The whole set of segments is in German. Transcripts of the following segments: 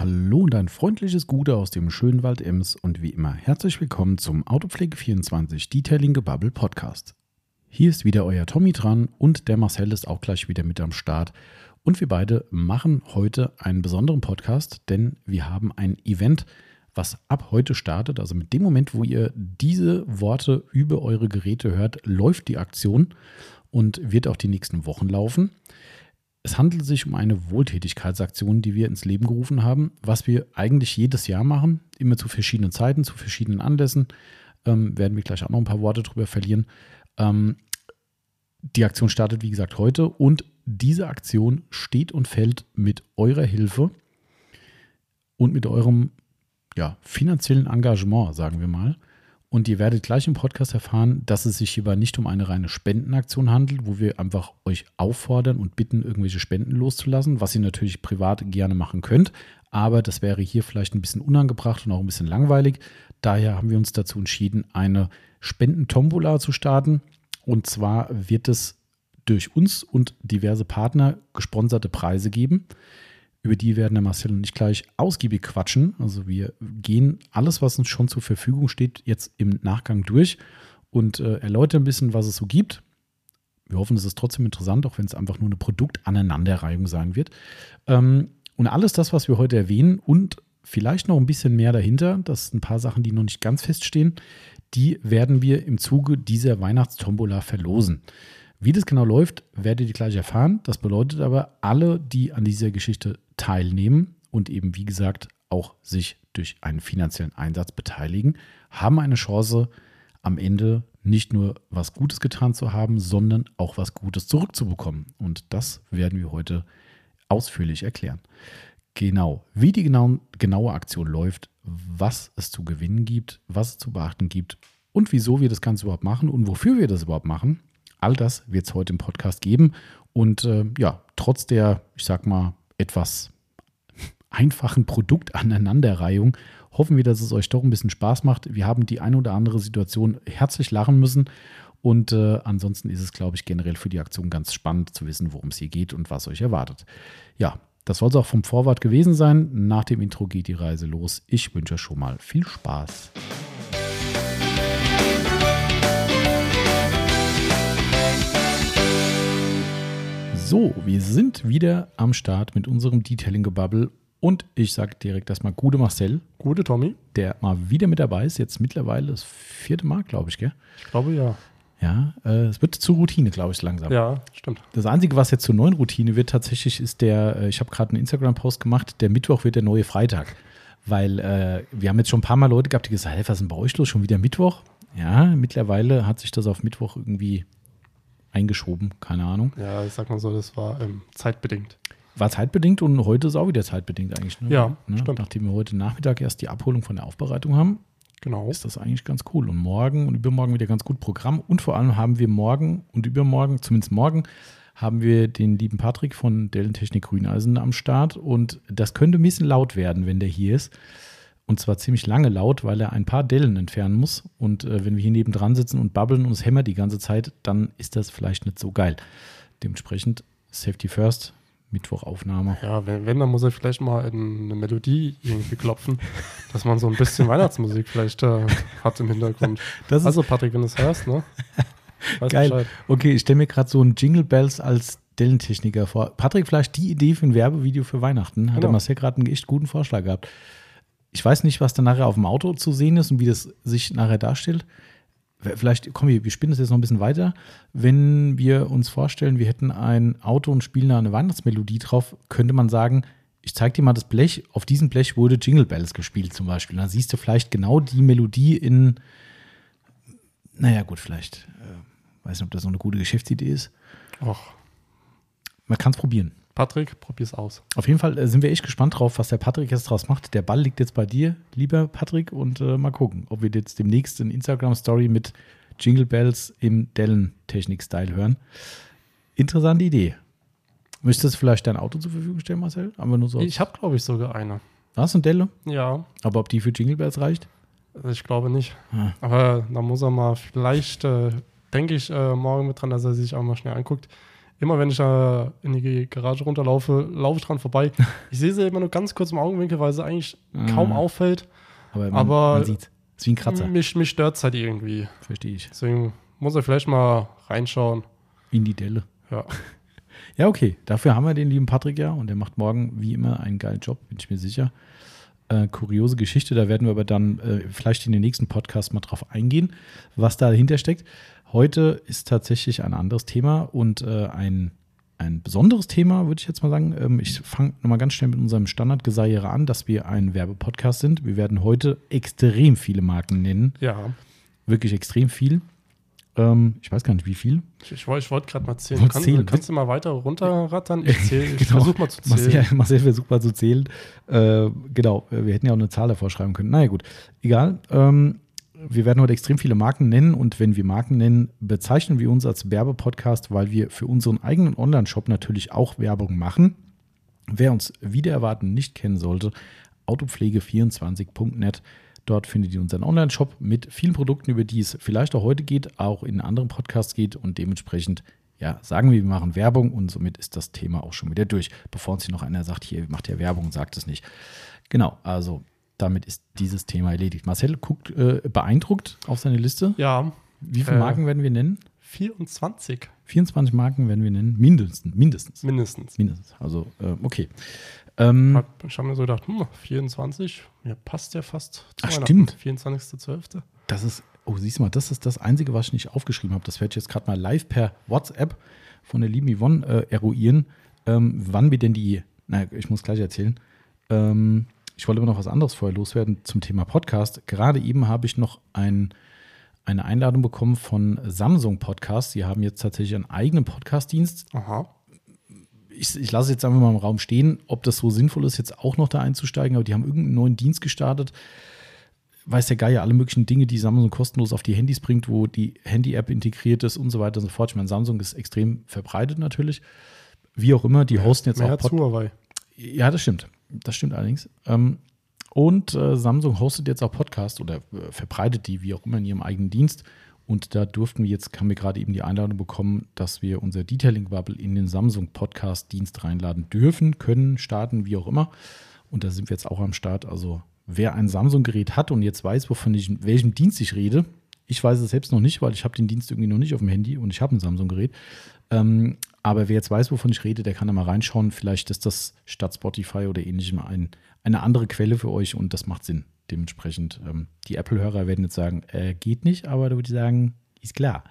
Hallo und ein freundliches Gute aus dem schönen Wald Ems und wie immer herzlich willkommen zum Autopflege24 Detailing Gebubble Podcast. Hier ist wieder euer Tommy dran und der Marcel ist auch gleich wieder mit am Start. Und wir beide machen heute einen besonderen Podcast, denn wir haben ein Event, was ab heute startet. Also mit dem Moment, wo ihr diese Worte über eure Geräte hört, läuft die Aktion und wird auch die nächsten Wochen laufen. Es handelt sich um eine Wohltätigkeitsaktion, die wir ins Leben gerufen haben, was wir eigentlich jedes Jahr machen, immer zu verschiedenen Zeiten, zu verschiedenen Anlässen. Ähm, werden wir gleich auch noch ein paar Worte drüber verlieren. Ähm, die Aktion startet, wie gesagt, heute und diese Aktion steht und fällt mit eurer Hilfe und mit eurem ja, finanziellen Engagement, sagen wir mal. Und ihr werdet gleich im Podcast erfahren, dass es sich hierbei nicht um eine reine Spendenaktion handelt, wo wir einfach euch auffordern und bitten, irgendwelche Spenden loszulassen, was ihr natürlich privat gerne machen könnt. Aber das wäre hier vielleicht ein bisschen unangebracht und auch ein bisschen langweilig. Daher haben wir uns dazu entschieden, eine Spendentombola zu starten. Und zwar wird es durch uns und diverse Partner gesponserte Preise geben. Über die werden der Marcel und ich gleich ausgiebig quatschen. Also wir gehen alles, was uns schon zur Verfügung steht, jetzt im Nachgang durch und äh, erläutern ein bisschen, was es so gibt. Wir hoffen, es ist trotzdem interessant, auch wenn es einfach nur eine Produktaneinanderreihung sein wird. Ähm, und alles das, was wir heute erwähnen und vielleicht noch ein bisschen mehr dahinter, das sind ein paar Sachen, die noch nicht ganz feststehen, die werden wir im Zuge dieser Weihnachtstombola verlosen. Wie das genau läuft, werdet ihr gleich erfahren. Das bedeutet aber, alle, die an dieser Geschichte teilnehmen und eben, wie gesagt, auch sich durch einen finanziellen Einsatz beteiligen, haben eine Chance, am Ende nicht nur was Gutes getan zu haben, sondern auch was Gutes zurückzubekommen. Und das werden wir heute ausführlich erklären. Genau, wie die genauen, genaue Aktion läuft, was es zu gewinnen gibt, was es zu beachten gibt und wieso wir das Ganze überhaupt machen und wofür wir das überhaupt machen, All das wird es heute im Podcast geben. Und äh, ja, trotz der, ich sag mal, etwas einfachen Produktaneinanderreihung hoffen wir, dass es euch doch ein bisschen Spaß macht. Wir haben die eine oder andere Situation herzlich lachen müssen. Und äh, ansonsten ist es, glaube ich, generell für die Aktion ganz spannend zu wissen, worum es hier geht und was euch erwartet. Ja, das soll es auch vom Vorwort gewesen sein. Nach dem Intro geht die Reise los. Ich wünsche schon mal viel Spaß. So, wir sind wieder am Start mit unserem Detailing-Gebubble und ich sage direkt erstmal Gute Marcel. Gute Tommy. Der mal wieder mit dabei ist, jetzt mittlerweile das vierte Mal, glaube ich, gell? Ich glaube ja. Ja, äh, es wird zur Routine, glaube ich, langsam. Ja, stimmt. Das Einzige, was jetzt zur neuen Routine wird, tatsächlich ist der, äh, ich habe gerade einen Instagram-Post gemacht, der Mittwoch wird der neue Freitag. Weil äh, wir haben jetzt schon ein paar Mal Leute gehabt, die gesagt haben, hey, was ist denn bei euch los? Schon wieder Mittwoch? Ja, mittlerweile hat sich das auf Mittwoch irgendwie eingeschoben, keine Ahnung. Ja, ich sag mal so, das war ähm, zeitbedingt. War zeitbedingt und heute ist auch wieder zeitbedingt eigentlich. Ne? Ja, ne? stimmt. Nachdem wir heute Nachmittag erst die Abholung von der Aufbereitung haben, genau. ist das eigentlich ganz cool. Und morgen und übermorgen wieder ganz gut Programm. Und vor allem haben wir morgen und übermorgen, zumindest morgen, haben wir den lieben Patrick von Dellen Technik Grüneisen am Start. Und das könnte ein bisschen laut werden, wenn der hier ist. Und zwar ziemlich lange laut, weil er ein paar Dellen entfernen muss. Und äh, wenn wir hier nebendran sitzen und babbeln und es hämmert die ganze Zeit, dann ist das vielleicht nicht so geil. Dementsprechend Safety First, Mittwochaufnahme. Ja, wenn, wenn, dann muss er vielleicht mal in eine Melodie irgendwie klopfen, dass man so ein bisschen Weihnachtsmusik vielleicht äh, hat im Hintergrund. also, Patrick, wenn du es hörst, ne? Weißt Geil. Bescheid. Okay, ich stelle mir gerade so ein Jingle Bells als Dellentechniker vor. Patrick, vielleicht die Idee für ein Werbevideo für Weihnachten. Hat genau. der Marcel gerade einen echt guten Vorschlag gehabt. Ich weiß nicht, was da nachher auf dem Auto zu sehen ist und wie das sich nachher darstellt. Vielleicht, komm, wir, wir spinnen das jetzt noch ein bisschen weiter. Wenn wir uns vorstellen, wir hätten ein Auto und spielen da eine Weihnachtsmelodie drauf, könnte man sagen, ich zeige dir mal das Blech. Auf diesem Blech wurde Jingle Bells gespielt zum Beispiel. dann siehst du vielleicht genau die Melodie in, naja, gut, vielleicht. Äh, weiß nicht, ob das so eine gute Geschäftsidee ist. Och. Man kann es probieren. Patrick, probier's aus. Auf jeden Fall äh, sind wir echt gespannt drauf, was der Patrick jetzt draus macht. Der Ball liegt jetzt bei dir, lieber Patrick, und äh, mal gucken, ob wir jetzt demnächst eine Instagram-Story mit Jingle Bells im Dellen-Technik-Style hören. Interessante Idee. Möchtest du vielleicht dein Auto zur Verfügung stellen, Marcel? Aber nur so. Ich habe, glaube ich, sogar eine. Hast du eine Delle? Ja. Aber ob die für Jingle Bells reicht? Ich glaube nicht. Ah. Aber da muss er mal vielleicht, äh, denke ich, äh, morgen mit dran, dass er sich auch mal schnell anguckt immer wenn ich da in die Garage runterlaufe, laufe ich dran vorbei. Ich sehe sie immer nur ganz kurz im Augenwinkel, weil sie eigentlich kaum auffällt. Aber man, aber man sieht, es ist wie ein Kratzer. Mich, mich stört es halt irgendwie. Verstehe ich. Deswegen muss er vielleicht mal reinschauen. In die Delle. Ja. Ja, okay. Dafür haben wir den lieben Patrick ja und der macht morgen wie immer einen geilen Job, bin ich mir sicher. Äh, kuriose Geschichte, da werden wir aber dann äh, vielleicht in den nächsten Podcast mal drauf eingehen, was dahinter steckt. Heute ist tatsächlich ein anderes Thema und äh, ein, ein besonderes Thema, würde ich jetzt mal sagen. Ähm, ich fange nochmal ganz schnell mit unserem Standardgeseiere an, dass wir ein Werbepodcast sind. Wir werden heute extrem viele Marken nennen. Ja. Wirklich extrem viel. Ähm, ich weiß gar nicht, wie viel. Ich, ich wollte wollt gerade mal zählen. Kann, zählen. Kannst du mal weiter runterrattern? Ich, zähl, ich genau. versuche mal zu zählen. Marcel, Marcel versucht mal zu zählen. Äh, genau, wir hätten ja auch eine Zahl davor schreiben können. Naja, gut. Egal. Ähm, wir werden heute extrem viele Marken nennen und wenn wir Marken nennen, bezeichnen wir uns als Werbepodcast, weil wir für unseren eigenen Online-Shop natürlich auch Werbung machen. Wer uns wieder erwarten nicht kennen sollte, autopflege24.net Dort findet ihr unseren Online-Shop mit vielen Produkten, über die es vielleicht auch heute geht, auch in anderen Podcasts geht und dementsprechend ja, sagen wir, wir machen Werbung und somit ist das Thema auch schon wieder durch. Bevor uns hier noch einer sagt, hier macht ja Werbung, sagt es nicht. Genau, also damit ist dieses Thema erledigt. Marcel guckt äh, beeindruckt auf seine Liste. Ja. Wie viele äh, Marken werden wir nennen? 24. 24 Marken werden wir nennen. Mindestens. Mindestens. Mindestens. Mindestens. Also, äh, okay. Ähm, ich habe mir so gedacht, hm, 24, mir passt ja fast ach, stimmt. 24.12. Das ist, oh, siehst du mal, das ist das Einzige, was ich nicht aufgeschrieben habe. Das werde ich jetzt gerade mal live per WhatsApp von der lieben Yvonne äh, eruieren, ähm, wann wir denn die, na, ich muss gleich erzählen. Ähm, ich wollte aber noch was anderes vorher loswerden zum Thema Podcast. Gerade eben habe ich noch ein, eine Einladung bekommen von Samsung Podcast. Sie haben jetzt tatsächlich einen eigenen Podcast-Dienst. Aha ich, ich lasse jetzt einfach mal im Raum stehen, ob das so sinnvoll ist, jetzt auch noch da einzusteigen, aber die haben irgendeinen neuen Dienst gestartet. Weiß der Geier, alle möglichen Dinge, die Samsung kostenlos auf die Handys bringt, wo die Handy-App integriert ist und so weiter und so fort. Ich meine, Samsung ist extrem verbreitet natürlich. Wie auch immer, die hosten jetzt mehr auch Pod Ja, das stimmt. Das stimmt allerdings. Ähm, und äh, Samsung hostet jetzt auch Podcasts oder äh, verbreitet die, wie auch immer, in ihrem eigenen Dienst. Und da durften wir jetzt, haben wir gerade eben die Einladung bekommen, dass wir unser Detailing Bubble in den Samsung Podcast Dienst reinladen dürfen, können, starten, wie auch immer. Und da sind wir jetzt auch am Start. Also wer ein Samsung-Gerät hat und jetzt weiß, wovon ich, welchem Dienst ich rede, ich weiß es selbst noch nicht, weil ich habe den Dienst irgendwie noch nicht auf dem Handy und ich habe ein Samsung-Gerät. Ähm, aber wer jetzt weiß, wovon ich rede, der kann da mal reinschauen. Vielleicht ist das statt Spotify oder ähnlichem ein, eine andere Quelle für euch und das macht Sinn. Dementsprechend, ähm, die Apple-Hörer werden jetzt sagen, äh, geht nicht, aber da würde ich sagen, ist klar.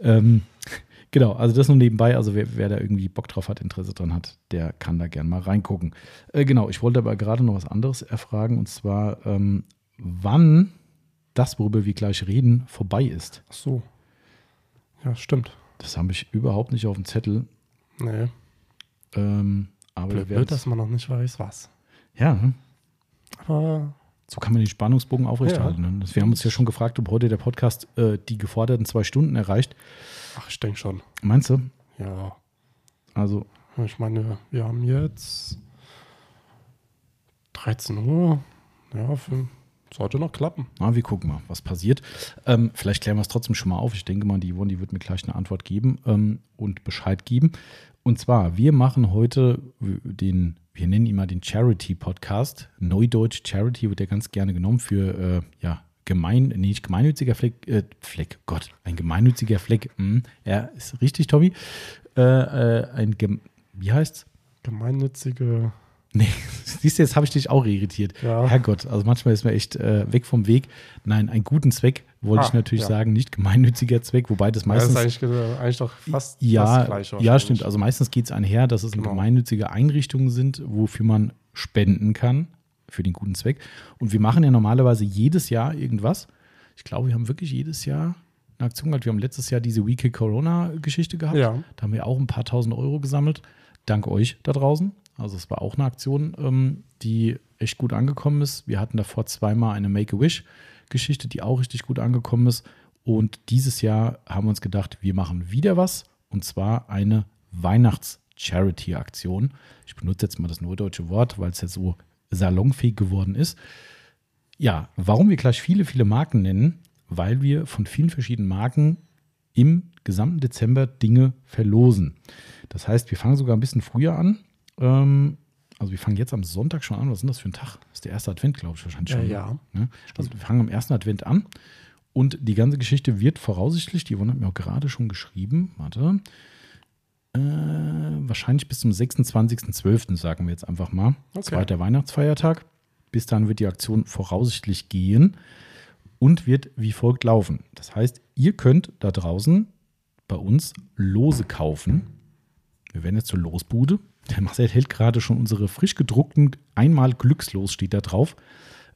Ähm, genau, also das nur nebenbei. Also wer, wer, da irgendwie Bock drauf hat, Interesse dran hat, der kann da gerne mal reingucken. Äh, genau, ich wollte aber gerade noch was anderes erfragen und zwar, ähm, wann das, worüber wir gleich reden, vorbei ist. Ach so. Ja, stimmt. Das habe ich überhaupt nicht auf dem Zettel. Nee. Ähm, aber Blöd, dass man noch nicht weiß, was. Ja. Hm. Aber so kann man den Spannungsbogen aufrechterhalten. Ja. Ne? Wir haben uns ja schon gefragt, ob heute der Podcast äh, die geforderten zwei Stunden erreicht. Ach, ich denke schon. Meinst du? Ja. Also. Ich meine, wir haben jetzt 13 Uhr. Ja, für, sollte noch klappen. Na, wir gucken mal, was passiert. Ähm, vielleicht klären wir es trotzdem schon mal auf. Ich denke mal, die Yvonne, die wird mir gleich eine Antwort geben ähm, und Bescheid geben. Und zwar, wir machen heute den wir nennen ihn mal den Charity-Podcast. Neudeutsch Charity wird ja ganz gerne genommen für, äh, ja, gemein, nee, nicht gemeinnütziger Fleck, äh, Fleck, Gott, ein gemeinnütziger Fleck. Mh, ja, ist richtig, Tommy. Äh, äh, ein, Gem wie heißt's? Gemeinnützige Nee, siehst du, jetzt habe ich dich auch irritiert. Ja. Herrgott, also manchmal ist man echt äh, weg vom Weg. Nein, einen guten Zweck wollte ah, ich natürlich ja. sagen, nicht gemeinnütziger Zweck, wobei das meistens. Ja, das ist eigentlich, eigentlich doch fast, ja, fast gleich. Ja, stimmt. Also meistens geht es einher, dass es genau. gemeinnützige Einrichtungen sind, wofür man spenden kann für den guten Zweck. Und wir machen ja normalerweise jedes Jahr irgendwas. Ich glaube, wir haben wirklich jedes Jahr eine Aktion gehabt. Wir haben letztes Jahr diese Weekly Corona-Geschichte gehabt. Ja. Da haben wir auch ein paar tausend Euro gesammelt. Dank euch da draußen. Also es war auch eine Aktion, ähm, die echt gut angekommen ist. Wir hatten davor zweimal eine Make-A-Wish-Geschichte, die auch richtig gut angekommen ist. Und dieses Jahr haben wir uns gedacht, wir machen wieder was. Und zwar eine Weihnachts-Charity-Aktion. Ich benutze jetzt mal das norddeutsche Wort, weil es ja so salonfähig geworden ist. Ja, warum wir gleich viele, viele Marken nennen? Weil wir von vielen verschiedenen Marken im gesamten Dezember Dinge verlosen. Das heißt, wir fangen sogar ein bisschen früher an. Ähm, also wir fangen jetzt am Sonntag schon an. Was ist denn das für ein Tag? Das ist der erste Advent, glaube ich, wahrscheinlich schon. Ja, ja. Ne? Also wir fangen am ersten Advent an. Und die ganze Geschichte wird voraussichtlich, die Yvonne hat mir auch gerade schon geschrieben, warte, äh, wahrscheinlich bis zum 26.12., sagen wir jetzt einfach mal. Okay. Zweiter Weihnachtsfeiertag. Bis dann wird die Aktion voraussichtlich gehen und wird wie folgt laufen. Das heißt, ihr könnt da draußen bei uns Lose kaufen. Wir werden jetzt zur Losbude. Der Marcel hält gerade schon unsere frisch gedruckten einmal Glückslos steht da drauf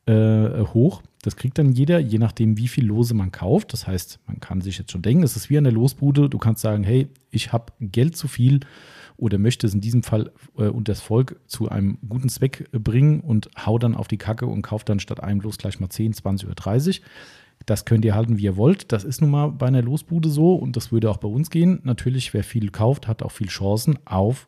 äh, hoch. Das kriegt dann jeder, je nachdem, wie viel Lose man kauft. Das heißt, man kann sich jetzt schon denken, es ist wie der Losbude. Du kannst sagen, hey, ich habe Geld zu viel oder möchte es in diesem Fall äh, und das Volk zu einem guten Zweck bringen und hau dann auf die Kacke und kauft dann statt einem Los gleich mal 10, 20 oder 30. Das könnt ihr halten, wie ihr wollt. Das ist nun mal bei einer Losbude so und das würde auch bei uns gehen. Natürlich, wer viel kauft, hat auch viel Chancen auf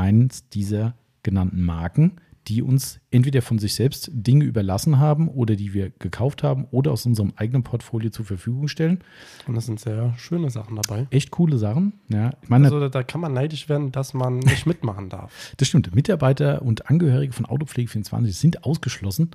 eins dieser genannten Marken die uns entweder von sich selbst Dinge überlassen haben oder die wir gekauft haben oder aus unserem eigenen Portfolio zur Verfügung stellen. Und das sind sehr schöne Sachen dabei. Echt coole Sachen. Ja, ich meine, also da kann man neidisch werden, dass man nicht mitmachen darf. Das stimmt. Mitarbeiter und Angehörige von Autopflege24 sind ausgeschlossen.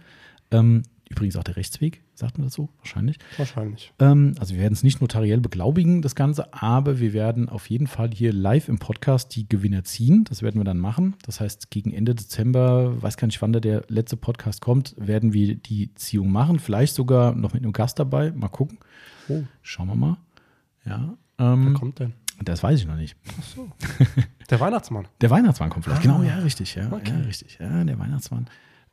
Ähm, Übrigens auch der Rechtsweg, sagt man das so? Wahrscheinlich. Wahrscheinlich. Ähm, also wir werden es nicht notariell beglaubigen, das Ganze, aber wir werden auf jeden Fall hier live im Podcast die Gewinner ziehen. Das werden wir dann machen. Das heißt, gegen Ende Dezember, weiß gar nicht, wann da der letzte Podcast kommt, werden wir die Ziehung machen. Vielleicht sogar noch mit einem Gast dabei. Mal gucken. Oh. Schauen wir mal. Ja. Ähm, Wer kommt denn? Das weiß ich noch nicht. Ach so. Der Weihnachtsmann. Der Weihnachtsmann kommt vielleicht. Ah, genau, ja, richtig. Ja, okay. ja, richtig. Ja, der Weihnachtsmann.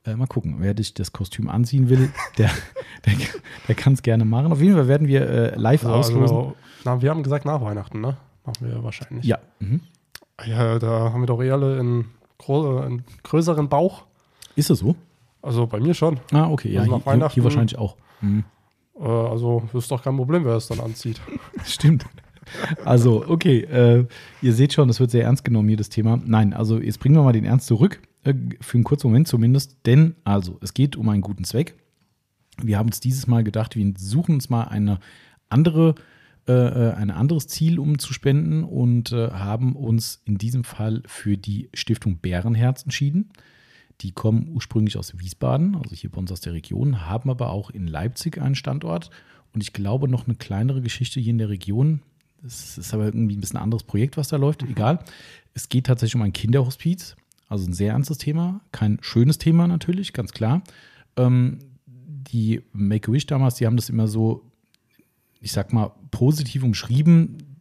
Äh, mal gucken, wer dich das Kostüm anziehen will, der, der, der kann es gerne machen. Auf jeden Fall werden wir äh, live also, auslosen. Also, na, wir haben gesagt nach Weihnachten, ne? Machen wir wahrscheinlich. Ja. Mhm. Ja, da haben wir doch eh alle einen, einen größeren Bauch. Ist das so? Also bei mir schon. Ah, okay. Also ja, hier, hier, wahrscheinlich auch. Mhm. Äh, also ist doch kein Problem, wer es dann anzieht. Stimmt. Also, okay, äh, ihr seht schon, es wird sehr ernst genommen hier, das Thema. Nein, also jetzt bringen wir mal den Ernst zurück. Äh, für einen kurzen Moment zumindest, denn also es geht um einen guten Zweck. Wir haben uns dieses Mal gedacht, wir suchen uns mal eine andere, äh, äh, ein anderes Ziel, um zu spenden und äh, haben uns in diesem Fall für die Stiftung Bärenherz entschieden. Die kommen ursprünglich aus Wiesbaden, also hier bei uns aus der Region, haben aber auch in Leipzig einen Standort und ich glaube noch eine kleinere Geschichte hier in der Region. Es ist aber irgendwie ein bisschen ein anderes Projekt, was da läuft. Egal. Es geht tatsächlich um ein Kinderhospiz. Also ein sehr ernstes Thema, kein schönes Thema natürlich, ganz klar. Ähm, die Make-A-Wish damals, die haben das immer so, ich sag mal, positiv umschrieben.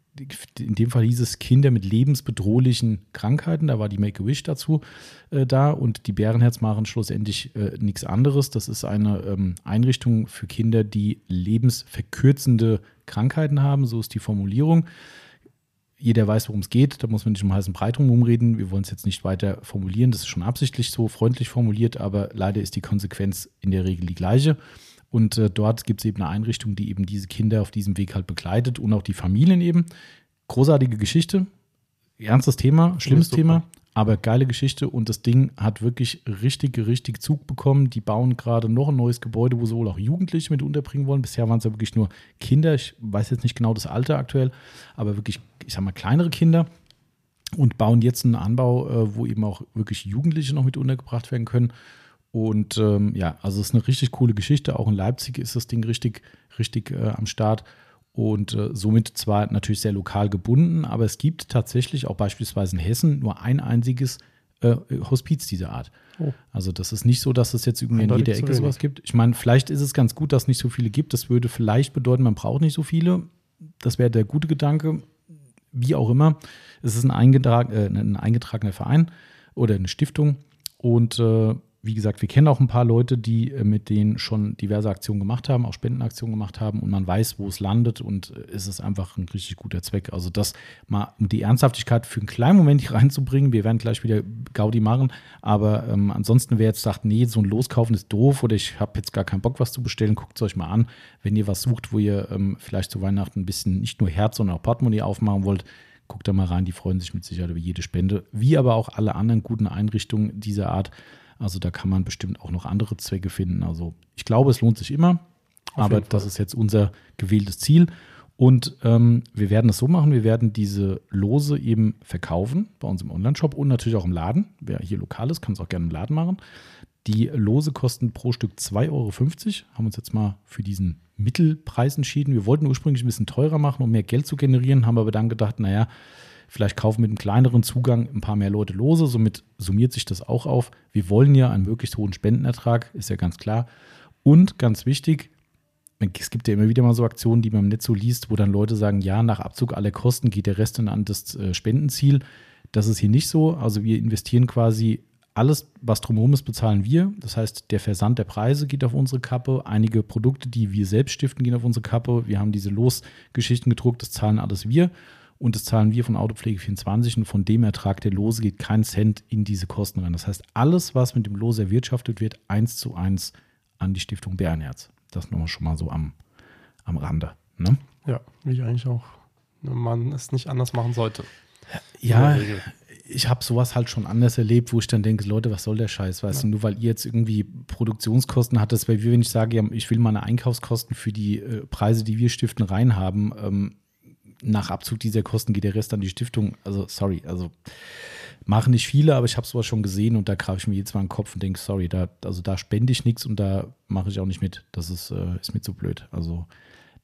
In dem Fall hieß es Kinder mit lebensbedrohlichen Krankheiten. Da war die Make-A-Wish dazu äh, da und die Bärenherz machen schlussendlich äh, nichts anderes. Das ist eine ähm, Einrichtung für Kinder, die lebensverkürzende Krankheiten haben. So ist die Formulierung jeder weiß, worum es geht. Da muss man nicht um heißen Breit rumreden. Wir wollen es jetzt nicht weiter formulieren. Das ist schon absichtlich so freundlich formuliert, aber leider ist die Konsequenz in der Regel die gleiche. Und äh, dort gibt es eben eine Einrichtung, die eben diese Kinder auf diesem Weg halt begleitet und auch die Familien eben. Großartige Geschichte, ernstes Thema, schlimmes Thema, aber geile Geschichte und das Ding hat wirklich richtig, richtig Zug bekommen. Die bauen gerade noch ein neues Gebäude, wo sie wohl auch Jugendliche mit unterbringen wollen. Bisher waren es ja wirklich nur Kinder. Ich weiß jetzt nicht genau das Alter aktuell, aber wirklich, ich sag mal, kleinere Kinder. Und bauen jetzt einen Anbau, äh, wo eben auch wirklich Jugendliche noch mit untergebracht werden können. Und ähm, ja, also es ist eine richtig coole Geschichte. Auch in Leipzig ist das Ding richtig, richtig äh, am Start und äh, somit zwar natürlich sehr lokal gebunden, aber es gibt tatsächlich auch beispielsweise in Hessen nur ein einziges äh, Hospiz dieser Art. Oh. Also das ist nicht so, dass es jetzt irgendwie in jeder Ecke sowas gibt. Ich meine, vielleicht ist es ganz gut, dass es nicht so viele gibt. Das würde vielleicht bedeuten, man braucht nicht so viele. Das wäre der gute Gedanke. Wie auch immer, es ist ein, eingetrag, äh, ein eingetragener Verein oder eine Stiftung und äh, wie gesagt, wir kennen auch ein paar Leute, die äh, mit denen schon diverse Aktionen gemacht haben, auch Spendenaktionen gemacht haben und man weiß, wo es landet und äh, es ist einfach ein richtig guter Zweck. Also das mal, um die Ernsthaftigkeit für einen kleinen Moment hier reinzubringen, wir werden gleich wieder Gaudi machen, aber ähm, ansonsten, wer jetzt sagt, nee, so ein Loskaufen ist doof oder ich habe jetzt gar keinen Bock, was zu bestellen, guckt es euch mal an. Wenn ihr was sucht, wo ihr ähm, vielleicht zu Weihnachten ein bisschen nicht nur Herz, sondern auch Portemonnaie aufmachen wollt, guckt da mal rein, die freuen sich mit Sicherheit über jede Spende, wie aber auch alle anderen guten Einrichtungen dieser Art. Also da kann man bestimmt auch noch andere Zwecke finden. Also ich glaube, es lohnt sich immer, Auf aber das ist jetzt unser gewähltes Ziel. Und ähm, wir werden es so machen, wir werden diese Lose eben verkaufen bei uns im Onlineshop und natürlich auch im Laden. Wer hier lokal ist, kann es auch gerne im Laden machen. Die Lose kosten pro Stück 2,50 Euro. Haben uns jetzt mal für diesen Mittelpreis entschieden. Wir wollten ursprünglich ein bisschen teurer machen, um mehr Geld zu generieren, haben aber dann gedacht, naja, vielleicht kaufen mit einem kleineren Zugang ein paar mehr Leute Lose. Somit summiert sich das auch auf. Wir wollen ja einen möglichst hohen Spendenertrag, ist ja ganz klar. Und ganz wichtig, es gibt ja immer wieder mal so Aktionen, die man nicht so liest, wo dann Leute sagen, ja, nach Abzug aller Kosten geht der Rest dann an das äh, Spendenziel. Das ist hier nicht so. Also wir investieren quasi alles, was drumherum ist, bezahlen wir. Das heißt, der Versand der Preise geht auf unsere Kappe. Einige Produkte, die wir selbst stiften, gehen auf unsere Kappe. Wir haben diese Losgeschichten gedruckt, das zahlen alles wir. Und das zahlen wir von Autopflege 24 und von dem Ertrag der Lose geht kein Cent in diese Kosten rein. Das heißt, alles, was mit dem Los erwirtschaftet wird, eins zu eins an die Stiftung Bärenherz. Das nur schon mal so am, am Rande. Ne? Ja, wie eigentlich auch man es nicht anders machen sollte. Ja, ich habe sowas halt schon anders erlebt, wo ich dann denke, Leute, was soll der Scheiß? Weißt ja. du, nur weil ihr jetzt irgendwie Produktionskosten hattet, weil wir, wenn ich sage, ich will meine Einkaufskosten für die äh, Preise, die wir stiften, reinhaben, ähm, nach Abzug dieser Kosten geht der Rest an die Stiftung. Also, sorry, also machen nicht viele, aber ich habe sowas schon gesehen und da greife ich mir jetzt mal in den Kopf und denke, sorry, da, also da spende ich nichts und da mache ich auch nicht mit. Das ist, äh, ist mir zu blöd. Also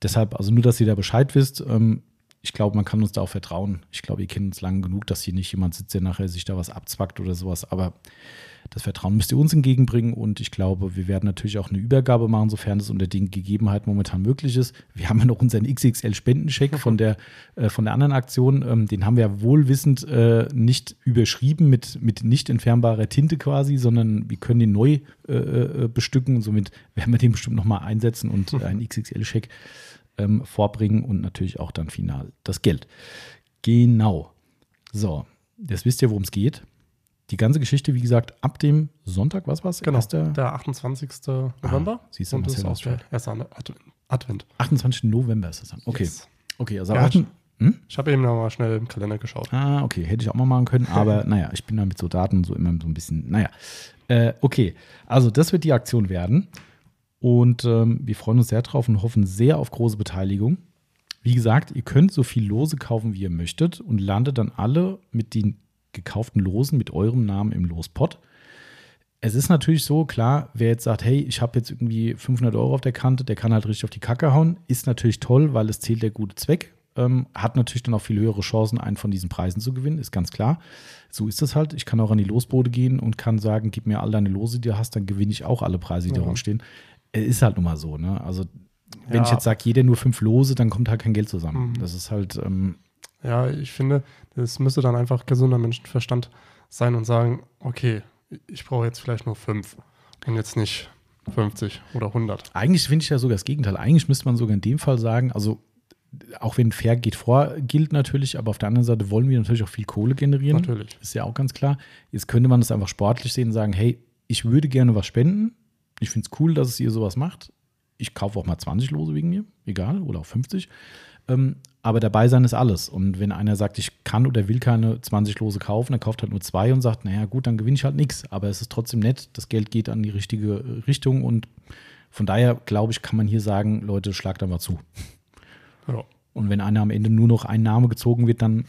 deshalb, also nur, dass ihr da Bescheid wisst, ähm, ich glaube, man kann uns da auch vertrauen. Ich glaube, ihr kennt uns lange genug, dass hier nicht jemand sitzt, der nachher sich da was abzwackt oder sowas. Aber das Vertrauen müsst ihr uns entgegenbringen und ich glaube, wir werden natürlich auch eine Übergabe machen, sofern es unter den Gegebenheiten momentan möglich ist. Wir haben ja noch unseren XXL-Spendencheck von der, äh, von der anderen Aktion. Ähm, den haben wir wohlwissend äh, nicht überschrieben mit, mit nicht entfernbarer Tinte quasi, sondern wir können den neu äh, äh bestücken. Somit werden wir den bestimmt nochmal einsetzen und einen XXL-Check ähm, vorbringen und natürlich auch dann final das Geld. Genau. So, jetzt wisst ihr, worum es geht die ganze Geschichte, wie gesagt, ab dem Sonntag, was war es? Genau, der, der 28. November. Ah, siehst du, und das ist auch der erste Advent. 28. November ist es dann. Okay. Yes. Okay, also ja, 8, hm? Ich habe eben noch mal schnell im Kalender geschaut. Ah, okay. Hätte ich auch mal machen können, aber naja, ich bin da mit so Daten so immer so ein bisschen, naja. Äh, okay, also das wird die Aktion werden. Und ähm, wir freuen uns sehr drauf und hoffen sehr auf große Beteiligung. Wie gesagt, ihr könnt so viel Lose kaufen, wie ihr möchtet und landet dann alle mit den gekauften Losen mit eurem Namen im Lospot. Es ist natürlich so, klar, wer jetzt sagt, hey, ich habe jetzt irgendwie 500 Euro auf der Kante, der kann halt richtig auf die Kacke hauen, ist natürlich toll, weil es zählt der gute Zweck. Ähm, hat natürlich dann auch viel höhere Chancen, einen von diesen Preisen zu gewinnen, ist ganz klar. So ist es halt. Ich kann auch an die Losbode gehen und kann sagen, gib mir all deine Lose, die du hast, dann gewinne ich auch alle Preise, die ja. da rumstehen. Es ist halt nun mal so, ne? Also, wenn ja. ich jetzt sage, jeder nur fünf Lose, dann kommt halt kein Geld zusammen. Mhm. Das ist halt. Ähm, ja, ich finde, es müsste dann einfach gesunder Menschenverstand sein und sagen, okay, ich brauche jetzt vielleicht nur fünf und jetzt nicht 50 oder 100. Eigentlich finde ich ja sogar das Gegenteil. Eigentlich müsste man sogar in dem Fall sagen, also auch wenn fair geht vor, gilt natürlich, aber auf der anderen Seite wollen wir natürlich auch viel Kohle generieren. Natürlich. Ist ja auch ganz klar. Jetzt könnte man das einfach sportlich sehen und sagen, hey, ich würde gerne was spenden. Ich finde es cool, dass es ihr sowas macht. Ich kaufe auch mal 20 Lose wegen mir, egal, oder auch 50. Ähm, aber dabei sein ist alles. Und wenn einer sagt, ich kann oder will keine 20 Lose kaufen, dann kauft halt nur zwei und sagt, naja, gut, dann gewinne ich halt nichts. Aber es ist trotzdem nett, das Geld geht an die richtige Richtung und von daher, glaube ich, kann man hier sagen, Leute, schlagt einfach zu. Ja. Und wenn einer am Ende nur noch ein Name gezogen wird, dann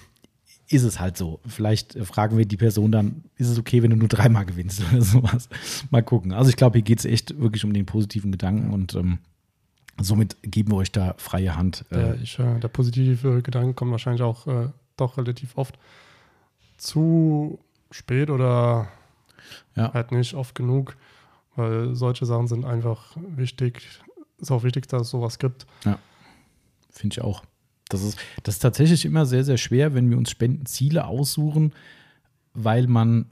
ist es halt so. Vielleicht fragen wir die Person dann, ist es okay, wenn du nur dreimal gewinnst oder sowas. Mal gucken. Also ich glaube, hier geht es echt wirklich um den positiven Gedanken und ähm, Somit geben wir euch da freie Hand. Äh. Der, ich, äh, der positive Gedanke kommt wahrscheinlich auch äh, doch relativ oft zu spät oder ja. halt nicht oft genug, weil solche Sachen sind einfach wichtig. Ist auch wichtig, dass es sowas gibt. Ja, finde ich auch. Das ist, das ist tatsächlich immer sehr, sehr schwer, wenn wir uns Spendenziele aussuchen, weil man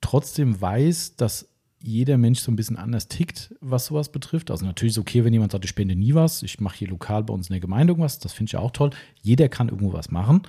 trotzdem weiß, dass jeder Mensch so ein bisschen anders tickt, was sowas betrifft. Also natürlich ist es okay, wenn jemand sagt, ich spende nie was, ich mache hier lokal bei uns in der Gemeinde irgendwas, das finde ich auch toll. Jeder kann irgendwo was machen.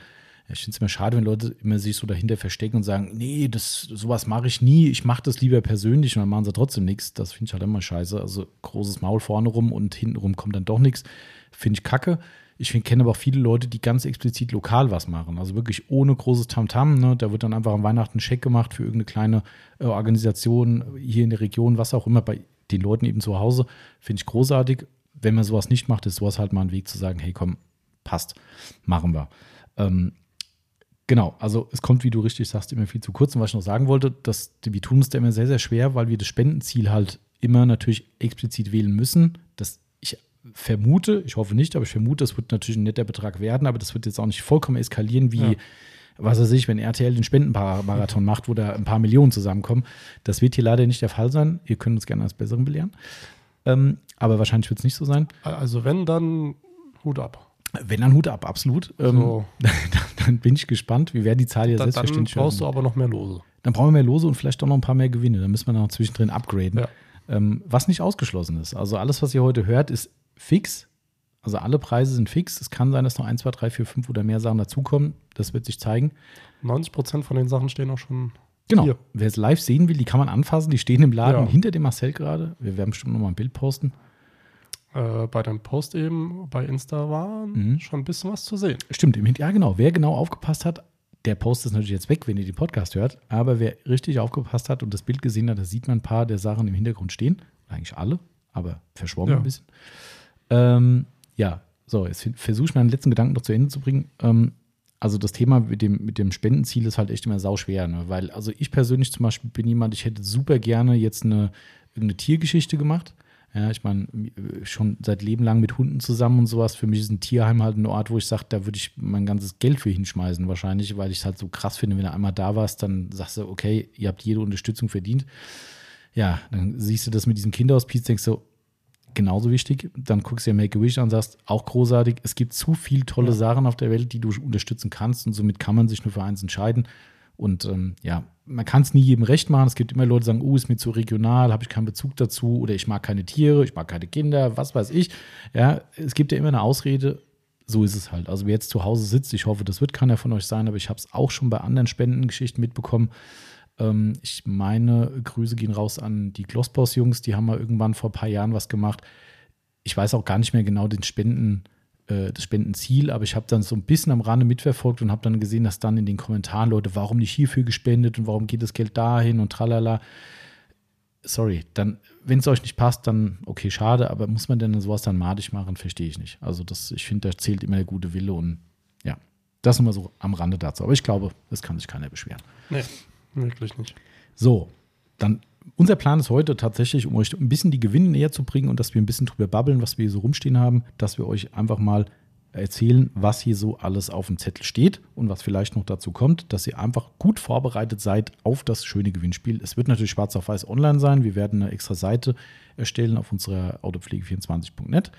Ich finde es immer schade, wenn Leute immer sich so dahinter verstecken und sagen, nee, das, sowas mache ich nie, ich mache das lieber persönlich und dann machen sie trotzdem nichts. Das finde ich halt immer scheiße. Also großes Maul vorne rum und hinten rum kommt dann doch nichts. Finde ich kacke. Ich kenne aber auch viele Leute, die ganz explizit lokal was machen. Also wirklich ohne großes Tamtam. -Tam, ne? Da wird dann einfach am Weihnachten ein Scheck gemacht für irgendeine kleine äh, Organisation hier in der Region, was auch immer, bei den Leuten eben zu Hause. Finde ich großartig. Wenn man sowas nicht macht, ist sowas halt mal ein Weg zu sagen, hey komm, passt, machen wir. Ähm, genau, also es kommt, wie du richtig sagst, immer viel zu kurz. Und was ich noch sagen wollte, dass wir tun es da immer sehr, sehr schwer, weil wir das Spendenziel halt immer natürlich explizit wählen müssen. Das vermute, ich hoffe nicht, aber ich vermute, das wird natürlich ein netter Betrag werden, aber das wird jetzt auch nicht vollkommen eskalieren, wie, ja. was weiß ich, wenn RTL den Spendenmarathon macht, wo da ein paar Millionen zusammenkommen. Das wird hier leider nicht der Fall sein. Ihr könnt uns gerne als Besseren belehren. Ähm, aber wahrscheinlich wird es nicht so sein. Also wenn, dann Hut ab. Wenn dann Hut ab, absolut. Ähm, so. dann, dann, bin ich gespannt. Wir werden die Zahl ja da, selbstverständlich Dann brauchst hören. du aber noch mehr Lose. Dann brauchen wir mehr Lose und vielleicht auch noch ein paar mehr Gewinne. Dann müssen wir noch zwischendrin upgraden. Ja. Ähm, was nicht ausgeschlossen ist. Also alles, was ihr heute hört, ist fix. Also alle Preise sind fix. Es kann sein, dass noch 1, 2, 3, 4, 5 oder mehr Sachen dazukommen. Das wird sich zeigen. 90 Prozent von den Sachen stehen auch schon Genau. Hier. Wer es live sehen will, die kann man anfassen. Die stehen im Laden ja. hinter dem Marcel gerade. Wir werden bestimmt noch mal ein Bild posten. Äh, bei deinem Post eben bei Insta war mhm. schon ein bisschen was zu sehen. Stimmt, im ja genau. Wer genau aufgepasst hat, der Post ist natürlich jetzt weg, wenn ihr den Podcast hört. Aber wer richtig aufgepasst hat und das Bild gesehen hat, da sieht man ein paar der Sachen im Hintergrund stehen. Eigentlich alle, aber verschwommen ja. ein bisschen. Ähm, ja, so, jetzt versuche ich meinen letzten Gedanken noch zu Ende zu bringen. Ähm, also das Thema mit dem, mit dem Spendenziel ist halt echt immer sauschwer, ne? weil also ich persönlich zum Beispiel bin jemand, ich hätte super gerne jetzt eine irgendeine Tiergeschichte gemacht. Ja, ich meine, schon seit Leben lang mit Hunden zusammen und sowas. Für mich ist ein Tierheim halt ein Ort, wo ich sage, da würde ich mein ganzes Geld für hinschmeißen, wahrscheinlich, weil ich es halt so krass finde, wenn du einmal da warst, dann sagst du, okay, ihr habt jede Unterstützung verdient. Ja, dann siehst du das mit diesem Kinderhospiz, denkst du, genauso wichtig. Dann guckst du dir Make-A-Wish an und sagst, auch großartig. Es gibt zu viele tolle ja. Sachen auf der Welt, die du unterstützen kannst und somit kann man sich nur für eins entscheiden. Und ähm, ja, man kann es nie jedem recht machen. Es gibt immer Leute, die sagen, oh, ist mir zu regional, habe ich keinen Bezug dazu oder ich mag keine Tiere, ich mag keine Kinder, was weiß ich. Ja, es gibt ja immer eine Ausrede. So ist es halt. Also wer jetzt zu Hause sitzt, ich hoffe, das wird keiner von euch sein, aber ich habe es auch schon bei anderen Spendengeschichten mitbekommen. Ähm, ich meine, Grüße gehen raus an die Glossboss-Jungs, die haben mal irgendwann vor ein paar Jahren was gemacht. Ich weiß auch gar nicht mehr genau den Spenden, äh, das Spendenziel, aber ich habe dann so ein bisschen am Rande mitverfolgt und habe dann gesehen, dass dann in den Kommentaren Leute, warum nicht hierfür gespendet und warum geht das Geld dahin und tralala. Sorry, dann, wenn es euch nicht passt, dann okay, schade, aber muss man denn sowas dann madig machen, verstehe ich nicht. Also das, ich finde, da zählt immer der gute Wille und ja, das immer so am Rande dazu. Aber ich glaube, das kann sich keiner beschweren. Nee. Wirklich nicht. So, dann unser Plan ist heute tatsächlich, um euch ein bisschen die Gewinne näher zu bringen und dass wir ein bisschen drüber babbeln, was wir hier so rumstehen haben, dass wir euch einfach mal erzählen, was hier so alles auf dem Zettel steht und was vielleicht noch dazu kommt, dass ihr einfach gut vorbereitet seid auf das schöne Gewinnspiel. Es wird natürlich schwarz auf weiß online sein. Wir werden eine extra Seite erstellen auf unserer autopflege24.net.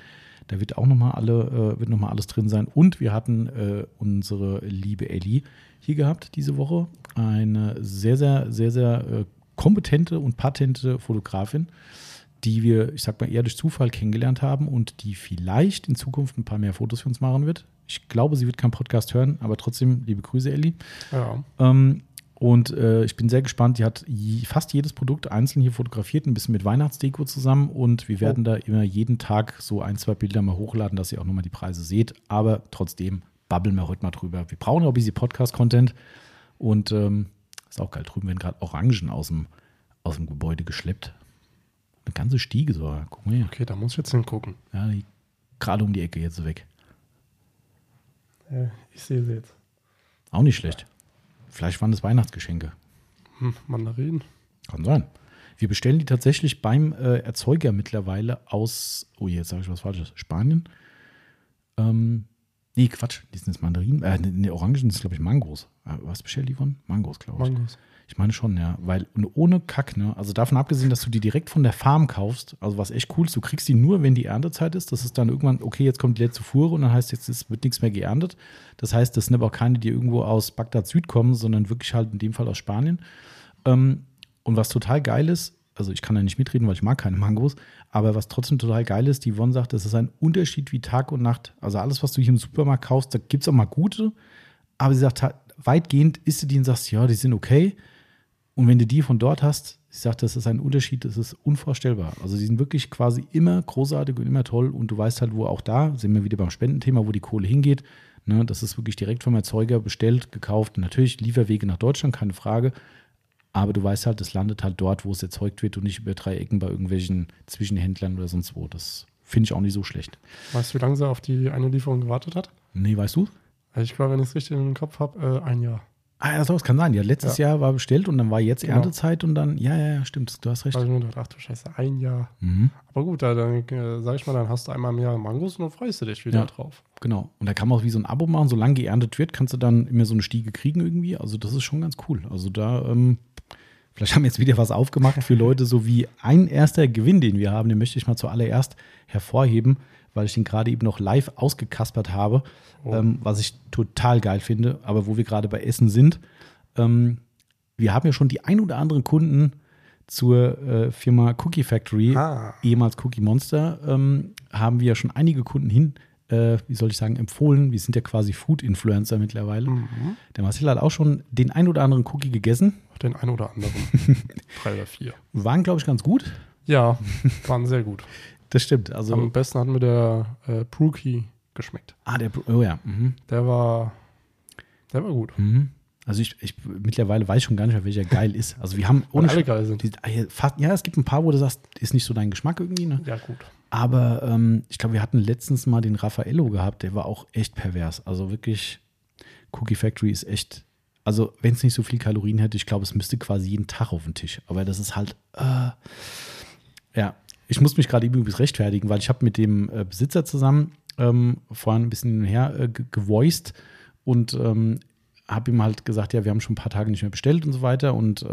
Da wird auch nochmal alle, äh, wird noch mal alles drin sein. Und wir hatten äh, unsere liebe Ellie hier gehabt diese Woche. Eine sehr, sehr, sehr, sehr äh, kompetente und patente Fotografin, die wir, ich sag mal, eher durch Zufall kennengelernt haben und die vielleicht in Zukunft ein paar mehr Fotos für uns machen wird. Ich glaube, sie wird keinen Podcast hören, aber trotzdem liebe Grüße, Ellie. Ja. Ähm, und äh, ich bin sehr gespannt. Die hat fast jedes Produkt einzeln hier fotografiert, ein bisschen mit Weihnachtsdeko zusammen. Und wir werden oh. da immer jeden Tag so ein, zwei Bilder mal hochladen, dass ihr auch nochmal die Preise seht. Aber trotzdem babbeln wir heute mal drüber. Wir brauchen auch ein bisschen Podcast-Content. Und ähm, ist auch geil. Drüben werden gerade Orangen aus dem, aus dem Gebäude geschleppt. Eine ganze Stiege so. Guck mal hier. Okay, da muss ich jetzt hingucken. Ja, gerade um die Ecke jetzt weg. Ja, ich sehe sie jetzt. Auch nicht schlecht. Vielleicht waren das Weihnachtsgeschenke. Hm, Mandarinen. Kann sein. Wir bestellen die tatsächlich beim äh, Erzeuger mittlerweile aus, oh jetzt sage ich was Falsches, Spanien. Ähm, nee, Quatsch, die sind jetzt Mandarinen, äh, ne, Orangen sind glaube ich Mangos. Äh, was bestellt die von? Mangos, glaube ich. Mangos. Ich meine schon, ja. Weil ohne Kack, ne? Also davon abgesehen, dass du die direkt von der Farm kaufst, also was echt cool ist, du kriegst die nur, wenn die Erntezeit ist. Das ist dann irgendwann, okay, jetzt kommt die letzte Fuhre und dann heißt jetzt, es wird nichts mehr geerntet. Das heißt, das sind aber auch keine, die irgendwo aus Bagdad Süd kommen, sondern wirklich halt in dem Fall aus Spanien. Ähm, und was total geil ist, also ich kann da nicht mitreden, weil ich mag keine Mangos, aber was trotzdem total geil ist, die Yvonne sagt, das ist ein Unterschied wie Tag und Nacht. Also alles, was du hier im Supermarkt kaufst, da gibt es auch mal gute, aber sie sagt, weitgehend isst du die und sagst, ja, die sind okay. Und wenn du die von dort hast, ich sage, das ist ein Unterschied, das ist unvorstellbar. Also die sind wirklich quasi immer großartig und immer toll und du weißt halt, wo auch da, sind wir wieder beim Spendenthema, wo die Kohle hingeht. Ne, das ist wirklich direkt vom Erzeuger bestellt, gekauft. Natürlich Lieferwege nach Deutschland, keine Frage. Aber du weißt halt, das landet halt dort, wo es erzeugt wird und nicht über drei Ecken bei irgendwelchen Zwischenhändlern oder sonst wo. Das finde ich auch nicht so schlecht. Weißt du, wie lange sie auf die eine Lieferung gewartet hat? Nee, weißt du? Ich glaube, wenn ich es richtig im Kopf habe, äh, ein Jahr. Ah, ja, das kann sein. Ja, letztes ja. Jahr war bestellt und dann war jetzt genau. Erntezeit und dann, ja, ja, ja, stimmt, du hast recht. Da habe ich mir gedacht, ach du Scheiße, ein Jahr. Mhm. Aber gut, dann äh, sag ich mal, dann hast du einmal im Jahr Mangos und dann freust du dich wieder ja, drauf. Genau. Und da kann man auch wie so ein Abo machen, solange geerntet wird, kannst du dann immer so eine Stiege kriegen irgendwie. Also das ist schon ganz cool. Also da, ähm, vielleicht haben wir jetzt wieder was aufgemacht für Leute, so wie ein erster Gewinn, den wir haben, den möchte ich mal zuallererst hervorheben weil ich den gerade eben noch live ausgekaspert habe, oh. ähm, was ich total geil finde. Aber wo wir gerade bei Essen sind, ähm, wir haben ja schon die ein oder anderen Kunden zur äh, Firma Cookie Factory, ah. ehemals Cookie Monster, ähm, haben wir schon einige Kunden hin, äh, wie soll ich sagen, empfohlen. Wir sind ja quasi Food-Influencer mittlerweile. Mhm. Der Marcel hat auch schon den ein oder anderen Cookie gegessen. Den ein oder anderen. Drei oder vier. Waren, glaube ich, ganz gut. Ja, waren sehr gut. Das stimmt. Also Am besten hat mir der äh, Brookie geschmeckt. Ah, der, oh ja. Mhm. Der war, der war gut. Mhm. Also ich, ich mittlerweile weiß schon gar nicht mehr, welcher geil ist. Also wir haben ohne alle geil sind. Die, ah, fast, ja, es gibt ein paar, wo du sagst, ist nicht so dein Geschmack irgendwie. Ne? Ja, gut. Aber ähm, ich glaube, wir hatten letztens mal den Raffaello gehabt, der war auch echt pervers. Also wirklich, Cookie Factory ist echt. Also, wenn es nicht so viel Kalorien hätte, ich glaube, es müsste quasi jeden Tag auf den Tisch. Aber das ist halt. Äh, ja, ich muss mich gerade übrigens rechtfertigen, weil ich habe mit dem äh, Besitzer zusammen ähm, vorhin ein bisschen hin und her äh, gevoiced und ähm, habe ihm halt gesagt, ja, wir haben schon ein paar Tage nicht mehr bestellt und so weiter und äh,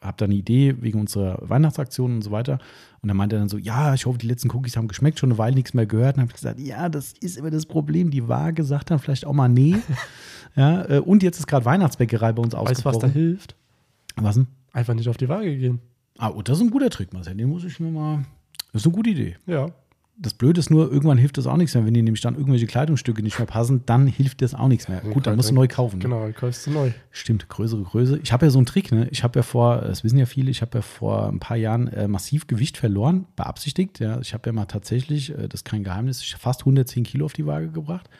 habe da eine Idee wegen unserer Weihnachtsaktion und so weiter. Und dann meinte er dann so, ja, ich hoffe, die letzten Cookies haben geschmeckt, schon eine Weile nichts mehr gehört. Und habe ich gesagt, ja, das ist immer das Problem. Die Waage sagt dann vielleicht auch mal nee. ja, äh, und jetzt ist gerade Weihnachtsbäckerei bei uns ausgebrochen. Weißt du, was da hilft? Was denn? Einfach nicht auf die Waage gehen. Ah, oh, das ist ein guter Trick, Marcel. Den muss ich mir mal. Das ist eine gute Idee. Ja. Das Blöde ist nur, irgendwann hilft das auch nichts mehr. Wenn dir nämlich dann irgendwelche Kleidungsstücke nicht mehr passen, dann hilft das auch nichts mehr. Gut, dann musst du neu kaufen. Genau, dann kaufst du neu. Stimmt, größere Größe. Ich habe ja so einen Trick, ne? Ich habe ja vor, das wissen ja viele, ich habe ja vor ein paar Jahren äh, massiv Gewicht verloren, beabsichtigt. Ja. Ich habe ja mal tatsächlich, äh, das ist kein Geheimnis, fast 110 Kilo auf die Waage gebracht.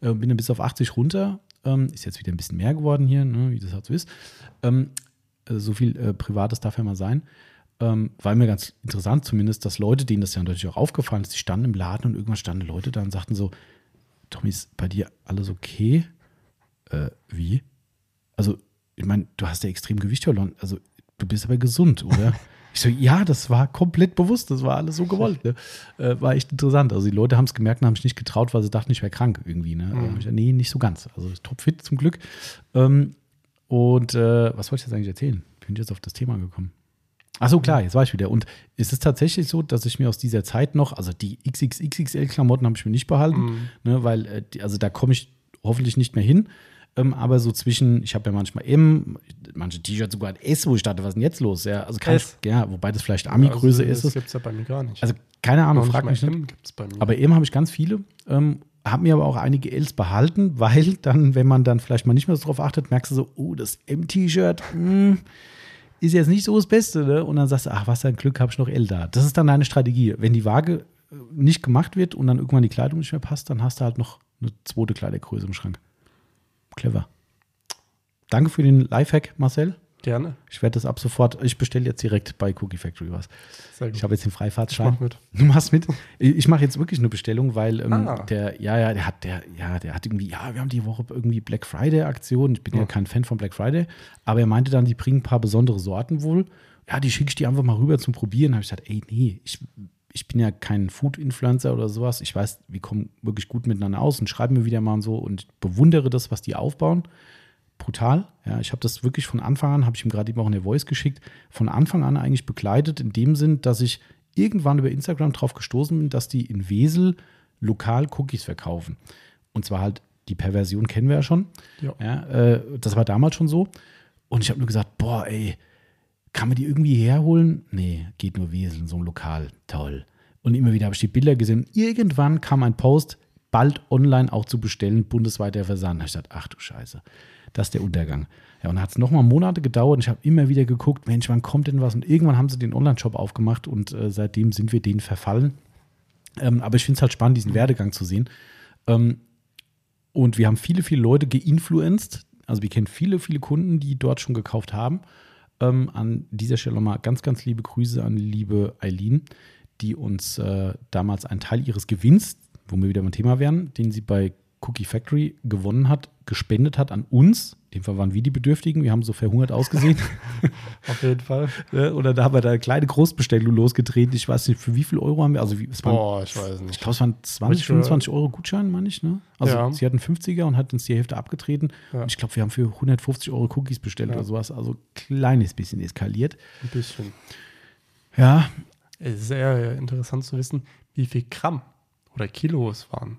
Äh, bin dann bis auf 80 runter. Ähm, ist jetzt wieder ein bisschen mehr geworden hier, ne? wie das halt so ist. Ähm, äh, so viel äh, Privates darf ja mal sein ähm, war mir ganz interessant zumindest, dass Leute, denen das ja natürlich auch aufgefallen ist, die standen im Laden und irgendwann standen Leute da und sagten so, Tommy, ist bei dir alles okay? Äh, wie? Also, ich meine, du hast ja extrem Gewicht verloren, also du bist aber gesund, oder? ich so, ja, das war komplett bewusst, das war alles so gewollt. Ne? Äh, war echt interessant. Also die Leute haben es gemerkt und haben sich nicht getraut, weil sie dachten, ich wäre krank irgendwie. Ne? Mhm. Äh, nee, nicht so ganz. Also topfit zum Glück. Ähm, und äh, was wollte ich jetzt eigentlich erzählen? Bin ich jetzt auf das Thema gekommen? Ach so, klar, jetzt war ich wieder. Und ist es tatsächlich so, dass ich mir aus dieser Zeit noch, also die XXXXL-Klamotten habe ich mir nicht behalten, mhm. ne, weil, äh, also da komme ich hoffentlich nicht mehr hin. Ähm, aber so zwischen, ich habe ja manchmal M, manche T-Shirts sogar ein S, wo ich dachte, was ist denn jetzt los? Ja, also kann ja, wobei das vielleicht Ami-Größe also, ist. Das gibt es ja bei mir gar nicht. Also keine Ahnung, frag mich nicht. M gibt's bei mir. Aber M habe ich ganz viele. Ähm, habe mir aber auch einige Ls behalten, weil dann, wenn man dann vielleicht mal nicht mehr so drauf achtet, merkst du so, oh, das M-T-Shirt, hm, ist jetzt nicht so das Beste, ne? Und dann sagst du, ach, was ein Glück, habe ich noch L da. Das ist dann deine Strategie. Wenn die Waage äh, nicht gemacht wird und dann irgendwann die Kleidung nicht mehr passt, dann hast du halt noch eine zweite Kleidergröße im Schrank. Clever. Danke für den Lifehack, Marcel. Gerne. Ich werde das ab sofort, ich bestelle jetzt direkt bei Cookie Factory was. Ich habe jetzt den Freifahrtschein. Ich mach mit. Du machst mit? Ich mache jetzt wirklich eine Bestellung, weil ähm, ah. der, ja, ja, der hat, der, ja, der hat irgendwie, ja, wir haben die Woche irgendwie Black Friday Aktion. Ich bin ja, ja kein Fan von Black Friday, aber er meinte dann, die bringen ein paar besondere Sorten wohl. Ja, die schicke ich dir einfach mal rüber zum Probieren. Habe ich gesagt, ey, nee, ich, ich bin ja kein Food-Influencer oder sowas. Ich weiß, wir kommen wirklich gut miteinander aus und schreiben mir wieder mal und so und bewundere das, was die aufbauen brutal. Ja, ich habe das wirklich von Anfang an, habe ich ihm gerade eben auch in der Voice geschickt, von Anfang an eigentlich begleitet, in dem Sinn, dass ich irgendwann über Instagram drauf gestoßen bin, dass die in Wesel lokal Cookies verkaufen. Und zwar halt, die Perversion kennen wir ja schon. Ja. ja äh, das war damals schon so. Und ich habe nur gesagt, boah, ey, kann man die irgendwie herholen? Nee, geht nur Wesel, so ein Lokal. Toll. Und immer wieder habe ich die Bilder gesehen. Irgendwann kam ein Post, bald online auch zu bestellen, bundesweiter Versand. Da habe ich gesagt, ach du Scheiße das ist der Untergang. Ja, und dann hat es nochmal Monate gedauert und ich habe immer wieder geguckt, Mensch, wann kommt denn was? Und irgendwann haben sie den Online-Shop aufgemacht und äh, seitdem sind wir denen verfallen. Ähm, aber ich finde es halt spannend, diesen Werdegang zu sehen. Ähm, und wir haben viele, viele Leute geinfluenced. Also wir kennen viele, viele Kunden, die dort schon gekauft haben. Ähm, an dieser Stelle nochmal ganz, ganz liebe Grüße an liebe Eileen, die uns äh, damals einen Teil ihres Gewinns, wo wir wieder beim Thema wären, den sie bei Cookie Factory gewonnen hat, gespendet hat an uns. In dem Fall waren wir die Bedürftigen. Wir haben so verhungert ausgesehen. Auf jeden Fall. Oder da haben wir da eine kleine Großbestellung losgetreten. Ich weiß nicht, für wie viel Euro haben wir? Also, es waren, Boah, ich weiß nicht. Ich glaube, es waren 20, 25 Euro Gutschein, meine ich. Ne? Also, ja. sie hatten 50er und hat uns die Hälfte abgetreten. Ja. Und ich glaube, wir haben für 150 Euro Cookies bestellt ja. oder sowas. Also, kleines bisschen eskaliert. Ein bisschen. Ja. Es ist sehr interessant zu wissen, wie viel Gramm oder Kilo es waren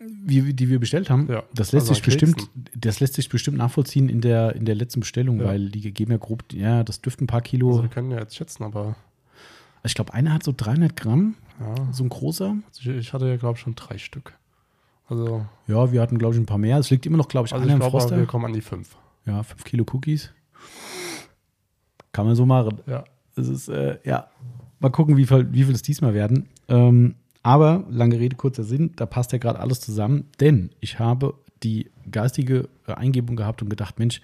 wie, die wir bestellt haben, ja, das lässt also sich bestimmt, das lässt sich bestimmt nachvollziehen in der, in der letzten Bestellung, ja. weil die geben ja grob, ja, das dürften ein paar Kilo. Also wir können ja jetzt schätzen, aber. Ich glaube, einer hat so 300 Gramm, ja. so ein großer. Also ich hatte ja, glaube ich, schon drei Stück. Also. Ja, wir hatten, glaube ich, ein paar mehr. Es liegt immer noch, glaube ich, also einer ich im Froster. Wir kommen an die fünf. Ja, fünf Kilo Cookies. Kann man so machen. Ja. Das ist, äh, ja. Mal gucken, wie viel, wie viel es diesmal werden. Ähm, aber, lange Rede, kurzer Sinn, da passt ja gerade alles zusammen, denn ich habe die geistige äh, Eingebung gehabt und gedacht, Mensch,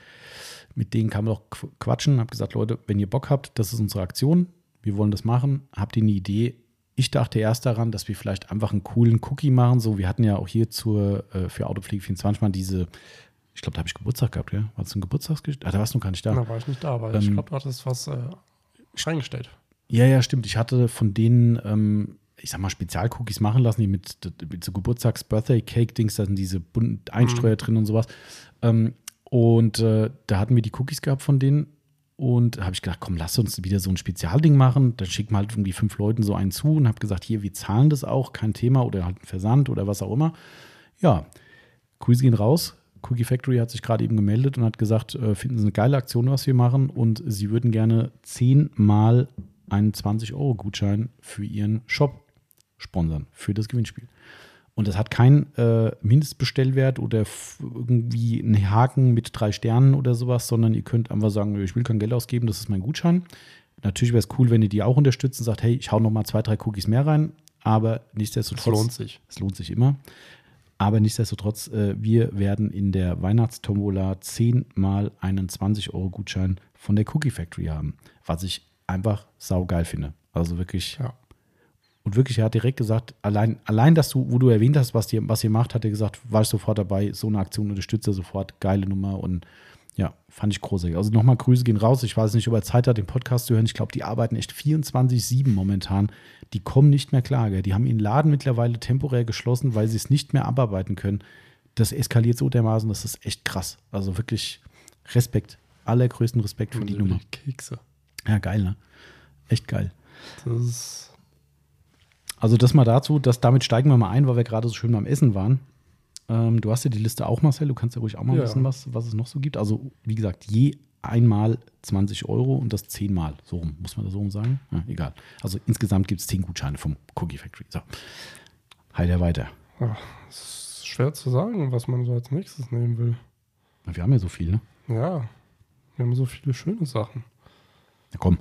mit denen kann man doch quatschen. Habe gesagt, Leute, wenn ihr Bock habt, das ist unsere Aktion, wir wollen das machen. Habt ihr eine Idee? Ich dachte erst daran, dass wir vielleicht einfach einen coolen Cookie machen. So, wir hatten ja auch hier zur, äh, für Autopflege 24 mal diese, ich glaube, da habe ich Geburtstag gehabt, ja? War das ein Geburtstagsgeschichte? Ah, da warst du noch gar nicht da. Da war ich nicht da, aber ähm, ich glaube, du hattest was äh, eingestellt. Ja, ja, stimmt. Ich hatte von denen ähm, ich sag mal, Spezialcookies machen lassen, die mit, mit so Geburtstags-Birthday-Cake-Dings, da sind diese bunten Einstreuer mhm. drin und sowas. Ähm, und äh, da hatten wir die Cookies gehabt von denen. Und habe ich gedacht, komm, lass uns wieder so ein Spezialding machen. Dann schicken wir halt irgendwie fünf Leuten so einen zu und habe gesagt, hier, wir zahlen das auch, kein Thema oder halt ein Versand oder was auch immer. Ja, Grüße gehen raus. Cookie Factory hat sich gerade eben gemeldet und hat gesagt, äh, finden Sie eine geile Aktion, was wir machen und Sie würden gerne zehnmal einen 20-Euro-Gutschein für Ihren Shop sponsern für das Gewinnspiel. Und das hat keinen äh, Mindestbestellwert oder irgendwie einen Haken mit drei Sternen oder sowas, sondern ihr könnt einfach sagen, ich will kein Geld ausgeben, das ist mein Gutschein. Natürlich wäre es cool, wenn ihr die auch unterstützt und sagt, hey, ich hau noch mal zwei, drei Cookies mehr rein, aber nichtsdestotrotz. Es lohnt sich. Es lohnt sich immer. Aber nichtsdestotrotz, äh, wir werden in der Weihnachtstombola zehnmal einen 20-Euro-Gutschein von der Cookie Factory haben, was ich einfach saugeil finde. Also wirklich ja. Und wirklich, er hat direkt gesagt, allein, allein dass du, wo du erwähnt hast, was, ihr, was ihr macht, hat er gesagt, war ich sofort dabei, so eine Aktion unterstütze sofort, geile Nummer und ja, fand ich großartig. Also nochmal Grüße gehen raus. Ich weiß nicht, ob er Zeit hat, den Podcast zu hören. Ich glaube, die arbeiten echt 24-7 momentan. Die kommen nicht mehr klar. Gell? Die haben ihren Laden mittlerweile temporär geschlossen, weil sie es nicht mehr abarbeiten können. Das eskaliert so dermaßen, das ist echt krass. Also wirklich Respekt. Allergrößten Respekt für die Nummer. Kekse. Ja, geil, ne? Echt geil. Das ist also das mal dazu, dass damit steigen wir mal ein, weil wir gerade so schön beim Essen waren. Ähm, du hast ja die Liste auch, Marcel. Du kannst ja ruhig auch mal ja. wissen, was, was es noch so gibt. Also, wie gesagt, je einmal 20 Euro und das zehnmal. So rum, muss man das so rum sagen? Ja, egal. Also insgesamt gibt es zehn Gutscheine vom Cookie Factory. So. Heide weiter. Ach, es ist schwer zu sagen, was man so als nächstes nehmen will. Wir haben ja so viel, ne? Ja. Wir haben so viele schöne Sachen. Ja, komm.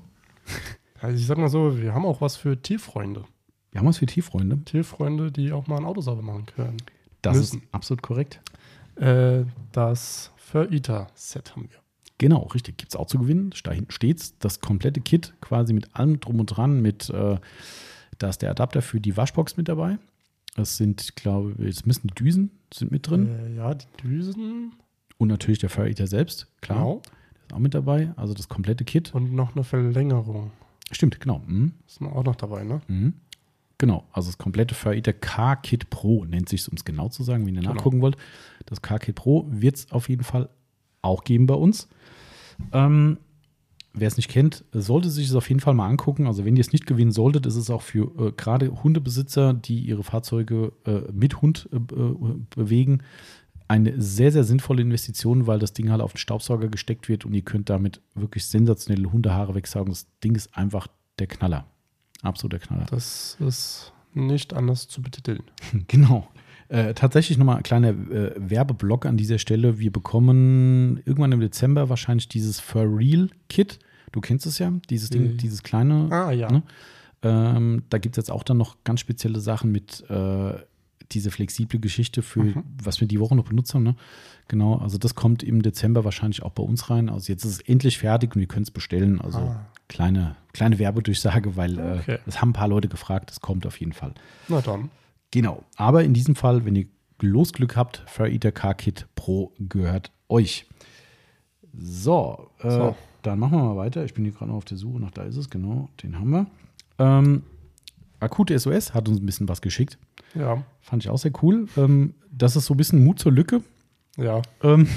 Also ich sag mal so, wir haben auch was für Tierfreunde. Wir haben was für Tierfreunde. Tierfreunde, die auch mal ein Auto sauber machen können. Das müssen. ist absolut korrekt. Äh, das Fur-Eater-Set haben wir. Genau, richtig. Gibt es auch zu gewinnen. Da hinten steht Das komplette Kit quasi mit allem drum und dran. Mit, äh, da ist der Adapter für die Waschbox mit dabei. Das sind, glaube ich, es müssen die Düsen sind mit drin. Äh, ja, die Düsen. Und natürlich der Fur Eater selbst, klar. Genau. Der ist auch mit dabei. Also das komplette Kit. Und noch eine Verlängerung. Stimmt, genau. Mhm. Ist auch noch dabei, ne? Mhm. Genau, also das komplette Faida K-Kit Pro nennt sich, um es genau zu sagen, wenn ihr genau. nachgucken wollt. Das K-Kit Pro wird es auf jeden Fall auch geben bei uns. Ähm, Wer es nicht kennt, sollte sich es auf jeden Fall mal angucken. Also wenn ihr es nicht gewinnen solltet, ist es auch für äh, gerade Hundebesitzer, die ihre Fahrzeuge äh, mit Hund äh, äh, bewegen, eine sehr, sehr sinnvolle Investition, weil das Ding halt auf den Staubsauger gesteckt wird und ihr könnt damit wirklich sensationelle Hundehaare wegsaugen. Das Ding ist einfach der Knaller. Absoluter Knaller. Das ist nicht anders zu betiteln. Genau. Äh, tatsächlich nochmal ein kleiner äh, Werbeblock an dieser Stelle. Wir bekommen irgendwann im Dezember wahrscheinlich dieses For Real Kit. Du kennst es ja, dieses Ding, mhm. dieses kleine. Ah, ja. Ne? Ähm, da gibt es jetzt auch dann noch ganz spezielle Sachen mit äh, diese flexible Geschichte für, mhm. was wir die Woche noch benutzt haben. Ne? Genau, also das kommt im Dezember wahrscheinlich auch bei uns rein. Also jetzt ist es endlich fertig und wir können es bestellen. Also ah kleine, kleine Werbedurchsage, weil äh, okay. äh, es haben ein paar Leute gefragt, es kommt auf jeden Fall. Na dann. Genau. Aber in diesem Fall, wenn ihr Losglück habt. Fire Eater Car Kit Pro gehört euch. So, äh, so. dann machen wir mal weiter. Ich bin hier gerade noch auf der Suche nach, da ist es, genau, den haben wir. Ähm, Akute SOS hat uns ein bisschen was geschickt. Ja. Fand ich auch sehr cool. Ähm, das ist so ein bisschen Mut zur Lücke. Ja. Ähm,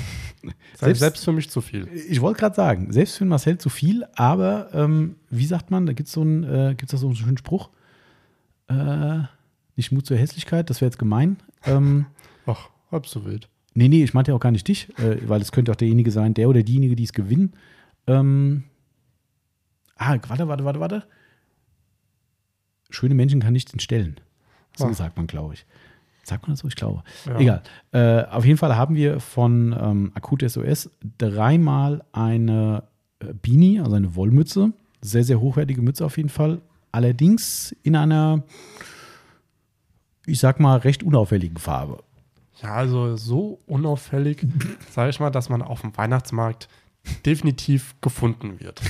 selbst, selbst, für mich zu viel. Ich wollte gerade sagen, selbst für Marcel zu viel, aber ähm, wie sagt man, da gibt es so einen, äh, gibt's da so einen schönen Spruch. Äh, nicht Mut zur Hässlichkeit, das wäre jetzt gemein. Ähm, Ach, halb so wild. Nee, nee, ich meinte ja auch gar nicht dich, äh, weil es könnte auch derjenige sein, der oder diejenige, die es gewinnen. Ähm, ah, warte, warte, warte, warte. Schöne Menschen kann nichts entstellen. So sagt man, glaube ich. Sagt man das so? Ich glaube. Ja. Egal. Äh, auf jeden Fall haben wir von ähm, Akut SOS dreimal eine äh, Beanie, also eine Wollmütze. Sehr, sehr hochwertige Mütze auf jeden Fall. Allerdings in einer, ich sag mal, recht unauffälligen Farbe. Ja, also so unauffällig, sage ich mal, dass man auf dem Weihnachtsmarkt definitiv gefunden wird.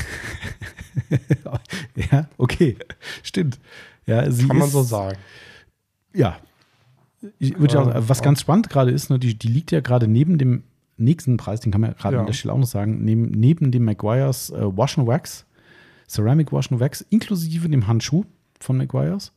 ja, okay. Stimmt. Ja, Kann man so sagen. Ja, ich würde auch, was ganz spannend gerade ist, ne, die, die liegt ja gerade neben dem nächsten Preis, den kann man gerade ja. an der Stelle auch noch sagen, neben, neben dem Maguires äh, Wash and Wax, Ceramic Wash and Wax, inklusive dem Handschuh von Maguires,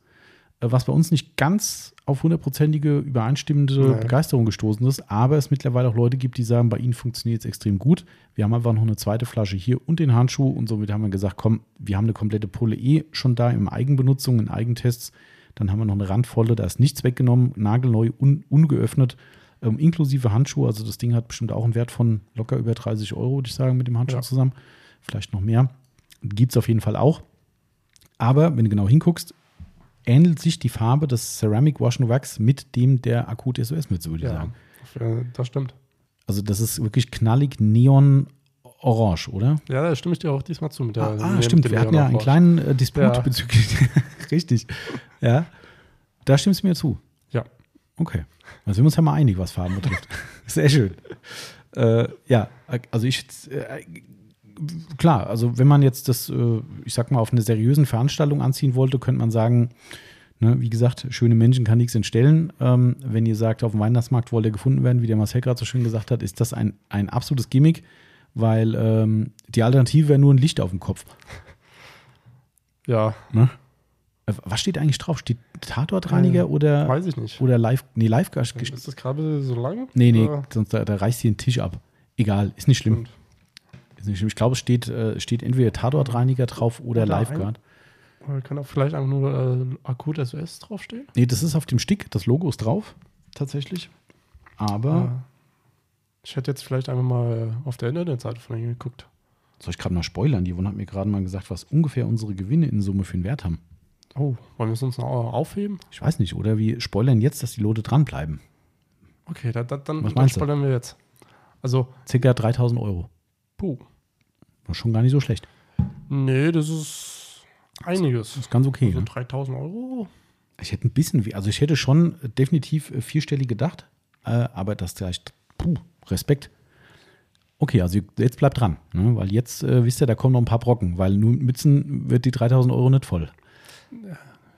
äh, was bei uns nicht ganz auf hundertprozentige übereinstimmende Nein. Begeisterung gestoßen ist, aber es mittlerweile auch Leute gibt, die sagen, bei ihnen funktioniert es extrem gut. Wir haben einfach noch eine zweite Flasche hier und den Handschuh und somit haben wir gesagt, komm, wir haben eine komplette Pulle eh schon da in Eigenbenutzung, in Eigentests dann haben wir noch eine randvolle, da ist nichts weggenommen, nagelneu, un, ungeöffnet, ähm, inklusive Handschuhe. Also das Ding hat bestimmt auch einen Wert von locker über 30 Euro, würde ich sagen, mit dem Handschuh ja. zusammen. Vielleicht noch mehr. Gibt es auf jeden Fall auch. Aber wenn du genau hinguckst, ähnelt sich die Farbe des Ceramic Wash and Wax mit dem der Akut SOS-Mütze, würde ich ja, sagen. Das stimmt. Also das ist wirklich knallig neon orange, oder? Ja, da stimme ich dir auch diesmal zu. Mit der, ah, ah stimmt. Wir hatten ja einen kleinen äh, Disput ja. bezüglich. Richtig. Ja. Da stimmst du mir zu. Ja. Okay. Also sind wir uns ja mal einig, was Farben betrifft. Sehr schön. Äh, ja, also ich. Äh, klar, also wenn man jetzt das, äh, ich sag mal, auf eine seriösen Veranstaltung anziehen wollte, könnte man sagen, ne, wie gesagt, schöne Menschen kann nichts entstellen. Ähm, wenn ihr sagt, auf dem Weihnachtsmarkt wollt ihr gefunden werden, wie der Marcel gerade so schön gesagt hat, ist das ein, ein absolutes Gimmick weil ähm, die Alternative wäre nur ein Licht auf dem Kopf. Ja. Ne? Äh, was steht eigentlich drauf? Steht Tatortreiniger äh, oder? Weiß ich nicht. Oder Live, nee, Live Ist das gerade so lang? Nee, nee, oder? sonst da, da reißt sie den Tisch ab. Egal, ist nicht schlimm. Ist nicht schlimm. Ich glaube, es steht, äh, steht entweder Tatortreiniger drauf oder, oder Lifeguard. Ein, kann auch vielleicht auch nur äh, Akut SOS draufstehen? Nee, das ist auf dem Stick, das Logo ist drauf, tatsächlich. Aber ja. Ich hätte jetzt vielleicht einfach mal auf der Internetseite von ihnen geguckt. Soll ich gerade mal spoilern? Die hat mir gerade mal gesagt, was ungefähr unsere Gewinne in Summe für einen Wert haben. Oh, wollen wir es uns noch aufheben? Ich weiß nicht, oder wir spoilern jetzt, dass die Lote dranbleiben. Okay, da, da, dann, was dann spoilern wir jetzt. Also. Circa 3000 Euro. Puh. War schon gar nicht so schlecht. Nee, das ist einiges. Das ist ganz okay. Also ne? 3000 Euro? Ich hätte ein bisschen, also ich hätte schon definitiv vierstellig gedacht, äh, aber das gleich, puh, Respekt. Okay, also jetzt bleibt dran, ne? weil jetzt äh, wisst ihr, da kommen noch ein paar Brocken, weil nur mit Mützen wird die 3000 Euro nicht voll.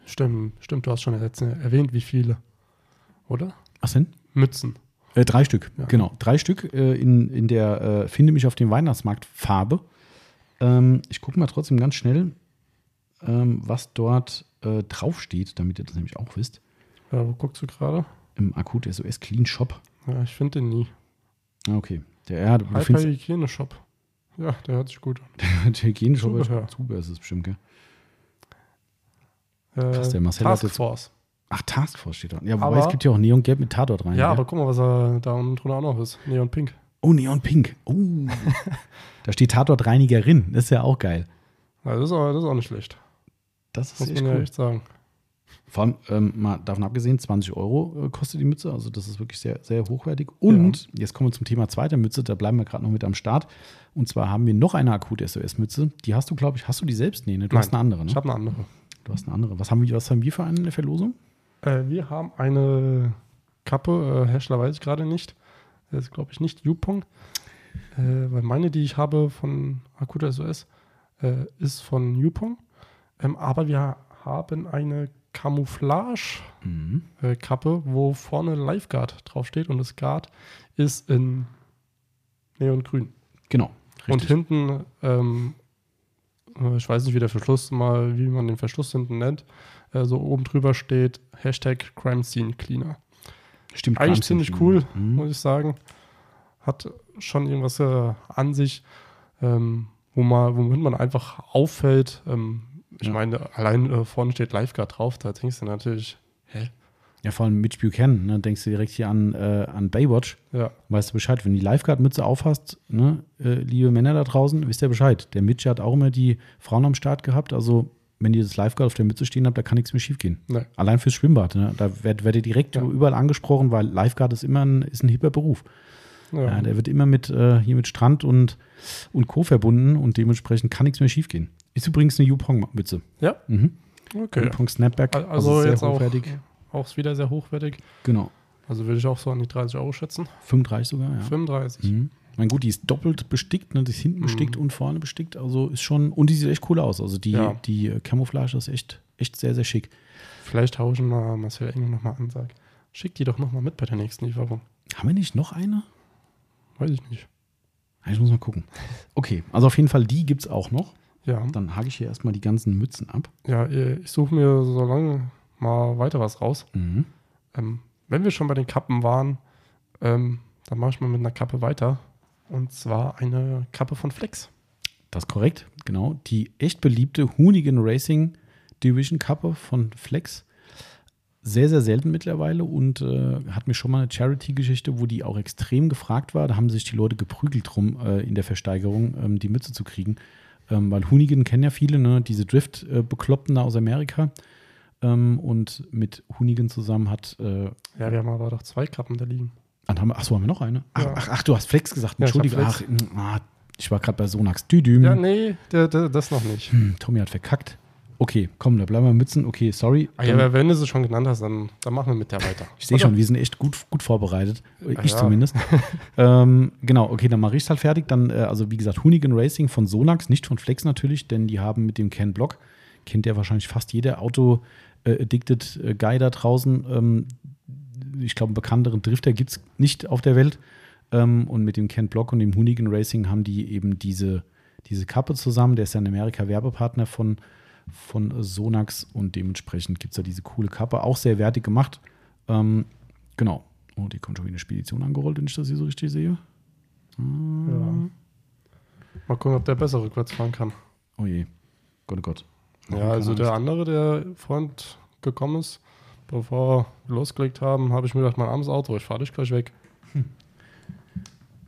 Stimmt, stimmt, du hast schon erwähnt, wie viele, oder? Was denn? Mützen. Äh, drei Stück, ja. genau. Drei Stück äh, in, in der äh, Finde mich auf dem Weihnachtsmarkt Farbe. Ähm, ich gucke mal trotzdem ganz schnell, ähm, was dort äh, draufsteht, damit ihr das nämlich auch wisst. Ja, wo guckst du gerade? Im Akut SOS Clean Shop. Ja, ich finde den nie. Ah, okay. Der ja, du Hyper Hygiene-Shop. Ja, der hört sich gut an. der Hygiene-Shop ist Zubehör ist es bestimmt, gell? Äh, Krass, der Marcel Taskforce. Ach, Taskforce steht da. Ja, wobei aber, es gibt ja auch Neon Gelb mit Tatort rein. Ja, ja, aber guck mal, was er da unten drunter auch noch ist. Neon Pink. Oh, Neon Pink. Oh. da steht Tatortreinigerin. Das ist ja auch geil. Ja, das, ist auch, das ist auch nicht schlecht. Das ist Muss echt man cool. ja echt sagen. Vor allem, ähm, mal davon abgesehen, 20 Euro äh, kostet die Mütze. Also, das ist wirklich sehr, sehr hochwertig. Und ja. jetzt kommen wir zum Thema zweiter Mütze. Da bleiben wir gerade noch mit am Start. Und zwar haben wir noch eine akute SOS-Mütze. Die hast du, glaube ich, hast du die selbst? Nee, ne? Du Nein, hast eine andere, ne? Ich habe eine andere. Du hast eine andere. Was haben wir, was haben wir für eine Verlosung? Äh, wir haben eine Kappe. Äh, Hersteller weiß ich gerade nicht. Das ist, glaube ich, nicht Jupong. Äh, weil meine, die ich habe von Akute SOS, äh, ist von Yupong. Ähm, aber wir haben eine Camouflage-Kappe, mhm. äh, wo vorne Lifeguard draufsteht und das Guard ist in Neongrün. Genau. Richtig. Und hinten, ähm, äh, ich weiß nicht, wie der Verschluss mal, wie man den Verschluss hinten nennt, äh, so oben drüber steht Hashtag Crime Scene Cleaner. Stimmt. Eigentlich ziemlich cool, mhm. muss ich sagen. Hat schon irgendwas äh, an sich, ähm, wo man, womit man einfach auffällt. Ähm, ich ja. meine, allein äh, vorne steht Lifeguard drauf, da denkst du natürlich, hä? Ja, vor allem Mitch Buchanan, ne, denkst du direkt hier an, äh, an Baywatch. Ja. Weißt du Bescheid, wenn du die Lifeguard-Mütze aufhast, ne, äh, liebe Männer da draußen, wisst ihr Bescheid. Der Mitch hat auch immer die Frauen am Start gehabt, also wenn ihr das Lifeguard auf der Mütze stehen habt, da kann nichts mehr schief gehen. Nee. Allein fürs Schwimmbad, ne, da werdet, werdet ihr direkt ja. überall angesprochen, weil Lifeguard ist immer ein, ist ein hipper Beruf. Ja. ja. der wird immer mit, äh, hier mit Strand und, und Co. verbunden und dementsprechend kann nichts mehr schief gehen. Ist übrigens eine Yupong-Mütze. Ja. Mhm. Okay. Yupong Snapback. Also, also sehr jetzt hochwertig. Auch, auch wieder sehr hochwertig. Genau. Also würde ich auch so an die 30 Euro schätzen. 35 sogar, ja. 35. Mhm. Mein gut, die ist doppelt bestickt, ne? die ist hinten mhm. bestickt und vorne bestickt. Also ist schon, und die sieht echt cool aus. Also die, ja. die äh, Camouflage ist echt, echt sehr, sehr schick. Vielleicht ich mal Marcel Engel nochmal an, sag. Schick die doch nochmal mit bei der nächsten Lieferung. Haben wir nicht noch eine? Weiß ich nicht. Ich muss mal gucken. Okay, also auf jeden Fall, die gibt es auch noch. Ja. Dann hake ich hier erstmal die ganzen Mützen ab. Ja, ich suche mir so lange mal weiter was raus. Mhm. Ähm, wenn wir schon bei den Kappen waren, ähm, dann mache ich mal mit einer Kappe weiter. Und zwar eine Kappe von Flex. Das ist korrekt, genau. Die echt beliebte Hoonigan Racing Division Kappe von Flex. Sehr, sehr selten mittlerweile und äh, hat mir schon mal eine Charity-Geschichte, wo die auch extrem gefragt war. Da haben sich die Leute geprügelt drum, äh, in der Versteigerung ähm, die Mütze zu kriegen. Ähm, weil Hoonigan kennen ja viele, ne? diese Drift-Bekloppten äh, aus Amerika. Ähm, und mit Hoonigan zusammen hat. Äh, ja, wir haben aber doch zwei Kappen da liegen. Achso, haben wir noch eine? Ach, ja. ach, ach, du hast Flex gesagt. Entschuldigung. Ja, ich, ach, ah, ich war gerade bei Sonax Düdüm. Ja, nee, der, der, das noch nicht. Hm, Tommy hat verkackt. Okay, komm, da bleiben wir Mützen. Okay, sorry. Ah, ja, aber wenn du sie schon genannt hast, dann, dann machen wir mit der weiter. Ich sehe schon, wir sind echt gut, gut vorbereitet. Ich ja. zumindest. ähm, genau, okay, dann mache ich es halt fertig. Dann, äh, also wie gesagt, Hoonigan Racing von Sonax, nicht von Flex natürlich, denn die haben mit dem Ken Block, kennt ja wahrscheinlich fast jeder Auto-Addicted äh, Guy da draußen, ähm, ich glaube, einen bekannteren Drifter gibt es nicht auf der Welt. Ähm, und mit dem Ken Block und dem Hoonigan Racing haben die eben diese, diese Kappe zusammen. Der ist ja in Amerika Werbepartner von, von Sonax und dementsprechend gibt es da diese coole Kappe. Auch sehr wertig gemacht. Ähm, genau. Oh, die kommt schon wie eine Spedition angerollt, wenn ich das hier so richtig sehe. Ähm. Ja. Mal gucken, ob der besser rückwärts fahren kann. Oh je. Gott, oh Gott. Ja, also der andere, der vorhin gekommen ist, bevor wir losgelegt haben, habe ich mir gedacht, mein armes Auto, ich fahre dich gleich weg. Hm.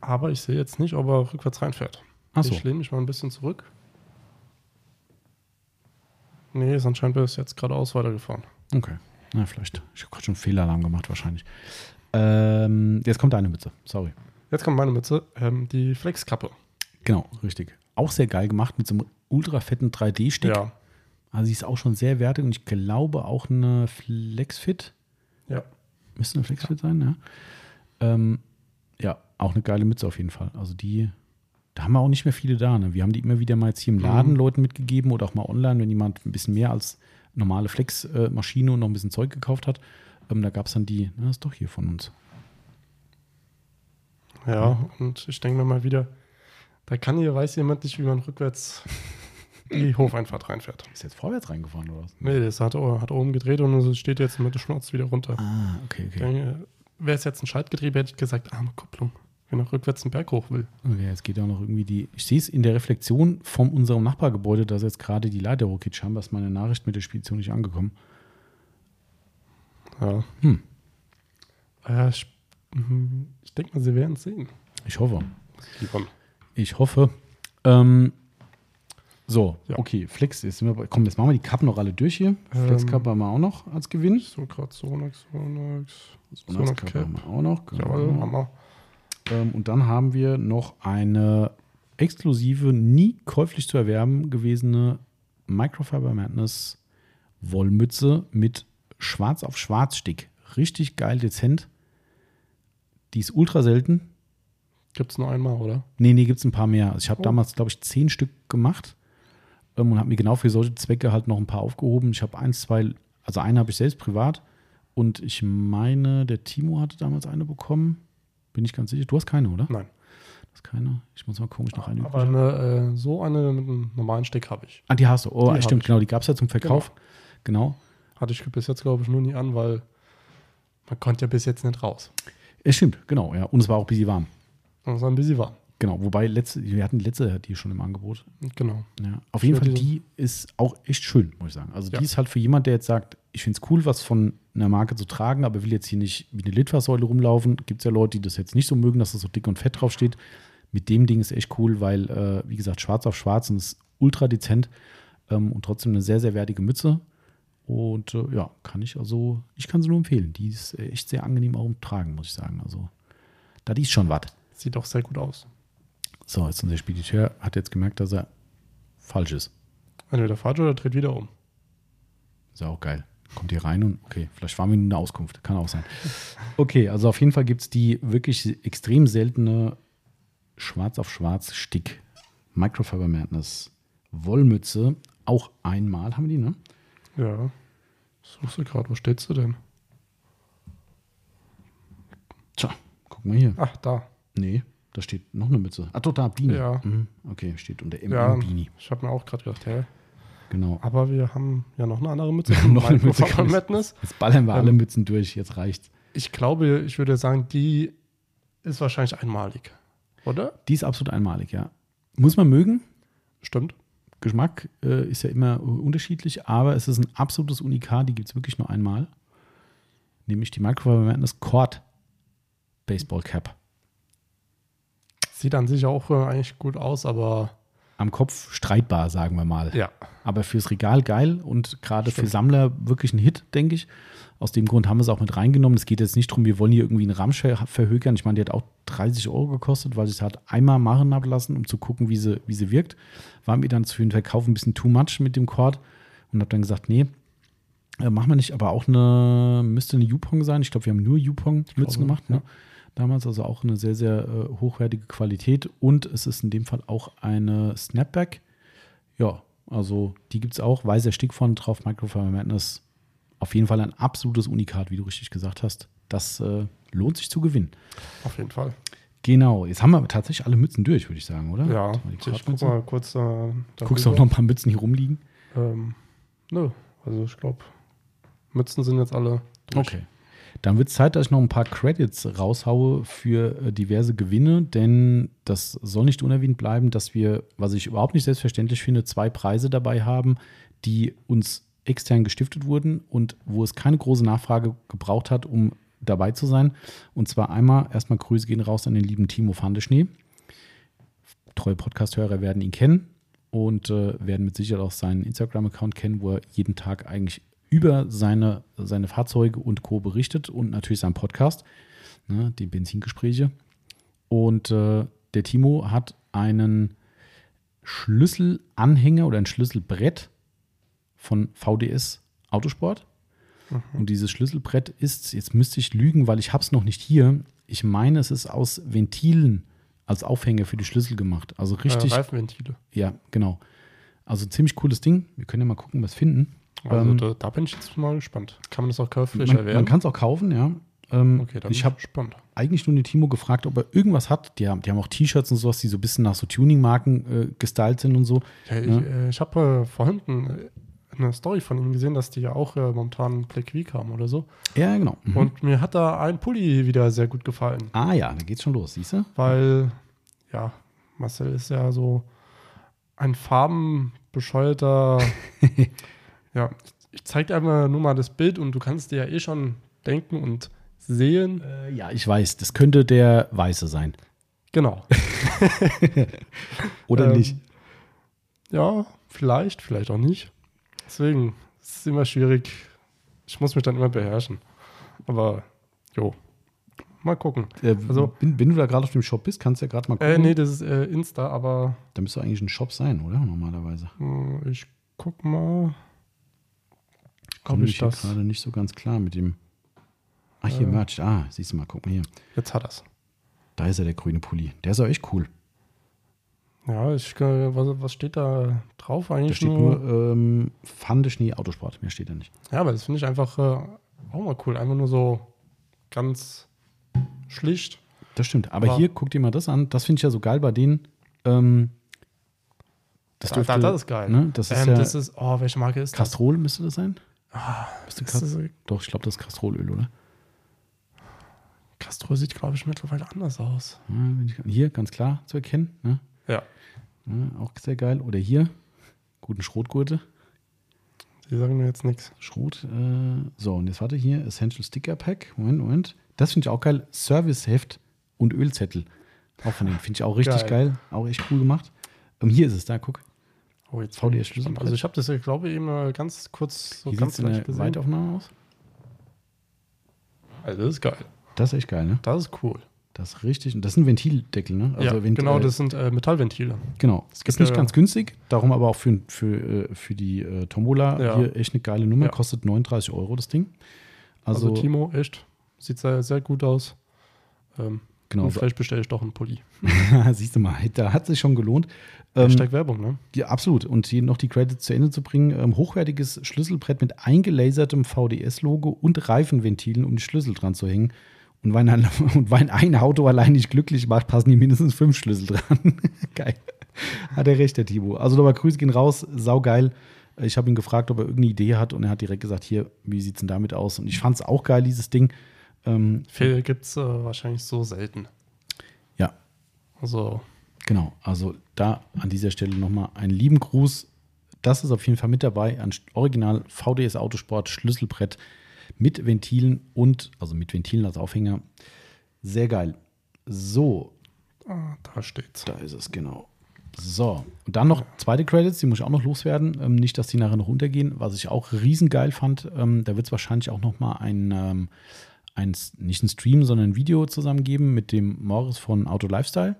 Aber ich sehe jetzt nicht, ob er rückwärts reinfährt. Ach so. Ich lehne mich mal ein bisschen zurück. Nee, ist anscheinend bis jetzt geradeaus weitergefahren. Okay. Na, vielleicht. Ich habe gerade schon einen Fehlalarm gemacht, wahrscheinlich. Ähm, jetzt kommt deine Mütze. Sorry. Jetzt kommt meine Mütze. Ähm, die Flexkappe. Genau, richtig. Auch sehr geil gemacht mit so einem ultra fetten 3D-Stick. Ja. Also sie ist auch schon sehr wertig und ich glaube auch eine Flexfit. Ja. Müsste eine Flexfit sein, ja. Ähm, ja, auch eine geile Mütze auf jeden Fall. Also die, da haben wir auch nicht mehr viele da. Ne? Wir haben die immer wieder mal jetzt hier im Laden mhm. Leuten mitgegeben oder auch mal online, wenn jemand ein bisschen mehr als normale Flex-Maschine und noch ein bisschen Zeug gekauft hat. Ähm, da gab es dann die, na, das ist doch hier von uns. Ja, und ich denke mir mal wieder, da kann hier, weiß jemand nicht, wie man rückwärts die Hofeinfahrt reinfährt. Ist jetzt vorwärts reingefahren oder was? Nee, das hat, hat oben gedreht und es steht jetzt mit der Schnauze wieder runter. Ah, okay, okay. Wäre es jetzt ein Schaltgetriebe, hätte ich gesagt, arme Kupplung, wenn er rückwärts einen Berg hoch will. Okay, jetzt geht auch noch irgendwie die. Ich sehe es in der Reflexion von unserem Nachbargebäude, dass jetzt gerade die Leiter hochgeht. Scheinbar ist meine Nachricht mit der Spedition nicht angekommen. Ja. Hm. Ja, ich, mhm, ich denke mal, sie werden es sehen. Ich hoffe. Ich hoffe. Ähm, so, ja. okay, Flex ist. Komm, jetzt machen wir die Kappen noch alle durch hier. Ähm, Flex-Kappe haben wir auch noch als Gewinn. So, gerade Sonax, Sonax. Sonax-Kappe haben wir auch noch. Genau. Jawohl, Hammer. Ähm, und dann haben wir noch eine exklusive, nie käuflich zu erwerben gewesene Microfiber Madness Wollmütze mit Schwarz auf Schwarz Stick. Richtig geil, dezent. Die ist ultra selten. Gibt es nur einmal, oder? Nee, nee, gibt es ein paar mehr. Also ich habe oh. damals, glaube ich, zehn Stück gemacht ähm, und habe mir genau für solche Zwecke halt noch ein paar aufgehoben. Ich habe eins, zwei Also eine habe ich selbst privat und ich meine, der Timo hatte damals eine bekommen. Bin ich ganz sicher. Du hast keine, oder? Nein. Das ist keine. Ich muss mal gucken, ich noch eine Aber eine, äh, so eine mit einem normalen Steck habe ich. Ah, die hast du. Oh, die stimmt, genau. Die gab es ja zum Verkauf. Genau. genau. Hatte ich bis jetzt, glaube ich, nur nie an, weil man konnte ja bis jetzt nicht raus. Es stimmt, genau, ja. Und es war auch ein bisschen warm. Und es war ein bisschen warm. Genau, wobei letzte, wir hatten letzte die schon im Angebot. Genau. Ja, auf jeden Fall, die ist auch echt schön, muss ich sagen. Also ja. die ist halt für jemand, der jetzt sagt, ich finde es cool, was von einer Marke zu tragen, aber will jetzt hier nicht wie eine Litfaßsäule rumlaufen. Gibt es ja Leute, die das jetzt nicht so mögen, dass das so dick und fett drauf steht. Mit dem Ding ist echt cool, weil, äh, wie gesagt, schwarz auf schwarz und ist ultra dezent ähm, und trotzdem eine sehr, sehr wertige Mütze. Und äh, ja, kann ich also, ich kann sie nur empfehlen. Die ist echt sehr angenehm auch im Tragen, muss ich sagen. Also, da ist schon was. Sieht auch sehr gut aus. So, jetzt unser Spediteur hat jetzt gemerkt, dass er falsch ist. Entweder falsch oder dreht wieder um. Ist ja auch geil. Kommt hier rein und okay, vielleicht war mir eine Auskunft. Kann auch sein. Okay, also auf jeden Fall gibt es die wirklich extrem seltene Schwarz auf Schwarz Stick Microfiber Madness Wollmütze. Auch einmal haben wir die, ne? Ja. Suchst du gerade, wo steht sie denn? Tja, guck mal hier. Ach, da. Nee, da steht noch eine Mütze. Ach doch, da, Beanie. Ja. Mhm. Okay, steht unter MM ja, Beanie. Ich habe mir auch gerade gedacht, hä? Genau. Aber wir haben ja noch eine andere Mütze. noch eine Mütze von Madness. Jetzt ballern wir ähm, alle Mützen durch, jetzt reicht's. Ich glaube, ich würde sagen, die ist wahrscheinlich einmalig, oder? Die ist absolut einmalig, ja. Muss man mögen. Stimmt. Geschmack äh, ist ja immer unterschiedlich, aber es ist ein absolutes Unikat, die gibt es wirklich nur einmal. Nämlich die Microfiber Madness Cord Baseball Cap. Sieht an sich auch äh, eigentlich gut aus, aber. Am Kopf streitbar, sagen wir mal. Ja. Aber fürs Regal geil und gerade für Sammler wirklich ein Hit, denke ich. Aus dem Grund haben wir es auch mit reingenommen. Es geht jetzt nicht darum, wir wollen hier irgendwie einen Ramsch verhökern. Ich meine, die hat auch 30 Euro gekostet, weil ich es halt einmal machen habe lassen, um zu gucken, wie sie, wie sie wirkt. War mir dann für den Verkauf ein bisschen too much mit dem Cord und habe dann gesagt, nee, äh, machen wir nicht. Aber auch eine, müsste eine Yupong sein. Ich glaube, wir haben nur Yupong-Mützen gemacht. Ne? Damals also auch eine sehr, sehr äh, hochwertige Qualität. Und es ist in dem Fall auch eine Snapback. Ja, also die gibt es auch. Weißer Stick vorne drauf, Microfiber Madness auf jeden Fall ein absolutes Unikat, wie du richtig gesagt hast. Das äh, lohnt sich zu gewinnen. Auf jeden Fall. Genau, jetzt haben wir tatsächlich alle Mützen durch, würde ich sagen, oder? Ja, ich guck mal kurz. Äh, Guckst du auch noch ein paar Mützen hier rumliegen? Ähm, nö, also ich glaube, Mützen sind jetzt alle durch. Okay. Dann wird es Zeit, dass ich noch ein paar Credits raushaue für äh, diverse Gewinne, denn das soll nicht unerwähnt bleiben, dass wir, was ich überhaupt nicht selbstverständlich finde, zwei Preise dabei haben, die uns extern gestiftet wurden und wo es keine große Nachfrage gebraucht hat, um dabei zu sein. Und zwar einmal erstmal Grüße gehen raus an den lieben Timo Fandeschnee. Treue Podcast-Hörer werden ihn kennen und äh, werden mit Sicherheit auch seinen Instagram-Account kennen, wo er jeden Tag eigentlich über seine, seine Fahrzeuge und Co. berichtet und natürlich seinen Podcast, ne, die Benzingespräche. Und äh, der Timo hat einen Schlüsselanhänger oder ein Schlüsselbrett von VDS Autosport. Mhm. Und dieses Schlüsselbrett ist, jetzt müsste ich lügen, weil ich habe es noch nicht hier. Ich meine, es ist aus Ventilen als Aufhänger für die Schlüssel gemacht. Also richtig. Äh, Reifenventile. Ja, genau. Also ziemlich cooles Ding. Wir können ja mal gucken, was finden. Also ähm, da, da, bin ich jetzt mal gespannt. Kann man das auch kaufen? Man, man kann es auch kaufen, ja. Ähm, okay, dann ich habe eigentlich nur den Timo gefragt, ob er irgendwas hat. Die haben, die haben auch T-Shirts und sowas, die so ein bisschen nach so Tuning-Marken äh, gestylt sind und so. Ja, ich, äh, ich habe äh, vorhin eine Story von ihm gesehen, dass die ja auch äh, momentan Black Week haben oder so. Ja, genau. Mhm. Und mir hat da ein Pulli wieder sehr gut gefallen. Ah ja, da geht's schon los, siehst du? Weil, ja, Marcel ist ja so ein farbenbescheuerter. ja, ich zeig dir einfach nur mal das Bild und du kannst dir ja eh schon denken und sehen. Äh, ja, ich weiß, das könnte der Weiße sein. Genau. oder ähm, nicht? Ja, vielleicht, vielleicht auch nicht. Deswegen ist es immer schwierig. Ich muss mich dann immer beherrschen. Aber, jo. Mal gucken. Äh, also, wenn, wenn, du da gerade auf dem Shop bist, kannst du ja gerade mal gucken. Äh, nee, das ist äh, Insta, aber. Da müsste eigentlich ein Shop sein, oder? Normalerweise. Hm, ich guck mal. Komme ich das gerade nicht so ganz klar mit dem. Ach, hier, äh, Merch. Ah, siehst du mal, guck mal hier. Jetzt hat er's. Da ist er, der grüne Pulli. Der ist auch echt cool. Ja, ich, äh, was, was steht da drauf eigentlich? Da steht nur, nur ähm, Fande Schnee Autosport. Mehr steht da nicht. Ja, aber das finde ich einfach äh, auch mal cool. Einfach nur so ganz schlicht. Das stimmt. Aber, aber hier, guck dir mal das an. Das finde ich ja so geil bei denen. Ähm, das, dürfte, da, das ist geil. Ne? Das, ist ähm, ja das ist, oh, welche Marke ist das? Castrol müsste das sein? Ah, das das Doch, ich glaube, das ist Castrolöl, oder? Castrol sieht, glaube ich, mittlerweile anders aus. Ja, hier, ganz klar zu erkennen. Ne? Ja. ja. Auch sehr geil. Oder hier, guten Schrotgurte. Die sagen mir jetzt nichts. Schrot. Äh, so, und jetzt warte hier, Essential Sticker Pack. Moment, Moment. Das finde ich auch geil. Serviceheft und Ölzettel. Auch von denen. Finde ich auch richtig geil. geil. Auch echt cool gemacht. Um, ähm, hier ist es, da, guck. Oh, jetzt VDS Schlüssel. Also ich habe das, glaube ich, eben ganz kurz so Wie ganz leicht gesehen. Weitaufnahme aus? Also das ist geil. Das ist echt geil, ne? Das ist cool. Das ist richtig. Und das sind Ventildeckel, ne? Also ja, Ventil, genau, das sind äh, Metallventile. Genau. Es ist nicht ja, ganz günstig, darum aber auch für, für, äh, für die äh, Tombola ja. hier echt eine geile Nummer. Kostet 39 Euro das Ding. Also, also Timo, echt, sieht sehr, sehr gut aus. Ähm, genau. Und vielleicht bestelle ich doch einen Pulli. Siehst du mal, da hat sich schon gelohnt. Ähm, Hashtag Werbung, ne? Ja, absolut. Und hier noch die Credits zu Ende zu bringen. Ähm, hochwertiges Schlüsselbrett mit eingelasertem VDS-Logo und Reifenventilen, um die Schlüssel dran zu hängen. Und wenn, ein, und wenn ein Auto allein nicht glücklich macht, passen die mindestens fünf Schlüssel dran. geil. Hat er recht, der Timo. Also nochmal Grüße gehen raus, saugeil. Ich habe ihn gefragt, ob er irgendeine Idee hat und er hat direkt gesagt, hier, wie sieht es denn damit aus? Und ich fand es auch geil, dieses Ding. Ähm, Viel gibt es äh, wahrscheinlich so selten. Ja. Also. Genau, also da an dieser Stelle nochmal einen lieben Gruß. Das ist auf jeden Fall mit dabei. Ein Original VDS Autosport Schlüsselbrett mit Ventilen und, also mit Ventilen als Aufhänger. Sehr geil. So. Ah, da steht's. Da ist es, genau. So, und dann noch zweite Credits, die muss ich auch noch loswerden. Ähm, nicht, dass die nachher noch runtergehen. Was ich auch riesengeil fand, ähm, da wird es wahrscheinlich auch noch mal ein, ähm, ein, nicht ein Stream, sondern ein Video zusammengeben mit dem Morris von Auto Lifestyle.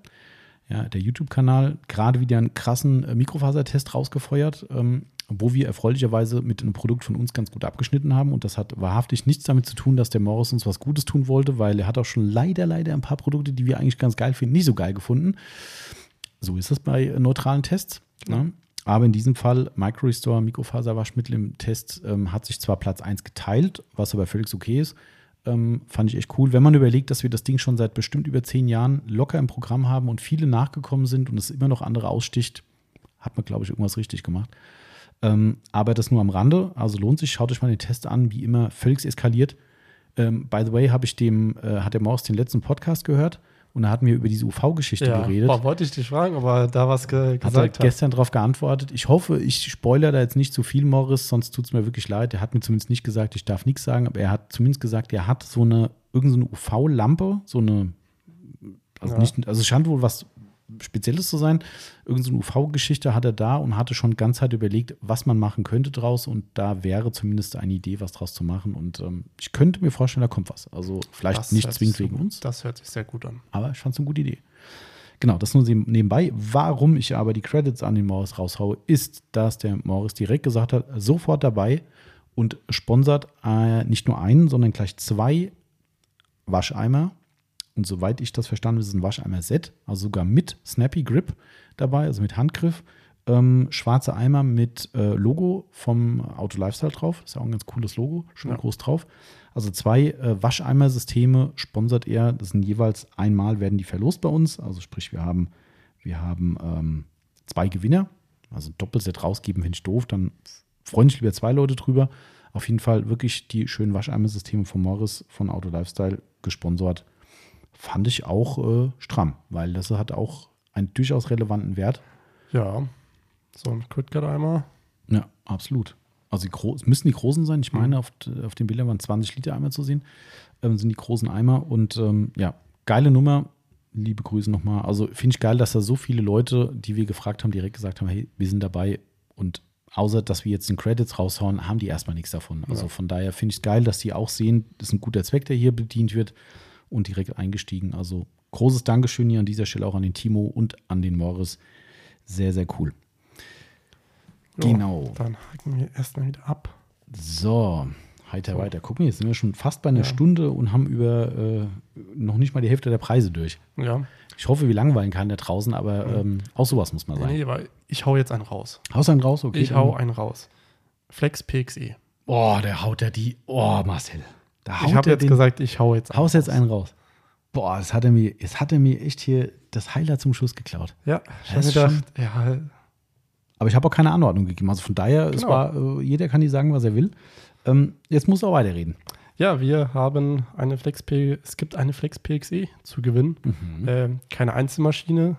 Ja, der YouTube-Kanal, gerade wieder einen krassen äh, Mikrofasertest rausgefeuert. Ähm, wo wir erfreulicherweise mit einem Produkt von uns ganz gut abgeschnitten haben. Und das hat wahrhaftig nichts damit zu tun, dass der Morris uns was Gutes tun wollte, weil er hat auch schon leider, leider ein paar Produkte, die wir eigentlich ganz geil finden, nicht so geil gefunden. So ist das bei neutralen Tests. Ne? Aber in diesem Fall, Micro-Restore, Mikrofaserwaschmittel im Test, ähm, hat sich zwar Platz 1 geteilt, was aber völlig okay ist. Ähm, fand ich echt cool. Wenn man überlegt, dass wir das Ding schon seit bestimmt über zehn Jahren locker im Programm haben und viele nachgekommen sind und es immer noch andere aussticht, hat man, glaube ich, irgendwas richtig gemacht. Ähm, aber das nur am Rande. Also lohnt sich, schaut euch mal den Test an, wie immer, völlig eskaliert. Ähm, by the way, habe ich dem, äh, hat der Maus den letzten Podcast gehört und da hatten wir über diese UV-Geschichte ja, geredet. Boah, wollte ich dich fragen, aber da was ge gesagt hat. Er gestern darauf geantwortet. Ich hoffe, ich spoilere da jetzt nicht zu viel, Morris, sonst tut es mir wirklich leid. Er hat mir zumindest nicht gesagt, ich darf nichts sagen, aber er hat zumindest gesagt, er hat so eine, irgendeine so UV-Lampe, so eine, also ja. nicht, also es scheint wohl was Spezielles zu sein. Irgendeine so UV-Geschichte hat er da und hatte schon ganz halt überlegt, was man machen könnte draus. Und da wäre zumindest eine Idee, was draus zu machen. Und ähm, ich könnte mir vorstellen, da kommt was. Also vielleicht das nicht zwingend wegen uns. Das hört sich sehr gut an. Aber ich fand es eine gute Idee. Genau, das nur nebenbei. Warum ich aber die Credits an den Morris raushaue, ist, dass der Morris direkt gesagt hat, sofort dabei und sponsert äh, nicht nur einen, sondern gleich zwei Wascheimer und soweit ich das verstanden habe, ist ein Wascheimer-Set, also sogar mit Snappy Grip dabei, also mit Handgriff. Ähm, schwarze Eimer mit äh, Logo vom Auto Lifestyle drauf. Ist ja auch ein ganz cooles Logo, schön ja. groß drauf. Also zwei äh, Wascheimer-Systeme sponsert er. Das sind jeweils einmal werden die verlost bei uns. Also sprich, wir haben, wir haben ähm, zwei Gewinner. Also ein Doppelset rausgeben finde ich doof. Dann freuen sich lieber zwei Leute drüber. Auf jeden Fall wirklich die schönen Wascheimer-Systeme von Morris von Auto Lifestyle gesponsert fand ich auch äh, stramm, weil das hat auch einen durchaus relevanten Wert. Ja, so ein Quidcat-Eimer. Ja, absolut. Also die es müssen die großen sein. Ich meine, mhm. auf, auf den Bildern waren 20 Liter Eimer zu sehen. Ähm, sind die großen Eimer. Und ähm, ja, geile Nummer. Liebe Grüße nochmal. Also finde ich geil, dass da so viele Leute, die wir gefragt haben, direkt gesagt haben, hey, wir sind dabei. Und außer, dass wir jetzt den Credits raushauen, haben die erstmal nichts davon. Also ja. von daher finde ich es geil, dass die auch sehen, das ist ein guter Zweck, der hier bedient wird und direkt eingestiegen. Also großes Dankeschön hier an dieser Stelle auch an den Timo und an den Morris. Sehr, sehr cool. Jo, genau. Dann haken wir erstmal wieder ab. So, heiter so. weiter. Guck mal, jetzt sind wir schon fast bei einer ja. Stunde und haben über äh, noch nicht mal die Hälfte der Preise durch. Ja. Ich hoffe, wir langweilen keinen da draußen, aber ähm, auch sowas muss man sagen. Nee, aber ich hau jetzt einen raus. Haust einen raus? Okay. Ich hau einen raus. Flex PXE. Oh, der haut ja die. Oh, Marcel. Da haut ich habe jetzt den, gesagt, ich hau jetzt einen Haust jetzt einen raus. Boah, das hat er mir, jetzt hat er mir echt hier das Highlight zum Schluss geklaut. Ja, ich habe gedacht, ja. Aber ich habe auch keine Anordnung gegeben. Also von daher, genau. war, äh, jeder kann nicht sagen, was er will. Ähm, jetzt muss er auch weiterreden. Ja, wir haben eine Flex P, es gibt eine Flex PXE zu gewinnen. Mhm. Äh, keine Einzelmaschine,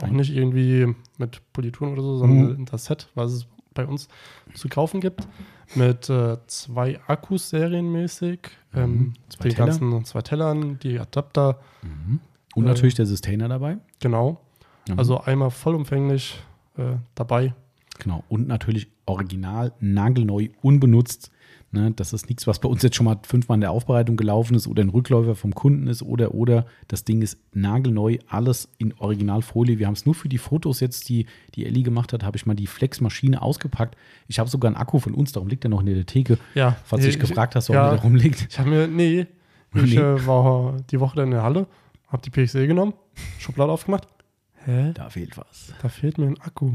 auch nicht irgendwie mit Polituren oder so, sondern mhm. das Set, was es bei uns zu kaufen gibt. Mit äh, zwei Akkus serienmäßig, mhm. ähm, zwei den Teller. ganzen zwei Tellern, die Adapter. Mhm. Und äh, natürlich der Sustainer dabei. Genau. Mhm. Also einmal vollumfänglich äh, dabei. Genau. Und natürlich original, nagelneu, unbenutzt Ne, das ist nichts, was bei uns jetzt schon mal fünfmal in der Aufbereitung gelaufen ist oder ein Rückläufer vom Kunden ist oder oder das Ding ist nagelneu, alles in Originalfolie. Wir haben es nur für die Fotos jetzt, die die Ellie gemacht hat, habe ich mal die Flex-Maschine ausgepackt. Ich habe sogar einen Akku von uns, darum liegt er noch in der Theke. Ja. Falls du dich gefragt hast, warum ja, der rumliegt. Ich habe mir, nee, ich äh, war die Woche in der Halle, habe die PXE genommen, Schublade aufgemacht. Hä? Da fehlt was. Da fehlt mir ein Akku.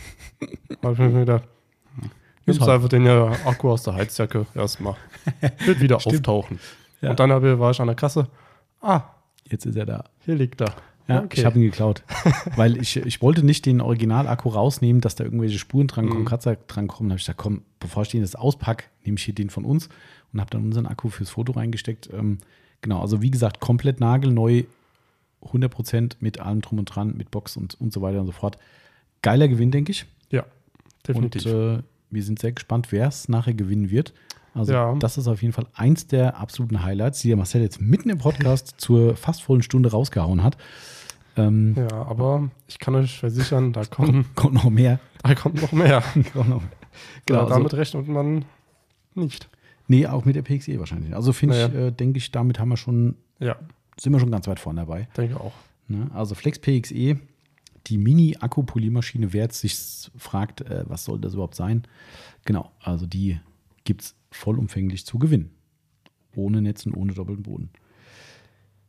habe ich mir gedacht, Nimmst halt. einfach den Akku aus der Heizjacke erstmal. Wird wieder auftauchen. Ja. Und dann war ich an der Kasse. Ah, jetzt ist er da. Hier liegt er. Ja, okay. ich habe ihn geklaut. Weil ich, ich wollte nicht den Original-Akku rausnehmen, dass da irgendwelche Spuren drankommen, mhm. Kratzer drankommen. Da habe ich gesagt, komm, bevor ich den jetzt auspacke, nehme ich hier den von uns und habe dann unseren Akku fürs Foto reingesteckt. Ähm, genau, also wie gesagt, komplett nagelneu, 100% mit allem drum und dran, mit Box und, und so weiter und so fort. Geiler Gewinn, denke ich. Ja, definitiv. Und äh, wir sind sehr gespannt, wer es nachher gewinnen wird. Also ja. das ist auf jeden Fall eins der absoluten Highlights, die der Marcel jetzt mitten im Podcast zur fast vollen Stunde rausgehauen hat. Ähm, ja, aber ich kann euch versichern, da kommt, kommt noch mehr. Da kommt noch mehr. genau, also, damit rechnet man nicht. Nee, auch mit der PXE wahrscheinlich. Also finde naja. ich, äh, denke ich, damit haben wir schon, ja. sind wir schon ganz weit vorne dabei. Denke auch. Ne? Also Flex PXE die Mini-Akku-Polymaschine, wer jetzt sich fragt, äh, was soll das überhaupt sein? Genau, also die gibt es vollumfänglich zu gewinnen. Ohne Netz und ohne doppelten Boden.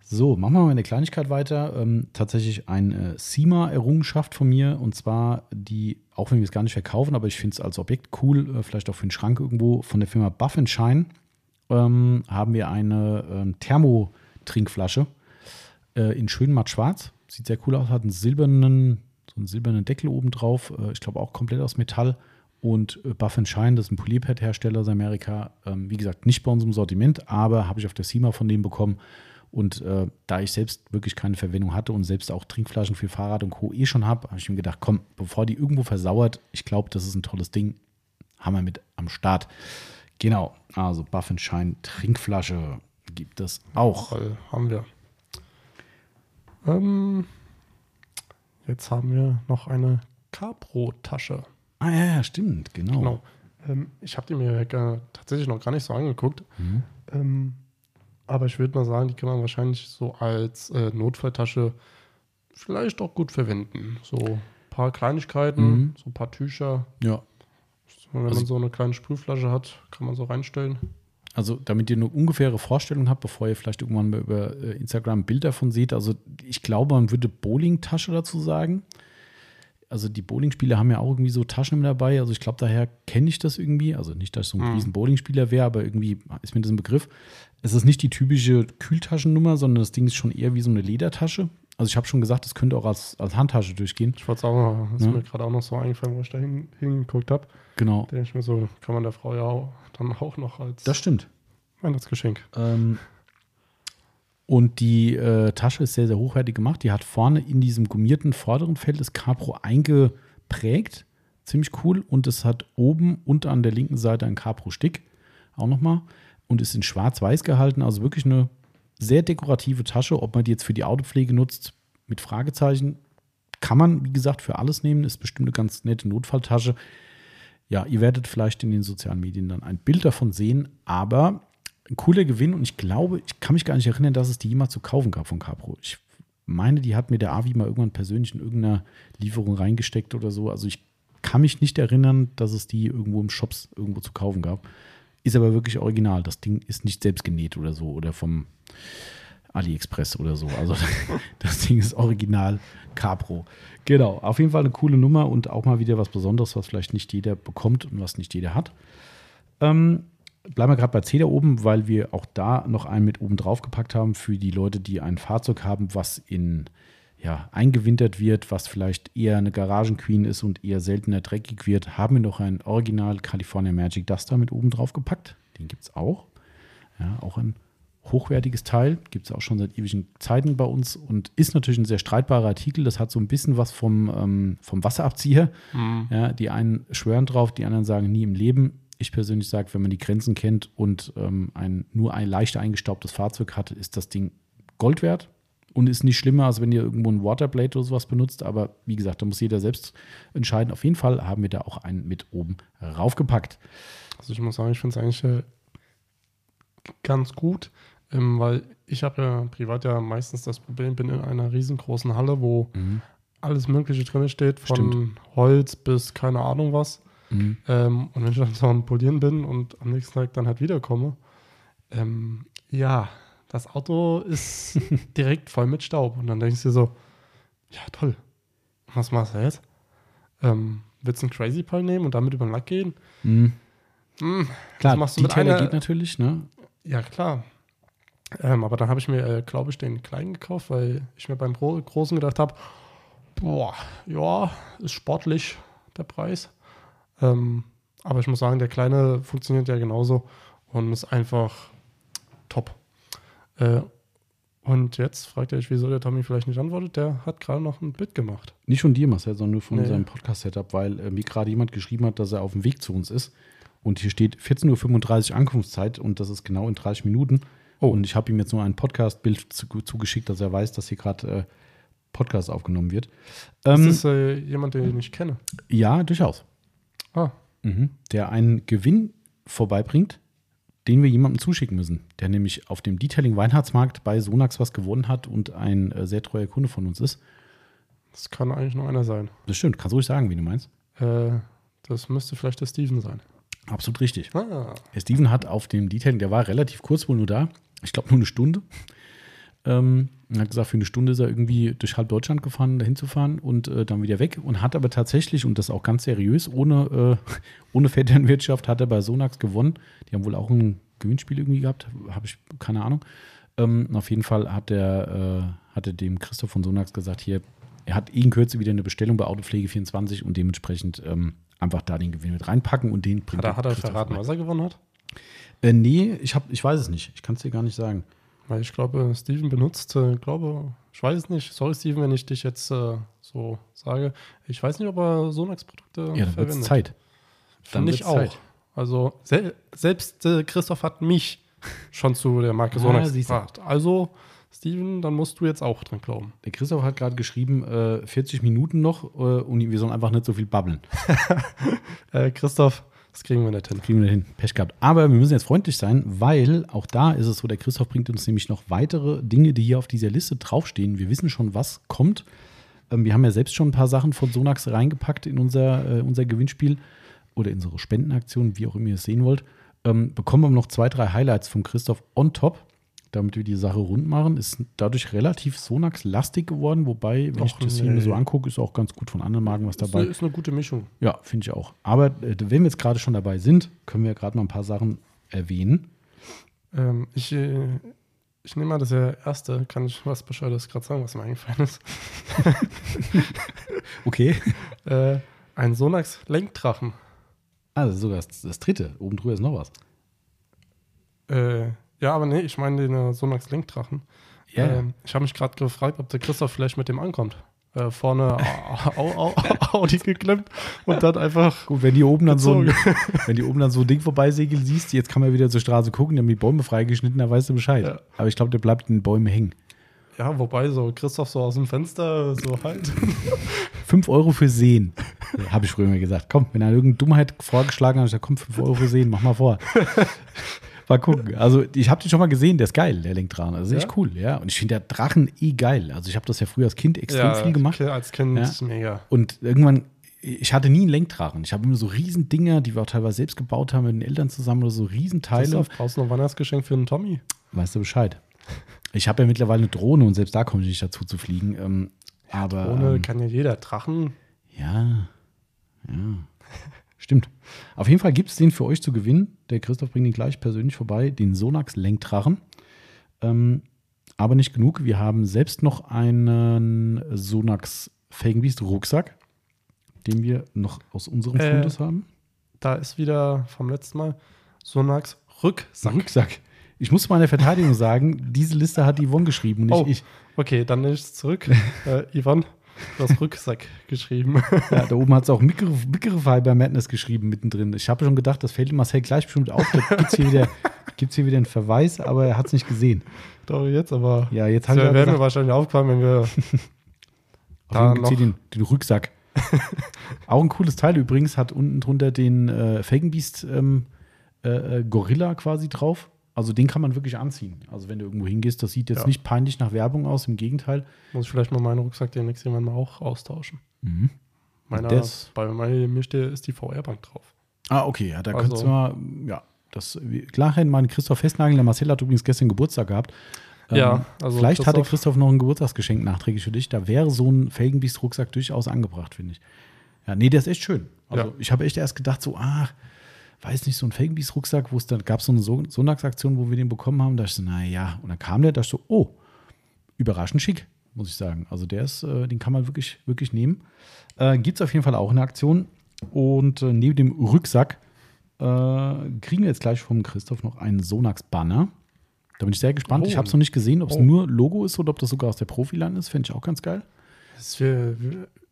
So, machen wir mal eine Kleinigkeit weiter. Ähm, tatsächlich eine äh, SIMA-Errungenschaft von mir und zwar die, auch wenn wir es gar nicht verkaufen, aber ich finde es als Objekt cool, äh, vielleicht auch für den Schrank irgendwo, von der Firma Buff Shine ähm, haben wir eine ähm, Thermotrinkflasche äh, in schön matt schwarz Sieht sehr cool aus, hat einen silbernen, so einen silbernen Deckel oben drauf. Äh, ich glaube auch komplett aus Metall. Und äh, Buff Shine, das ist ein Polierpad-Hersteller aus Amerika. Ähm, wie gesagt, nicht bei unserem Sortiment, aber habe ich auf der SEMA von dem bekommen. Und äh, da ich selbst wirklich keine Verwendung hatte und selbst auch Trinkflaschen für Fahrrad und Co. eh schon habe, habe ich mir gedacht, komm, bevor die irgendwo versauert, ich glaube, das ist ein tolles Ding, haben wir mit am Start. Genau, also Buff Shine Trinkflasche gibt es auch. Voll, haben wir. Ähm, jetzt haben wir noch eine Capro-Tasche. Ah ja, ja, stimmt, genau. genau. Ähm, ich habe die mir äh, tatsächlich noch gar nicht so angeguckt. Mhm. Ähm, aber ich würde mal sagen, die kann man wahrscheinlich so als äh, Notfalltasche vielleicht auch gut verwenden. So ein paar Kleinigkeiten, mhm. so ein paar Tücher. Ja. Wenn also man so eine kleine Sprühflasche hat, kann man so reinstellen. Also, damit ihr eine ungefähre Vorstellung habt, bevor ihr vielleicht irgendwann mal über äh, Instagram Bilder davon seht. Also, ich glaube, man würde Bowling-Tasche dazu sagen. Also, die Bowling-Spieler haben ja auch irgendwie so Taschen mit dabei. Also, ich glaube, daher kenne ich das irgendwie. Also, nicht, dass ich so ein mhm. riesen Bowling-Spieler wäre, aber irgendwie ist mir das ein Begriff. Es ist nicht die typische Kühltaschennummer, sondern das Ding ist schon eher wie so eine Ledertasche. Also, ich habe schon gesagt, das könnte auch als, als Handtasche durchgehen. Ich wollte es auch, das ist ja. mir gerade auch noch so eingefallen, wo ich da hingeguckt habe. Genau. Denke ich mir so, kann man der Frau ja auch dann auch noch als das stimmt. Weihnachtsgeschenk. Ähm, und die äh, Tasche ist sehr, sehr hochwertig gemacht. Die hat vorne in diesem gummierten vorderen Feld das Capro eingeprägt. Ziemlich cool. Und es hat oben und an der linken Seite ein Capro-Stick. Auch nochmal. Und ist in schwarz-weiß gehalten. Also wirklich eine sehr dekorative Tasche. Ob man die jetzt für die Autopflege nutzt, mit Fragezeichen. Kann man, wie gesagt, für alles nehmen. Ist bestimmt eine ganz nette Notfalltasche ja, ihr werdet vielleicht in den sozialen Medien dann ein Bild davon sehen, aber ein cooler Gewinn und ich glaube, ich kann mich gar nicht erinnern, dass es die jemals zu kaufen gab von Capro. Ich meine, die hat mir der Avi mal irgendwann persönlich in irgendeiner Lieferung reingesteckt oder so. Also ich kann mich nicht erinnern, dass es die irgendwo im Shops irgendwo zu kaufen gab. Ist aber wirklich original. Das Ding ist nicht selbst genäht oder so oder vom AliExpress oder so. Also das Ding ist original Capro. Genau, auf jeden Fall eine coole Nummer und auch mal wieder was Besonderes, was vielleicht nicht jeder bekommt und was nicht jeder hat. Ähm, bleiben wir gerade bei C da oben, weil wir auch da noch einen mit oben drauf gepackt haben für die Leute, die ein Fahrzeug haben, was in ja, eingewintert wird, was vielleicht eher eine Garagenqueen ist und eher seltener dreckig wird, haben wir noch ein Original California Magic Duster mit oben drauf gepackt. Den gibt es auch. Ja, auch ein hochwertiges Teil, gibt es auch schon seit ewigen Zeiten bei uns und ist natürlich ein sehr streitbarer Artikel. Das hat so ein bisschen was vom, ähm, vom Wasserabzieher. Mhm. Ja, die einen schwören drauf, die anderen sagen nie im Leben. Ich persönlich sage, wenn man die Grenzen kennt und ähm, ein, nur ein leicht eingestaubtes Fahrzeug hat, ist das Ding Gold wert und ist nicht schlimmer, als wenn ihr irgendwo ein Waterblade oder sowas benutzt. Aber wie gesagt, da muss jeder selbst entscheiden. Auf jeden Fall haben wir da auch einen mit oben raufgepackt. Also ich muss sagen, ich finde es eigentlich äh, ganz gut, ähm, weil ich habe ja privat ja meistens das Problem, bin in einer riesengroßen Halle, wo mhm. alles Mögliche drin steht, von Stimmt. Holz bis keine Ahnung was. Mhm. Ähm, und wenn ich dann so am Polieren bin und am nächsten Tag dann halt wiederkomme, ähm, ja, das Auto ist direkt voll mit Staub. Und dann denkst du dir so, ja, toll. Was machst du jetzt? Ähm, willst du einen Crazy Pal nehmen und damit über den Lack gehen? Mhm. Mhm. Klar, was machst du die mit einer, geht natürlich, ne? Ja, klar. Ähm, aber dann habe ich mir, äh, glaube ich, den kleinen gekauft, weil ich mir beim Großen gedacht habe, boah, ja, ist sportlich der Preis. Ähm, aber ich muss sagen, der kleine funktioniert ja genauso und ist einfach top. Äh, und jetzt fragt ihr euch, wieso der Tommy vielleicht nicht antwortet. Der hat gerade noch ein Bit gemacht. Nicht von dir, Marcel, sondern nur von nee. unserem Podcast-Setup, weil äh, mir gerade jemand geschrieben hat, dass er auf dem Weg zu uns ist. Und hier steht 14.35 Uhr Ankunftszeit und das ist genau in 30 Minuten. Oh. Und ich habe ihm jetzt nur ein Podcast-Bild zugeschickt, dass er weiß, dass hier gerade äh, Podcast aufgenommen wird. Ähm, ist das äh, jemand, den ich kenne? Ja, durchaus. Ah. Mhm. Der einen Gewinn vorbeibringt, den wir jemandem zuschicken müssen, der nämlich auf dem Detailing Weihnachtsmarkt bei Sonax was gewonnen hat und ein äh, sehr treuer Kunde von uns ist. Das kann eigentlich nur einer sein. Das stimmt. Kannst du ruhig sagen, wie du meinst? Äh, das müsste vielleicht der Steven sein. Absolut richtig. Ah. Der Steven hat auf dem Detailing, der war relativ kurz wohl nur da, ich glaube nur eine Stunde. Ähm, er hat gesagt, für eine Stunde ist er irgendwie durch halb Deutschland gefahren, dahin zu fahren und äh, dann wieder weg. Und hat aber tatsächlich, und das auch ganz seriös, ohne, äh, ohne Vetternwirtschaft, hat er bei Sonax gewonnen. Die haben wohl auch ein Gewinnspiel irgendwie gehabt, habe ich keine Ahnung. Ähm, auf jeden Fall hat er, äh, hatte dem Christoph von Sonax gesagt, hier, er hat in Kürze wieder eine Bestellung bei Autopflege24 und dementsprechend ähm, einfach da den Gewinn mit reinpacken und den bringt Hat er, hat er verraten, was er gewonnen hat? Äh, nee, ich, hab, ich weiß es nicht. Ich kann es dir gar nicht sagen. Weil ich glaube, Steven benutzt, äh, glaube, ich weiß es nicht. Sorry, Steven, wenn ich dich jetzt äh, so sage. Ich weiß nicht, ob er Sonax-Produkte ja, dann verwendet. Zeit. Finde ich auch. Zeit. Also se selbst äh, Christoph hat mich schon zu der Marke Sonax gebracht. Also, Steven, dann musst du jetzt auch dran glauben. Der Christoph hat gerade geschrieben, äh, 40 Minuten noch äh, und wir sollen einfach nicht so viel babbeln. Äh, Christoph, das kriegen wir nicht hin. Kriegen wir hin. Pech gehabt. Aber wir müssen jetzt freundlich sein, weil auch da ist es so, der Christoph bringt uns nämlich noch weitere Dinge, die hier auf dieser Liste draufstehen. Wir wissen schon, was kommt. Ähm, wir haben ja selbst schon ein paar Sachen von Sonax reingepackt in unser, äh, unser Gewinnspiel oder in unsere Spendenaktion, wie auch immer ihr es sehen wollt. Ähm, bekommen wir noch zwei, drei Highlights von Christoph on top damit wir die Sache rund machen. Ist dadurch relativ Sonax-lastig geworden, wobei, wenn Och, ich das hier nee. so angucke, ist auch ganz gut von anderen Marken was dabei. Ist eine gute Mischung. Ja, finde ich auch. Aber äh, wenn wir jetzt gerade schon dabei sind, können wir ja gerade mal ein paar Sachen erwähnen. Ähm, ich, äh, ich nehme mal das erste, kann ich was Bescheuertes gerade sagen, was mir eingefallen ist. okay. Äh, ein Sonax-Lenkdrachen. Ah, das ist sogar das, das dritte. Oben drüber ist noch was. Äh, ja, aber nee, ich meine den äh, Sonax Lenkdrachen. Ja. Ähm, ich habe mich gerade gefragt, ob der Christoph vielleicht mit dem ankommt. Äh, vorne au, au, Audi geklemmt und dann einfach. Gut, wenn die oben dann so ein, wenn die oben dann so ein Ding vorbeisegeln siehst, jetzt kann man wieder zur Straße gucken, die haben die Bäume freigeschnitten, da weißt du Bescheid. Ja. Aber ich glaube, der bleibt in den Bäumen hängen. Ja, wobei so Christoph so aus dem Fenster so halt. Fünf Euro für Sehen. Habe ich früher mal gesagt. Komm, wenn er irgendeine Dummheit vorgeschlagen hat, ich komm, fünf Euro für Sehen, mach mal vor. Mal gucken. Also, ich habe den schon mal gesehen, der ist geil, der Lenkdrachen. Also, ja? echt cool, ja. Und ich finde der Drachen eh geil. Also, ich habe das ja früher als Kind extrem ja, viel gemacht. Als Kind ja. ist mega. Und irgendwann ich hatte nie einen Lenkdrachen. Ich habe immer so riesen Dinger, die wir auch teilweise selbst gebaut haben mit den Eltern zusammen oder so Riesenteile. Christoph, brauchst du noch Weihnachtsgeschenk für einen Tommy? Weißt du Bescheid. Ich habe ja mittlerweile eine Drohne und selbst da komme ich nicht dazu zu fliegen. Ähm, ja, aber, Drohne ähm, kann ja jeder. Drachen. Ja, ja. Stimmt. Auf jeden Fall gibt es den für euch zu gewinnen. Der Christoph bringt ihn gleich persönlich vorbei, den Sonax Lenkdrachen. Ähm, aber nicht genug. Wir haben selbst noch einen Sonax Felgenbiest Rucksack, den wir noch aus unserem Äh, Fundus haben. Da ist wieder vom letzten Mal Sonax Rücksack. Rucksack. Ich muss meiner Verteidigung sagen, diese Liste hat Yvonne geschrieben, nicht Oh. ich. Okay, dann nehme ich es zurück. äh, Ivan, du hast Rücksack geschrieben. Ja, da oben hat es auch Microfiber bei Madness geschrieben mittendrin. Ich habe schon gedacht, das fällt Marcel gleich bestimmt auf. Da gibt es hier, wieder- gibt's hier wieder einen Verweis, aber er hat es nicht gesehen. Doch, jetzt aber. Ja, jetzt Das haben wir wäre mir wahrscheinlich aufgefallen, wenn wir. da gibt hier den, den Rucksack. auch ein cooles Teil übrigens, hat unten drunter den äh, Felgenbeast ähm, äh, äh, Gorilla quasi drauf. Also den kann man wirklich anziehen. Also wenn du irgendwo hingehst, das sieht jetzt Ja. nicht peinlich nach Werbung aus, im Gegenteil. Muss ich vielleicht mal meinen Rucksack demnächst irgendwann mal auch austauschen. Mhm. Meiner, Das- bei mir, mir steht, ist die VR-Bank drauf. Ah, okay, ja, da Also- könntest du mal, ja, das, klar, mein Christoph Festnagel, der Marcel hat übrigens gestern Geburtstag gehabt. Ja, also Vielleicht hatte Christoph- Christoph noch ein Geburtstagsgeschenk nachträglich für dich. Da wäre so ein Felgenbiest-Rucksack durchaus angebracht, finde ich. Ja, nee, der ist echt schön. Also Ja. ich habe echt erst gedacht, so, ach, weiß nicht, so ein Felgenbiest-Rucksack, wo es dann gab so eine so Sonntagsaktion, wo wir den bekommen haben. Da dachte ich so, naja, und dann kam der, da dachte ich so, oh, überraschend schick, muss ich sagen. Also der ist, äh, den kann man wirklich, wirklich nehmen. Äh, Gibt es auf jeden Fall auch eine Aktion. Und äh, neben dem Rucksack äh, kriegen wir jetzt gleich vom Christoph noch einen Sonax-Banner. Da bin ich sehr gespannt. Oh. Ich habe es noch nicht gesehen, ob es Oh. nur Logo ist oder ob das sogar aus der Profiline ist. Fände ich auch ganz geil. Ist,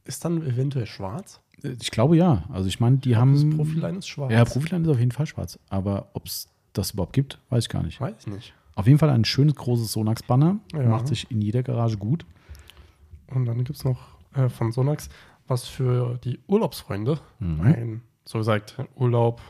ist dann eventuell schwarz? Ich glaube ja. Also ich meine, die Das haben. Profiline ist schwarz. Ja, Profiline ist auf jeden Fall schwarz. Aber ob es das überhaupt gibt, weiß ich gar nicht. Weiß ich nicht. Auf jeden Fall ein schönes großes Sonax-Banner. Ja. Macht sich in jeder Garage gut. Und dann gibt es noch äh, von Sonax was für die Urlaubsfreunde. Mhm. Ein, so gesagt, Urlaub,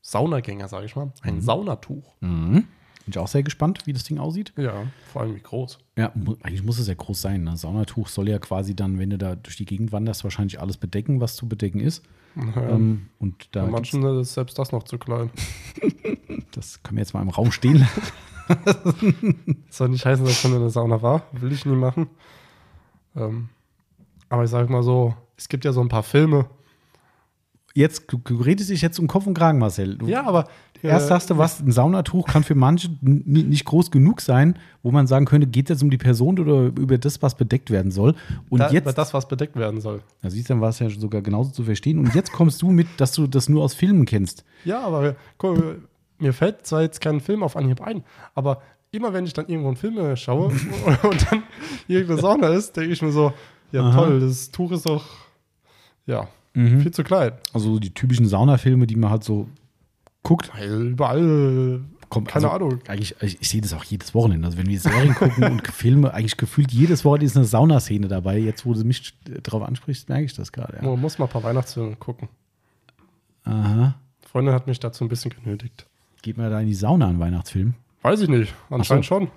Saunagänger, sage ich mal. Ein Saunatuch. Mhm. Bin ich auch sehr gespannt, wie das Ding aussieht. Ja, vor allem wie groß. Ja, eigentlich muss es ja groß sein. Ne? Saunatuch soll ja quasi dann, wenn du da durch die Gegend wanderst, wahrscheinlich alles bedecken, was zu bedecken ist. Ja, Ähm, und da manchen ist selbst das noch zu klein. das können wir jetzt mal im Raum stehen lassen. Soll nicht heißen, dass schon in der Sauna war. Will ich nie machen. Ähm, aber ich sage mal so, es gibt ja so ein paar Filme. Jetzt, du, du redest dich jetzt um Kopf und Kragen, Marcel. Du, Ja, aber Erst äh, sagst du, was, ein Saunatuch kann für manche nicht groß genug sein, wo man sagen könnte, geht es jetzt um die Person oder über das, was bedeckt werden soll. Und da, jetzt, das, was bedeckt werden soll. da siehst du, dann war es ja sogar genauso zu verstehen. Und jetzt kommst du mit, dass du das nur aus Filmen kennst. Ja, aber guck, mir fällt zwar jetzt kein Film auf Anhieb ein, aber immer wenn ich dann irgendwo einen Film äh, schaue und dann irgendeine Sauna ist, denke ich mir so, ja Aha. toll, das Tuch ist doch, ja, viel zu klein. Also die typischen Saunafilme, die man halt so guckt. Weil überall, Kommt, keine also, Ahnung. Eigentlich, ich, ich sehe das auch jedes Wochenende. Also wenn wir Serien gucken und Filme, eigentlich gefühlt jedes Wochenende ist eine Saunaszene dabei. Jetzt, wo du mich drauf ansprichst, merke ich das gerade. Ja. Man muss mal ein paar Weihnachtsfilme gucken. Aha. Freundin hat mich dazu ein bisschen genötigt. Geht man da in die Sauna an Weihnachtsfilm? Weiß ich nicht, anscheinend Ach schon.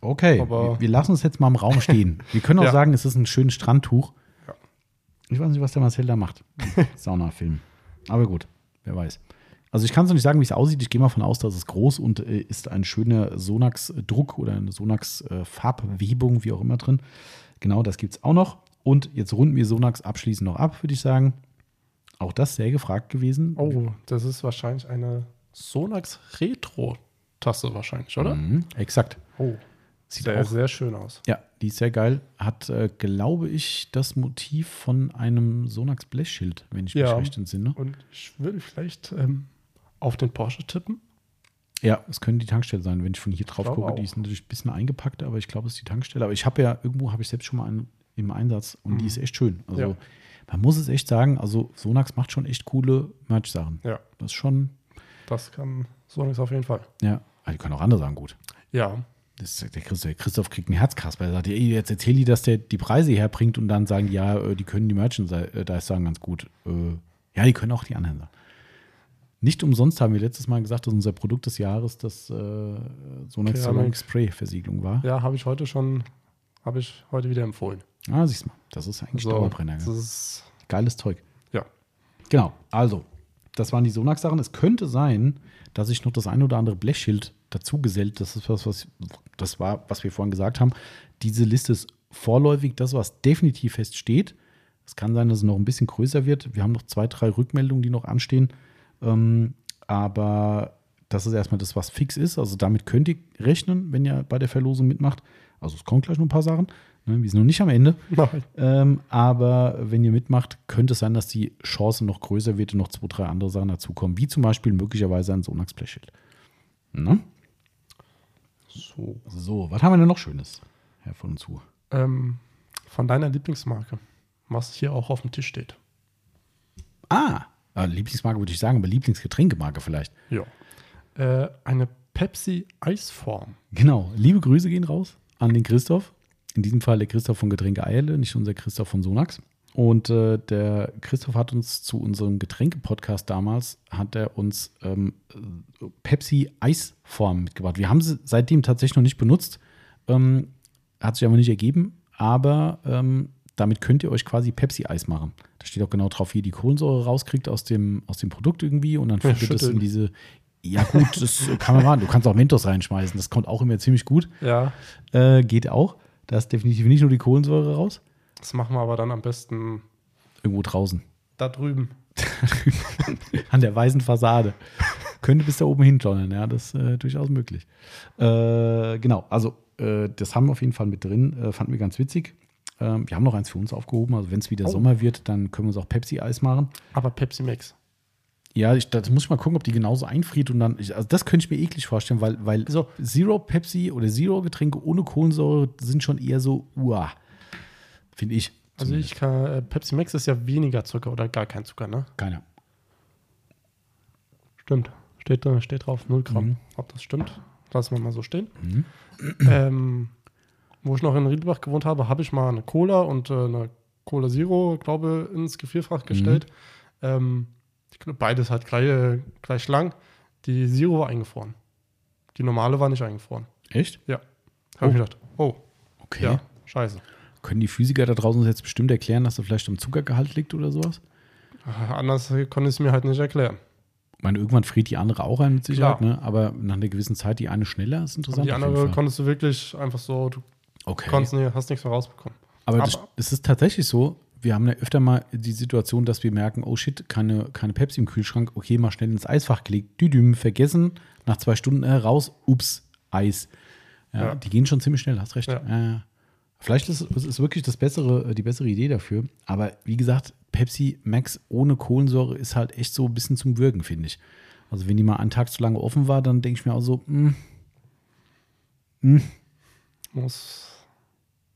Okay, Aber- wir, wir lassen es jetzt mal im Raum stehen. Wir können auch Ja. sagen, es ist ein schönes Strandtuch. Ich weiß nicht, was der Marcel da macht. Saunafilm. Aber gut, wer weiß. Also ich kann es noch nicht sagen, wie es aussieht. Ich gehe mal von aus, dass es groß und äh, ist ein schöner Sonax-Druck oder eine Sonax-Farbwebung, wie auch immer drin. Genau, das gibt es auch noch. Und jetzt runden wir Sonax abschließend noch ab, würde ich sagen. Auch das sehr gefragt gewesen. Oh, das ist wahrscheinlich eine Sonax Retro-Tasse wahrscheinlich, oder? Mhm, exakt. Oh, Sieht sehr, auch sehr schön aus. Ja, die ist sehr geil. Hat, äh, glaube ich, das Motiv von einem Sonax Blechschild, wenn ich mich Ja. recht entsinne. Und ich würde vielleicht ähm, auf den Porsche tippen. Ja, es können die Tankstelle sein, wenn ich von hier drauf gucke. Die auch. ist natürlich ein bisschen eingepackt, aber ich glaube, es ist die Tankstelle. Aber ich habe ja, irgendwo habe ich selbst schon mal einen im Einsatz und die ist echt schön. Also Mhm. Ja. man muss es echt sagen, also Sonax macht schon echt coole Merch-Sachen. Ja, Das ist schon, das kann Sonax auf jeden Fall. ja, also die können auch andere sagen, gut. Ja, der, Christoph, kriegt einen Herzkasper. Er sagt, ey, jetzt erzähl die, dass der die Preise herbringt und dann sagen, die, ja, äh, die können die Merchandise sagen ganz gut. Äh, Ja, die können auch die anderen sagen. Nicht umsonst haben wir letztes Mal gesagt, dass unser Produkt des Jahres das äh, Keramik. Ceramic Spray Versiegelung war. ja, habe ich heute schon, habe ich heute wieder empfohlen. Ah, siehst du mal, das ist eigentlich So, Dauerbrenner. das ist, Geiles Zeug. Genau, also, das waren die Sonax-Sachen. Es könnte sein, dass sich noch das ein oder andere Blechschild dazu gesellt. Das ist was, was das war, was wir vorhin gesagt haben. Diese Liste ist vorläufig das, was definitiv feststeht. Es kann sein, dass es noch ein bisschen größer wird. Wir haben noch zwei, drei Rückmeldungen, die noch anstehen. Ähm, aber das ist erstmal das, was fix ist. Also damit könnt ihr rechnen, wenn ihr bei der Verlosung mitmacht. Also es kommen gleich noch ein paar Sachen. Ne? Wir sind noch nicht am Ende. Ähm, aber wenn ihr mitmacht, könnte es sein, dass die Chance noch größer wird und noch zwei, drei andere Sachen dazukommen. Wie zum Beispiel möglicherweise ein Sonax Blechschild. Ne? So. So, was haben wir denn noch Schönes, Herr von und zu? Ähm, von deiner Lieblingsmarke, was hier auch auf dem Tisch steht. Ah, äh, Lieblingsmarke würde ich sagen, aber Lieblingsgetränkemarke vielleicht. Ja. Äh, eine Pepsi Eisform. Genau. Liebe Grüße gehen raus an den Christoph. In diesem Fall der Christoph von Getränke Eierle, nicht unser Christoph von Sonax. Und äh, der Christoph hat uns zu unserem Getränke-Podcast damals, hat er uns ähm, Pepsi Eisform mitgebracht. Wir haben sie seitdem tatsächlich noch nicht benutzt. Ähm, hat sich aber nicht ergeben. Aber ähm, damit könnt ihr euch quasi Pepsi-Eis machen. Da steht auch genau drauf, wie ihr die Kohlensäure rauskriegt aus dem, aus dem Produkt irgendwie und dann fügt ihr das in diese. Ja, gut, das kann man machen. Du kannst auch Mentos reinschmeißen. Das kommt auch immer ziemlich gut. Ja. Äh, geht auch. Da ist definitiv nicht nur die Kohlensäure raus. Das machen wir aber dann am besten irgendwo draußen. Da drüben. An der weißen Fassade. Könnte bis da oben hinschauen, ja, das ist äh, durchaus möglich. Äh, genau, also äh, das haben wir auf jeden Fall mit drin. Äh, fanden wir ganz witzig. Ähm, wir haben noch eins für uns aufgehoben. Also wenn es wieder oh. Sommer wird, dann können wir uns auch Pepsi-Eis machen. Aber Pepsi Max. Ja, ich, das muss ich mal gucken, ob die genauso einfriert und dann. Also das könnte ich mir eklig vorstellen, weil, weil so Zero Pepsi oder Zero Getränke ohne Kohlensäure sind schon eher so, uah, finde ich. Also ich kann, äh, Pepsi Max ist ja weniger Zucker oder gar kein Zucker, ne? Keiner. Stimmt. Steht, steht drauf, 0 Gramm. Mhm. Ob das stimmt, lassen wir mal so stehen. Mhm. Ähm, wo ich noch in Riedbach gewohnt habe, habe ich mal eine Cola und äh, eine Cola Zero, glaube ins Gefrierfach gestellt. Mhm. Ähm, beides halt gleich, gleich lang. Die Zero war eingefroren. Die normale war nicht eingefroren. Echt? Ja. Habe oh. ich gedacht, oh. Okay. Ja, scheiße. Können die Physiker da draußen jetzt bestimmt erklären, dass das vielleicht am Zuckergehalt liegt oder sowas? Anders konnte ich es mir halt nicht erklären. Ich meine, irgendwann friert die andere auch ein mit Sicherheit, ne? aber nach einer gewissen Zeit die eine schneller ist interessant. Und die andere konntest du wirklich einfach so, du okay. konntest nie, hast nichts mehr rausbekommen. Aber, aber es ist tatsächlich so, wir haben ja öfter mal die Situation, dass wir merken, oh shit, keine, keine Pepsi im Kühlschrank, okay, mal schnell ins Eisfach gelegt, düdüm, vergessen, nach zwei Stunden äh, raus, ups, Eis. Ja, ja. Die gehen schon ziemlich schnell, hast recht. Ja. Äh, vielleicht ist es wirklich das bessere, die bessere Idee dafür. Aber wie gesagt, Pepsi Max ohne Kohlensäure ist halt echt so ein bisschen zum Würgen, finde ich. Also wenn die mal einen Tag zu lange offen war, dann denke ich mir auch so, mh, hm, mh. Hm. muss.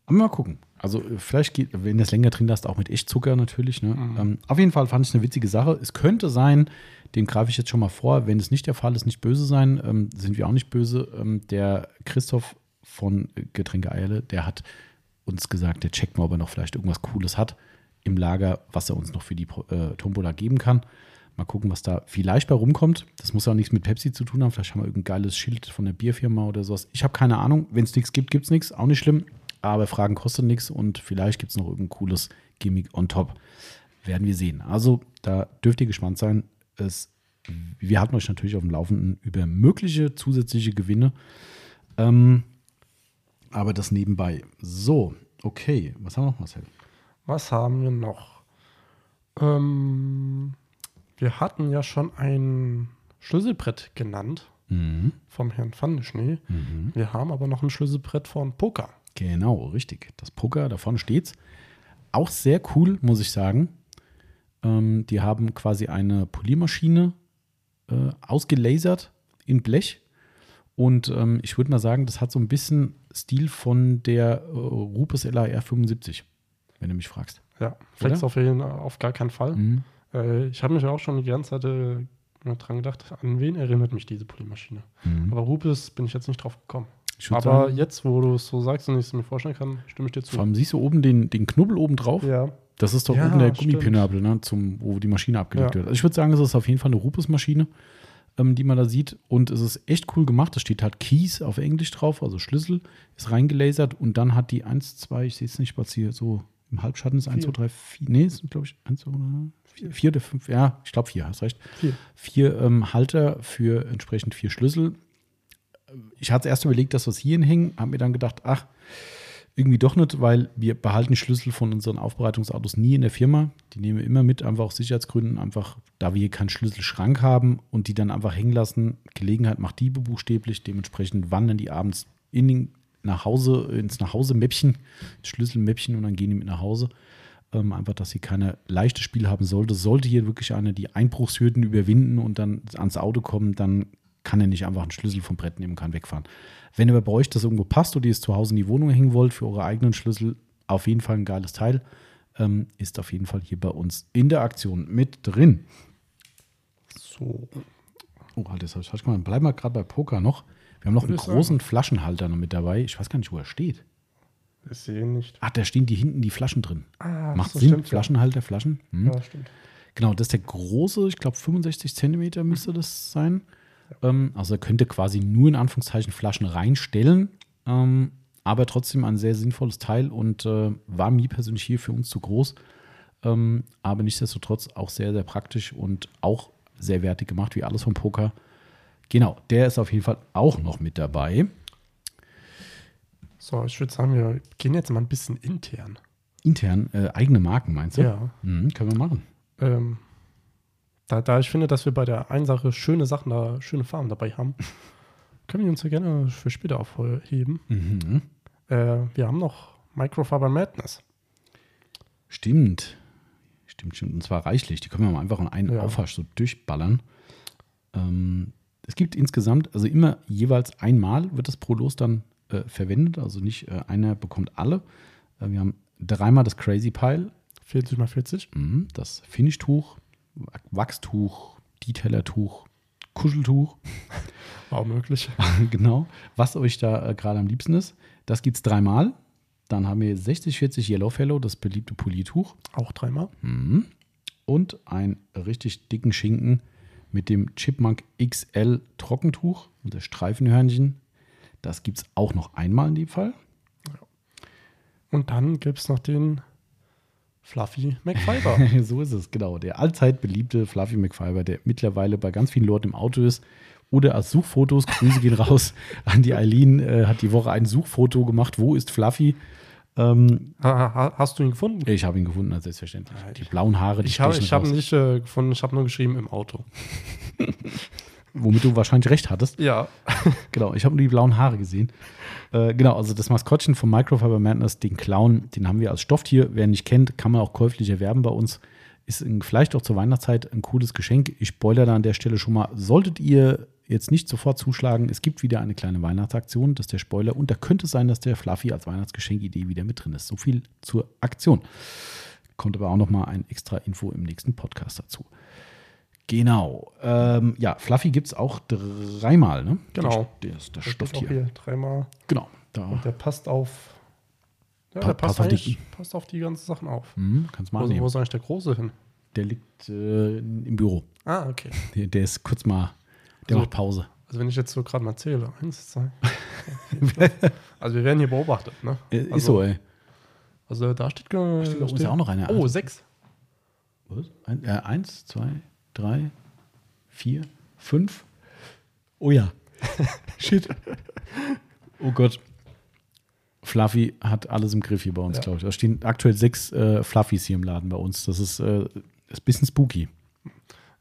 Aber mal gucken. Also äh, vielleicht geht, wenn du es länger drin hast, auch mit Echtzucker natürlich. Ne? Mhm. Ähm, auf jeden Fall fand ich es eine witzige Sache. Es könnte sein, dem greife ich jetzt schon mal vor, wenn es nicht der Fall ist, nicht böse sein, ähm, sind wir auch nicht böse. Ähm, der Christoph von Getränke Eierle, der hat uns gesagt, der checkt mal, ob er noch vielleicht irgendwas Cooles hat im Lager, was er uns noch für die äh, Tombola geben kann. Mal gucken, was da vielleicht bei rumkommt. Das muss auch nichts mit Pepsi zu tun haben. Vielleicht haben wir irgendein geiles Schild von der Bierfirma oder sowas. Ich habe keine Ahnung. Wenn es nichts gibt, gibt es nichts. Auch nicht schlimm. Aber Fragen kosten nichts und vielleicht gibt es noch irgendein cooles Gimmick on top. Werden wir sehen. Also da dürft ihr gespannt sein. Es, wir halten euch natürlich auf dem Laufenden über mögliche zusätzliche Gewinne. Ähm, aber das nebenbei. So, okay. Was haben wir noch, Marcel? Was haben wir noch? Ähm, wir hatten ja schon ein Schlüsselbrett genannt mhm. vom Herrn Pfandeschnee. Mhm. Wir haben aber noch ein Schlüsselbrett von Poker. Genau, richtig. Das Poker, da vorne steht's. Auch sehr cool, muss ich sagen. Ähm, die haben quasi eine Poliermaschine äh, ausgelasert in Blech. Und ähm, ich würde mal sagen, das hat so ein bisschen Stil von der äh, Rupes LAR 75, wenn du mich fragst. Ja, Flex auf, jeden, auf gar keinen Fall. Mhm. Äh, ich habe mich auch schon die ganze Zeit äh, dran gedacht, an wen erinnert mich diese Poliermaschine? Mhm. Aber Rupes bin ich jetzt nicht drauf gekommen. Aber sagen, jetzt, wo du es so sagst und ich es mir vorstellen kann, stimme ich dir zu. Vor allem siehst du oben den, den Knubbel oben drauf. Ja. Das ist doch ja, oben der Gummipinabel, ne, zum, wo die Maschine abgelegt ja. wird. Also ich würde sagen, es ist auf jeden Fall eine Rupes-Maschine, ähm, die man da sieht. Und es ist echt cool gemacht. Da steht halt Keys auf Englisch drauf, also Schlüssel, ist reingelasert und dann hat die 1, 2, ich sehe es nicht, was hier so im Halbschatten ist 1, 2, 3, 4. Nee, ist glaube ich 1, 2, 3, vier oder fünf, ja, ich glaube vier, hast recht. Vier. Vier ähm, Halter für entsprechend vier Schlüssel. Ich hatte erst überlegt, dass wir es hier hinhängen, habe mir dann gedacht, ach, irgendwie doch nicht, weil wir behalten Schlüssel von unseren Aufbereitungsautos nie in der Firma. Die nehmen wir immer mit, einfach aus Sicherheitsgründen, einfach da wir hier keinen Schlüsselschrank haben und die dann einfach hängen lassen. Gelegenheit macht Diebe buchstäblich, dementsprechend wandern die abends in den, nach Hause, ins Nachhause-Mäppchen, Schlüsselmäppchen und dann gehen die mit nach Hause. Ähm, einfach, dass sie keine leichte Spiel haben sollte. Sollte hier wirklich einer die Einbruchshürden überwinden und dann ans Auto kommen, dann kann er nicht einfach einen Schlüssel vom Brett nehmen und kann wegfahren. Wenn ihr bei euch das irgendwo passt oder ihr es zu Hause in die Wohnung hängen wollt für eure eigenen Schlüssel, auf jeden Fall ein geiles Teil. Ähm, ist auf jeden Fall hier bei uns in der Aktion mit drin. So. Oh, halt, das habe ich falsch gemacht. Bleiben wir gerade bei Poker noch. Wir haben noch einen großen sagen. Flaschenhalter noch mit dabei. Ich weiß gar nicht, wo er steht. Ich sehe nicht. Ach, da stehen die hinten die Flaschen drin. Ah, Macht so Sinn, stimmt, Flaschenhalter, ja. Flaschen. Hm. Ja, stimmt. Genau, das ist der große, ich glaube 65 Zentimeter müsste das sein. Ähm, also er könnte quasi nur in Anführungszeichen Flaschen reinstellen, ähm, aber trotzdem ein sehr sinnvolles Teil und äh, war mir persönlich hier für uns zu groß. Ähm, aber nichtsdestotrotz auch sehr, sehr praktisch und auch sehr wertig gemacht, wie alles vom Poker. Genau, der ist auf jeden Fall auch noch mit dabei. So, ich würde sagen, wir gehen jetzt mal ein bisschen intern. Intern, äh, eigene Marken meinst du? Ja. Mhm, können wir machen. Ähm, da, da ich finde, dass wir bei der einen Sache schöne Sachen, da schöne Farben dabei haben, können wir uns ja gerne für später aufheben. Mhm. Äh, wir haben noch Microfiber Madness. Stimmt. Stimmt, stimmt. Und zwar reichlich. Die können wir mal einfach in einen ja. Aufwasch so durchballern. Ähm, es gibt insgesamt, also immer jeweils einmal wird das pro Los dann äh, verwendet. Also nicht äh, einer bekommt alle. Äh, wir haben dreimal das Crazy Pile. 40 mal 40. Mhm, das Finishtuch, Wachstuch, Detailertuch, Kuscheltuch. War möglich. genau. Was euch da äh, gerade am liebsten ist. Das gibt es dreimal. Dann haben wir 6040 Yellow Fellow, das beliebte Poliertuch. Auch dreimal. Mhm. Und einen richtig dicken Schinken mit dem Chipmunk XL Trockentuch und das Streifenhörnchen. Das gibt es auch noch einmal in dem Fall. Und dann gibt es noch den Fluffy McFiber. so ist es, genau. Der allzeit beliebte Fluffy McFiber, der mittlerweile bei ganz vielen Leuten im Auto ist. Oder als Suchfotos, Grüße gehen raus an die Eileen, äh, hat die Woche ein Suchfoto gemacht. Wo ist Fluffy? Ähm, ha, hast du ihn gefunden? Ich habe ihn gefunden, selbstverständlich. Die blauen Haare, die Ich habe hab ihn nicht äh, gefunden, ich habe nur geschrieben im Auto. Womit du wahrscheinlich recht hattest. Ja. genau, ich habe nur die blauen Haare gesehen. Äh, genau, also das Maskottchen von Microfiber Madness, den Clown, den haben wir als Stofftier. Wer ihn nicht kennt, kann man auch käuflich erwerben bei uns. Ist vielleicht auch zur Weihnachtszeit ein cooles Geschenk. Ich spoilere da an der Stelle schon mal. Solltet ihr jetzt nicht sofort zuschlagen, es gibt wieder eine kleine Weihnachtsaktion, das ist der Spoiler. Und da könnte es sein, dass der Fluffy als Weihnachtsgeschenkidee wieder mit drin ist. So viel zur Aktion. Kommt aber auch noch mal ein extra Info im nächsten Podcast dazu. Genau. Ähm, ja, Fluffy gibt es auch dreimal, ne? Genau. Der, ist das Stofftier. Hier dreimal. Genau. Da. Und der passt auf. Ja, pa der passt, auf die, passt auf die ganzen Sachen auf. Mhm, kannst mal wo, wo ist eigentlich der Große hin? Der liegt äh, im Büro. Ah, okay. Der, der ist kurz mal, der also, macht Pause. Also wenn ich jetzt so gerade mal zähle, eins, zwei. also wir werden hier beobachtet, ne? Also, ist so, ey. Also da steht, da steht, steht auch noch eine. Oh, sechs. Was? Ein, äh, eins, zwei, drei, vier, fünf. Oh ja. Shit. Oh Gott. Fluffy hat alles im Griff hier bei uns, ja. glaube ich. Da stehen aktuell sechs äh, Fluffys hier im Laden bei uns. Das ist, äh, ist ein bisschen spooky.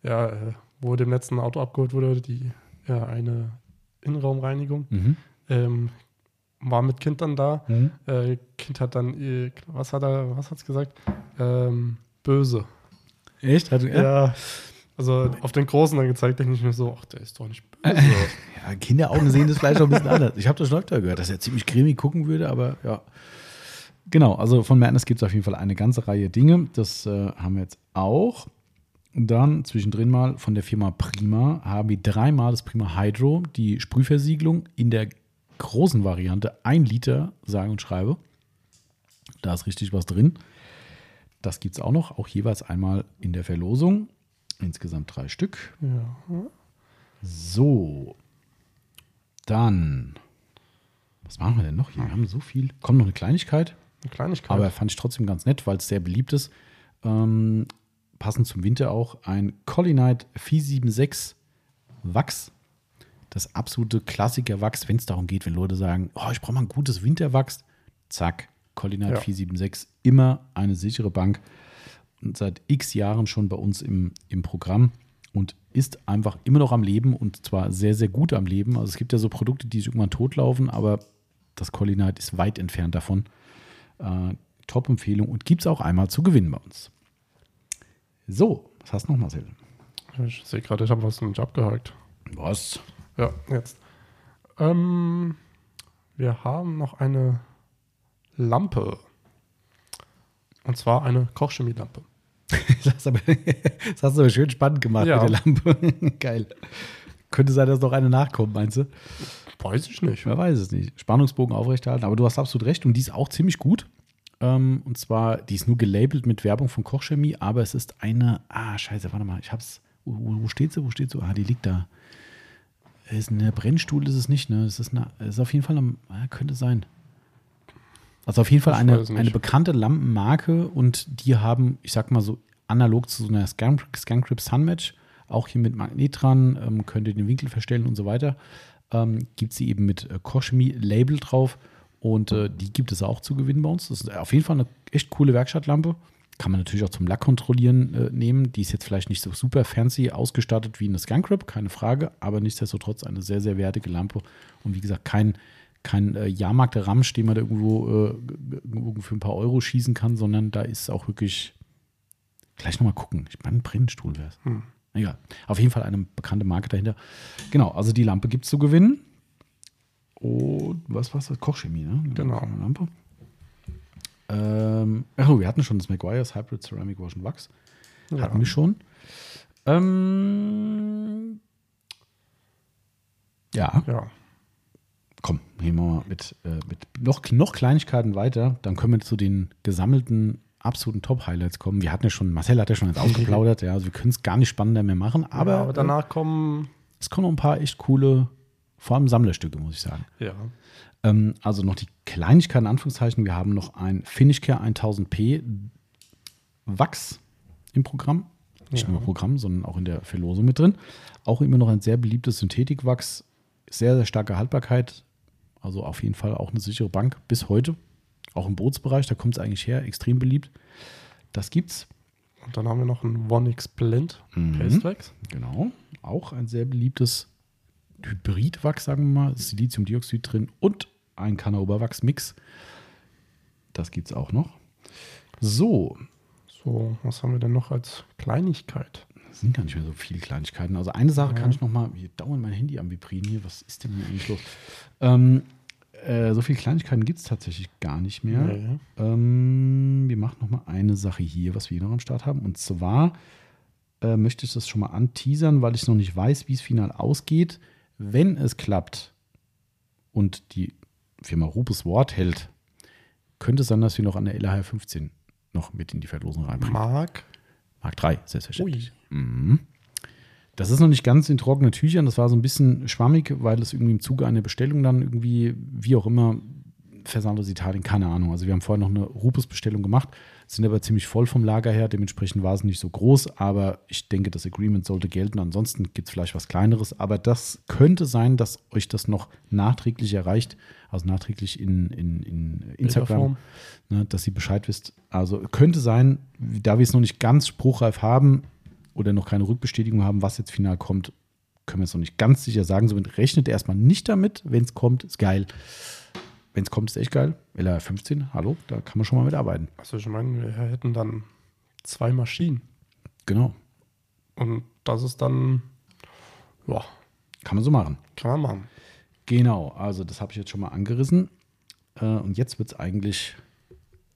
Ja, äh, wo dem letzten Auto abgeholt wurde, die ja eine Innenraumreinigung. Mhm. Ähm, war mit Kind dann da. Mhm. Äh, kind hat dann, äh, was hat er, was hat's gesagt? Ähm, böse. Echt? Hat, ja. ja. Also auf den Großen dann gezeigt, denke ich mir so, ach, der ist doch nicht böse. ja, Kinderaugen sehen das vielleicht auch ein bisschen anders. Ich habe das schon öfter gehört, dass er ziemlich cremig gucken würde, aber ja. Genau, also von Madness gibt es auf jeden Fall eine ganze Reihe Dinge. Das äh, haben wir jetzt auch. Und dann zwischendrin mal von der Firma Prima haben wir dreimal das Prima Hydro, die Sprühversiegelung in der großen Variante, ein Liter, sage und schreibe. Da ist richtig was drin. Das gibt es auch noch, auch jeweils einmal in der Verlosung. Insgesamt drei Stück. Ja. So. Dann. Was machen wir denn noch hier? Wir haben so viel. Kommt noch eine Kleinigkeit. Eine Kleinigkeit. Aber fand ich trotzdem ganz nett, weil es sehr beliebt ist. Ähm, passend zum Winter auch, ein Collinite 476 Wachs. Das absolute Klassiker-Wachs, wenn es darum geht, wenn Leute sagen, oh, ich brauche mal ein gutes Winterwachs. Zack, Collinite ja. 476, immer eine sichere Bank. Seit x Jahren schon bei uns im, im Programm und ist einfach immer noch am Leben und zwar sehr, sehr gut am Leben. Also es gibt ja so Produkte, die irgendwann totlaufen, aber das Collinite ist weit entfernt davon. Äh, Top-Empfehlung und gibt es auch einmal zu gewinnen bei uns. So, was hast du noch, Marcel? Ich sehe gerade, ich habe was nicht abgehakt. Was? Ja, jetzt. Ähm, wir haben noch eine Lampe. Und zwar eine Kochchemie-Lampe. das, hast aber, das hast du aber schön spannend gemacht ja. mit der Lampe. Geil. Könnte sein, dass noch eine nachkommt, meinst du? Weiß ich nicht. Wer weiß es nicht. Spannungsbogen aufrechterhalten. Aber du hast absolut recht und die ist auch ziemlich gut. Ähm, und zwar, die ist nur gelabelt mit Werbung von Kochchemie, aber es ist eine. Ah, scheiße, warte mal. Ich hab's. Wo, wo steht sie? Wo steht sie? Ah, die liegt da. Ist eine Brennstuhl ist es nicht, ne? Es ist, eine, ist auf jeden Fall, eine, könnte sein. Also auf jeden Fall eine, eine bekannte Lampenmarke und die haben, ich sag mal so, analog zu so einer Scancrip Sunmatch, auch hier mit Magnet dran, ähm, könnt ihr den Winkel verstellen und so weiter, ähm, gibt sie eben mit äh, Koshmi Label drauf und äh, die gibt es auch zu gewinnen bei uns. Das ist auf jeden Fall eine echt coole Werkstattlampe. Kann man natürlich auch zum Lack kontrollieren äh, nehmen. Die ist jetzt vielleicht nicht so super fancy ausgestattet wie eine Scancrip, keine Frage, aber nichtsdestotrotz eine sehr, sehr wertige Lampe und wie gesagt kein kein äh, Jahrmarkt-Ramsch, den man da irgendwo, äh, für ein paar Euro schießen kann, sondern da ist auch wirklich. Gleich nochmal gucken. Ich meine, ein Brennstuhl wäre es. Hm. Egal. Auf jeden Fall eine bekannte Marke dahinter. Genau, also die Lampe gibt es zu gewinnen. Und was war das? Kochchemie, ne? Genau. Lampe. Ähm, achso, wir hatten schon das Meguiar's Hybrid Ceramic Wash and Wax. Ja. Hatten wir schon. Ähm, ja. Ja komm, gehen wir mal mit, äh, mit noch, noch Kleinigkeiten weiter. Dann können wir zu den gesammelten absoluten Top-Highlights kommen. Wir hatten ja schon, Marcel hat ja schon jetzt ausgeplaudert, ja, also wir können es gar nicht spannender mehr machen, aber, ja, aber danach kommen. Es kommen noch ein paar echt coole, vor allem Sammlerstücke, muss ich sagen. Ja. Ähm, also noch die Kleinigkeiten, in Anführungszeichen. Wir haben noch ein Finishcare 1000p Wachs im Programm. Nicht ja. nur im Programm, sondern auch in der Verlosung mit drin. Auch immer noch ein sehr beliebtes Synthetikwachs. Sehr, sehr starke Haltbarkeit. Also auf jeden Fall auch eine sichere Bank bis heute. Auch im Bootsbereich, da kommt es eigentlich her, extrem beliebt. Das gibt's. Und dann haben wir noch ein OneX Blend mhm. Genau, auch ein sehr beliebtes Hybridwachs, sagen wir mal. Siliziumdioxid drin und ein Canoberwachs-Mix. Das gibt's auch noch. So. So, was haben wir denn noch als Kleinigkeit? Das sind gar nicht mehr so viele Kleinigkeiten. Also eine Sache ja. kann ich noch mal, wir dauern mein Handy am Vibrieren hier. Was ist denn hier eigentlich los? Ähm, äh, so viele Kleinigkeiten gibt es tatsächlich gar nicht mehr. Ja. Ähm, wir machen noch mal eine Sache hier, was wir noch am Start haben. Und zwar äh, möchte ich das schon mal anteasern, weil ich noch nicht weiß, wie es final ausgeht. Wenn es klappt und die Firma Rubus Wort hält, könnte es sein, dass wir noch an der LHR 15 noch mit in die Verlosung reinbringen. Mark Mark 3, selbstverständlich. Mhm. Das ist noch nicht ganz in trockenen Tüchern. Das war so ein bisschen schwammig, weil es irgendwie im Zuge einer Bestellung dann irgendwie, wie auch immer, Versand aus Italien, keine Ahnung. Also wir haben vorher noch eine Rupus-Bestellung gemacht, sind aber ziemlich voll vom Lager her. Dementsprechend war es nicht so groß, aber ich denke, das Agreement sollte gelten. Ansonsten gibt es vielleicht was Kleineres. Aber das könnte sein, dass euch das noch nachträglich erreicht, also nachträglich in, in, in Instagram, ne, dass ihr Bescheid wisst. Also könnte sein, da wir es noch nicht ganz spruchreif haben oder noch keine Rückbestätigung haben, was jetzt final kommt, können wir es noch nicht ganz sicher sagen. Somit rechnet erstmal nicht damit. Wenn es kommt, ist geil. Wenn es kommt, ist echt geil. LR 15, hallo, da kann man schon mal mitarbeiten. Also ich meine, wir hätten dann zwei Maschinen. Genau. Und das ist dann, ja. Kann man so machen. Kann man machen. Genau, also das habe ich jetzt schon mal angerissen. Äh, und jetzt wird es eigentlich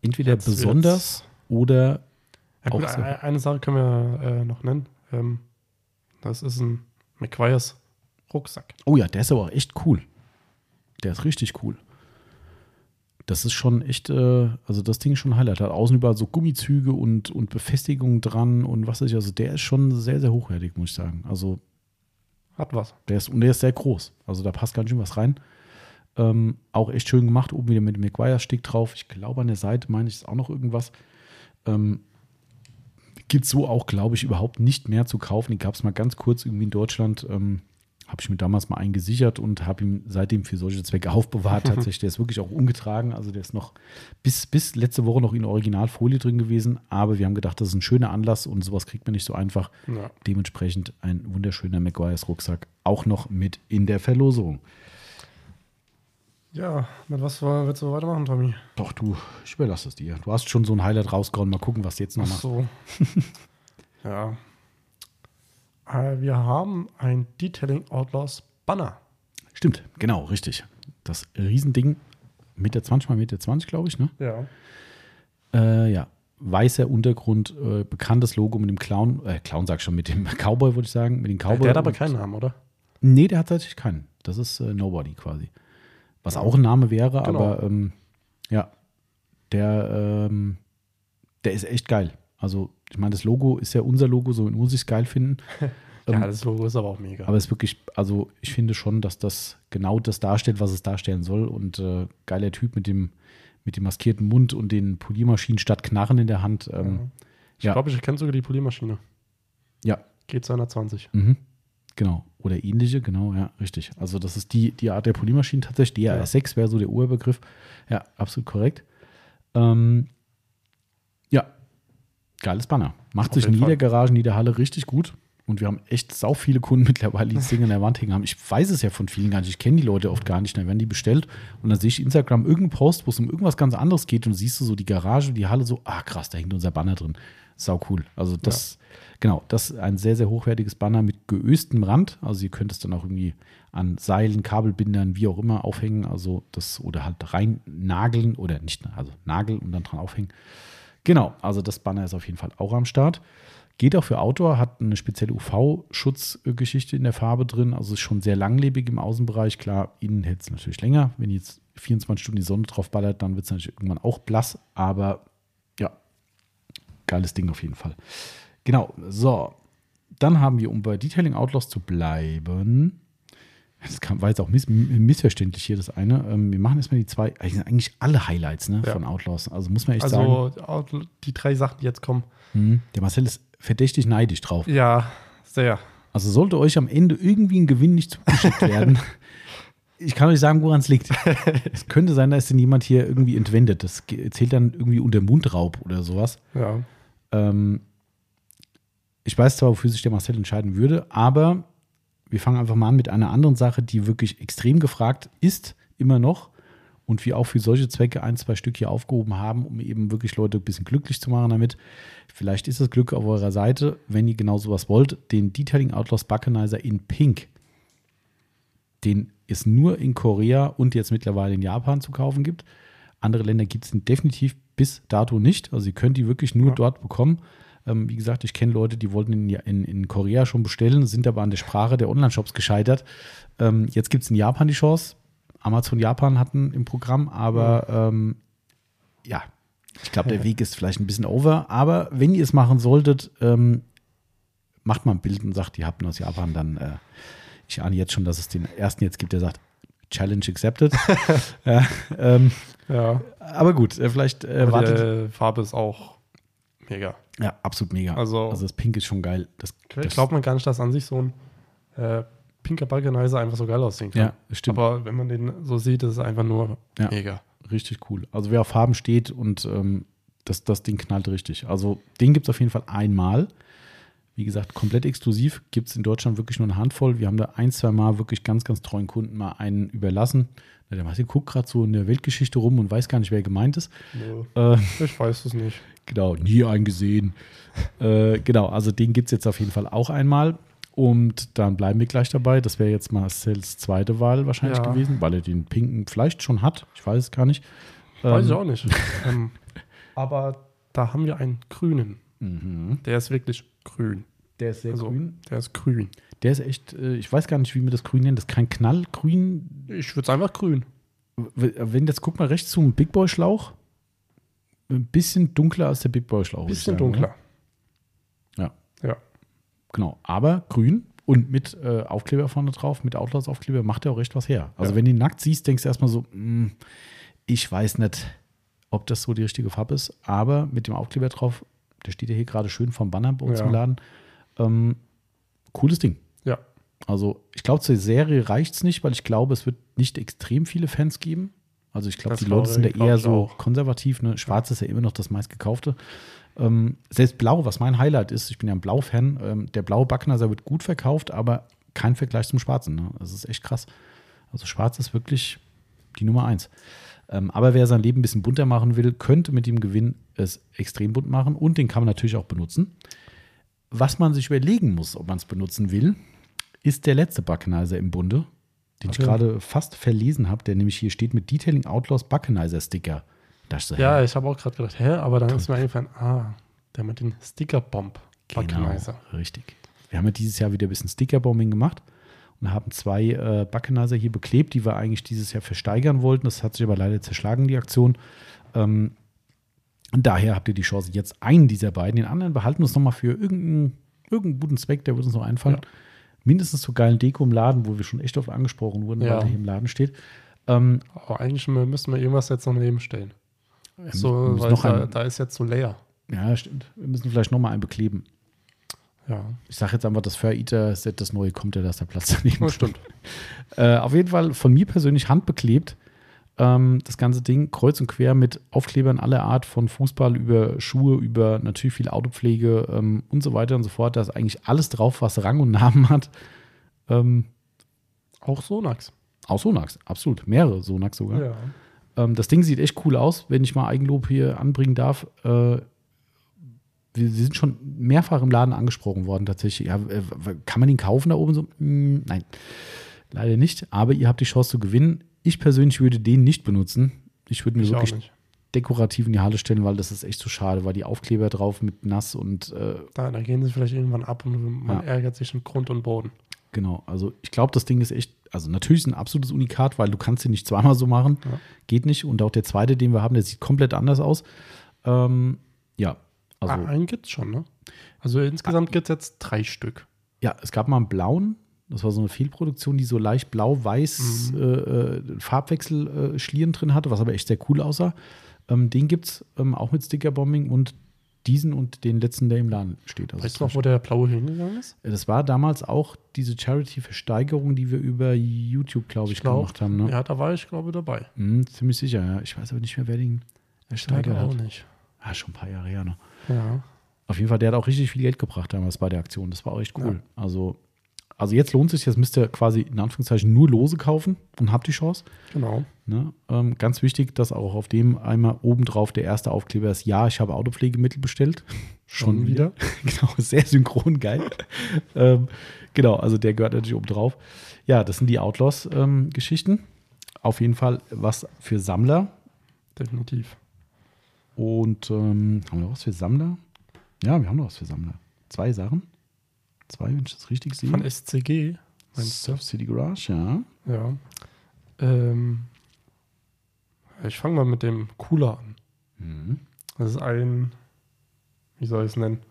entweder jetzt besonders oder ja, gut, so. Eine Sache können wir äh, noch nennen. Ähm, das ist ein McQuires Rucksack. Oh ja, der ist aber auch echt cool. Der ist richtig cool. Das ist schon echt, äh, also das Ding ist schon ein Highlight. Hat außen überall so Gummizüge und, und Befestigungen dran und was weiß ich. Also der ist schon sehr, sehr hochwertig, muss ich sagen. Also hat was. Der ist, und der ist sehr groß. Also da passt ganz schön was rein. Ähm, auch echt schön gemacht. Oben wieder mit dem McGuire-Stick drauf. Ich glaube, an der Seite meine ich ist auch noch irgendwas. Ähm, Gibt es so auch, glaube ich, überhaupt nicht mehr zu kaufen. Die gab es mal ganz kurz irgendwie in Deutschland. Ähm, habe ich mir damals mal eingesichert und habe ihn seitdem für solche Zwecke aufbewahrt. Tatsächlich, der ist wirklich auch ungetragen. Also der ist noch bis, bis letzte Woche noch in Originalfolie drin gewesen. Aber wir haben gedacht, das ist ein schöner Anlass und sowas kriegt man nicht so einfach. Ja. Dementsprechend ein wunderschöner McGuire's Rucksack auch noch mit in der Verlosung. Ja, mit was willst du weitermachen, Tommy? Doch, du, ich überlasse es dir. Du hast schon so ein Highlight rausgehauen. Mal gucken, was jetzt noch machst. Ach so. ja. Äh, wir haben ein Detailing Outlaws Banner. Stimmt, genau, richtig. Das Riesending, Meter 20 mal Meter 20, glaube ich, ne? Ja. Äh, ja, weißer Untergrund, äh, bekanntes Logo mit dem Clown, äh, Clown sag ich schon, mit dem Cowboy, würde ich sagen, mit dem Cowboy. Der hat aber keinen Namen, oder? Nee, der hat tatsächlich keinen. Das ist äh, Nobody quasi. Was auch ein Name wäre, genau. aber ähm, ja, der, ähm, der ist echt geil. Also, ich meine, das Logo ist ja unser Logo, so muss ich es geil finden. ja, ähm, das Logo ist aber auch mega. Aber es ist wirklich, also ich finde schon, dass das genau das darstellt, was es darstellen soll. Und äh, geiler Typ mit dem, mit dem maskierten Mund und den Poliermaschinen statt Knarren in der Hand. Ähm, ich ja. glaube, ich kenne sogar die Poliermaschine. Ja. Geht 220. Mhm. Genau. Oder ähnliche, genau, ja, richtig. Also das ist die, die Art der Poliermaschinen tatsächlich. DRS6 ja. wäre so der Urbegriff. Ja, absolut korrekt. Ähm, ja, geiles Banner. Macht Auf sich in jeder. Garage, in jeder Halle richtig gut. Und wir haben echt sau viele Kunden mittlerweile, die das Ding an der Wand hängen haben. Ich weiß es ja von vielen gar nicht. Ich kenne die Leute oft gar nicht. Dann werden die bestellt und dann sehe ich Instagram irgendeinen Post, wo es um irgendwas ganz anderes geht und siehst du so die Garage, die Halle so, ah krass, da hängt unser Banner drin. Sau cool. Also das, ja. genau, das ist ein sehr, sehr hochwertiges Banner mit geöstem Rand. Also ihr könnt es dann auch irgendwie an Seilen, Kabelbindern, wie auch immer aufhängen. Also das oder halt rein nageln oder nicht, also nageln und dann dran aufhängen. Genau, also das Banner ist auf jeden Fall auch am Start. Geht auch für Outdoor, hat eine spezielle UV-Schutzgeschichte in der Farbe drin, also ist schon sehr langlebig im Außenbereich. Klar, innen hält es natürlich länger. Wenn jetzt 24 Stunden die Sonne drauf ballert, dann wird es natürlich irgendwann auch blass, aber ja, geiles Ding auf jeden Fall. Genau, so. Dann haben wir, um bei Detailing Outlaws zu bleiben, das war jetzt auch miss missverständlich hier, das eine. Ähm, wir machen erstmal die zwei, eigentlich alle Highlights ne, ja. von Outlaws. Also muss man echt also, sagen. Also die drei Sachen, die jetzt kommen. Hm, der Marcel ist verdächtig neidisch drauf. Ja, sehr. Also sollte euch am Ende irgendwie ein Gewinn nicht zugeschickt werden. ich kann euch sagen, woran es liegt. es könnte sein, dass denn jemand hier irgendwie entwendet. Das zählt dann irgendwie unter Mundraub oder sowas. Ja. Ähm, ich weiß zwar, wofür sich der Marcel entscheiden würde, aber wir fangen einfach mal an mit einer anderen Sache, die wirklich extrem gefragt ist, immer noch. Und wir auch für solche Zwecke ein, zwei Stück hier aufgehoben haben, um eben wirklich Leute ein bisschen glücklich zu machen damit. Vielleicht ist das Glück auf eurer Seite, wenn ihr genau sowas wollt. Den Detailing Outlaws Buckenizer in Pink. Den es nur in Korea und jetzt mittlerweile in Japan zu kaufen gibt. Andere Länder gibt es definitiv bis dato nicht. Also ihr könnt die wirklich nur ja. dort bekommen. Ähm, wie gesagt, ich kenne Leute, die wollten in, in, in, Korea schon bestellen, sind aber an der Sprache der Online-Shops gescheitert. Ähm, jetzt gibt es in Japan die Chance. Amazon Japan hatten im Programm, aber ja, ähm, ja ich glaube, der Weg ist vielleicht ein bisschen over. Aber wenn ihr es machen solltet, ähm, macht mal ein Bild und sagt, ihr habt ihn aus Japan, dann äh, ich ahne jetzt schon, dass es den ersten jetzt gibt, der sagt, Challenge accepted. ja, ähm, ja, Aber gut, äh, vielleicht äh, wartet. Die Farbe ist auch mega. Ja, absolut mega. Also, also das Pink ist schon geil. Das, das glaubt man gar nicht, dass an sich so ein äh, pinker Balkanizer einfach so geil aussehen kann. Ja, stimmt. Aber wenn man den so sieht, ist es einfach nur ja, mega. Richtig cool. Also wer auf Farben steht und ähm, das, das Ding knallt richtig. Also den gibt es auf jeden Fall einmal. Wie gesagt, komplett exklusiv. Gibt es in Deutschland wirklich nur eine Handvoll. Wir haben da ein, zwei Mal wirklich ganz, ganz treuen Kunden mal einen überlassen. Der Martin guckt gerade so in der Weltgeschichte rum und weiß gar nicht, wer gemeint ist. Nee, äh, ich weiß es nicht. Genau, nie eingesehen. äh, genau, also den gibt es jetzt auf jeden Fall auch einmal. Und dann bleiben wir gleich dabei. Das wäre jetzt Marcells zweite Wahl wahrscheinlich ja. gewesen, weil er den pinken vielleicht schon hat. Ich weiß es gar nicht. Weiß ähm, ich auch nicht. ähm, aber da haben wir einen grünen. Mhm. Der ist wirklich grün. Der ist sehr also, grün. Der ist grün. Der ist echt, äh, ich weiß gar nicht, wie man das grün nennt. Das ist kein Knallgrün. Ich würde es einfach grün. Wenn jetzt, guck mal rechts zum Big Boy Schlauch. Ein bisschen dunkler als der Big Boy Schlauch. Ein bisschen dunkler. Ja. Ja. Genau. Aber grün und mit äh, Aufkleber vorne drauf, mit Outlaws-Aufkleber, macht er auch recht was her. Also, ja. wenn du ihn nackt siehst, denkst du erstmal so, mh, hm, ich weiß nicht, ob das so die richtige Farbe ist, aber mit dem Aufkleber drauf Der steht ja hier gerade schön vom Banner bei uns Ja. im Laden. Ähm, cooles Ding. Ja. Also ich glaube, zur Serie reicht es nicht, weil ich glaube, es wird nicht extrem viele Fans geben. Also ich glaube, die Leute sind ja glaube eher so auch. konservativ. Ne? Schwarz ist ja immer noch das meistgekaufte. Ähm, selbst Blau, was mein Highlight ist, ich bin ja ein Blau-Fan, ähm, der blaue Backnaser wird gut verkauft, aber kein Vergleich zum Schwarzen. Ne? Das ist echt krass. Also Schwarz ist wirklich die Nummer eins. Ähm, aber wer sein Leben ein bisschen bunter machen will, könnte mit dem Gewinn es extrem bunt machen und den kann man natürlich auch benutzen. Was man sich überlegen muss, ob man es benutzen will, ist der letzte Buckenizer im Bunde, den ich Okay. gerade fast verlesen habe, der nämlich hier steht mit Detailing Outlaws Buckenizer Sticker. Da ist so, Ja, hä? ich habe auch gerade gedacht, hä, aber dann ist mir eingefallen, ah, der mit den Sticker-Bomb. genau, Buckenizer. richtig. Wir haben ja dieses Jahr wieder ein bisschen Stickerbombing gemacht und haben zwei äh, Buckenizer hier beklebt, die wir eigentlich dieses Jahr versteigern wollten. Das hat sich aber leider zerschlagen, die Aktion. Ähm, und daher habt ihr die Chance, jetzt einen dieser beiden, den anderen behalten wir uns nochmal für irgendeinen, irgendeinen guten Zweck, der wird uns noch einfallen. Ja. Mindestens zur geilen Deko im Laden, wo wir schon echt oft angesprochen wurden, Ja. weil der hier im Laden steht. Ähm, Aber eigentlich mü- müssen wir irgendwas jetzt noch daneben stellen. So, weil da, einen, da ist jetzt so leer. ja, stimmt. Wir müssen vielleicht nochmal einen bekleben. Ja, Ich sage jetzt einfach, das Fur Eater Set, das neue kommt ja, da ist der Platz daneben. das stimmt. Äh, auf jeden Fall von mir persönlich handbeklebt. Ähm, das ganze Ding kreuz und quer mit Aufklebern aller Art, von Fußball über Schuhe, über natürlich viel Autopflege ähm, und so weiter und so fort. Da ist eigentlich alles drauf, was Rang und Namen hat. Ähm, Auch Sonax. auch Sonax, absolut. Mehrere Sonax sogar. Ja. Ähm, das Ding sieht echt cool aus, wenn ich mal Eigenlob hier anbringen darf. Äh, wir wir sind schon mehrfach im Laden angesprochen worden, tatsächlich. Ja, kann man den kaufen da oben so? Hm, nein, leider nicht. Aber ihr habt die Chance zu gewinnen. Ich persönlich würde den nicht benutzen. Ich würde mir Ich wirklich dekorativ in die Halle stellen, weil das ist echt so schade, weil die Aufkleber drauf mit nass und äh, Da, da gehen sie vielleicht irgendwann ab und man Ja. ärgert sich in Grund und Boden. Genau, also ich glaube, das Ding ist echt, also natürlich ist ein absolutes Unikat, weil du kannst den nicht zweimal so machen. Ja. Geht nicht. Und auch der zweite, den wir haben, der sieht komplett anders aus. Ähm, ja, also ah, einen gibt's schon, ne? Also insgesamt gibt's jetzt drei Stück. ja, es gab mal einen blauen, das war so eine Fehlproduktion, die so leicht blau-weiß Mhm. äh, äh, Farbwechsel äh, Schlieren drin hatte, was aber echt sehr cool aussah. Ähm, den gibt es ähm, auch mit Stickerbombing und diesen und den letzten, der im Laden steht. Also Weißt du noch, wo der blaue hingegangen ist? das war damals auch diese Charity-Versteigerung, die wir über YouTube, glaube ich, glaub, gemacht haben. Ne? Ja, da war ich, glaube ich, dabei. Mhm, ziemlich sicher, ja. Ich weiß aber nicht mehr, wer den ersteigert Leider auch hat. nicht. Ah, schon ein paar Jahre her. Ne? Ja. Auf jeden Fall, der hat auch richtig viel Geld gebracht damals bei der Aktion. Das war auch echt cool. Also, also jetzt lohnt sich, jetzt müsst ihr quasi in Anführungszeichen nur Lose kaufen und habt die Chance. Genau. Ne? Ähm, ganz wichtig, dass auch auf dem einmal obendrauf der erste Aufkleber ist, ja, ich habe Autopflegemittel bestellt. Schon wieder. genau, sehr synchron, geil. ähm, genau, also der gehört natürlich oben drauf. Ja, das sind die Outlaws-Geschichten. auf jeden Fall was für Sammler. Definitiv. Und ähm, haben wir noch was für Sammler? Ja, wir haben noch was für Sammler. Zwei Sachen. Zwei, wenn ich das richtig sehe. Von SCG. Surf City Garage, ja. Ja. Ähm, ich fange mal mit dem Cooler an. Mhm. Das ist ein, wie soll ich es nennen?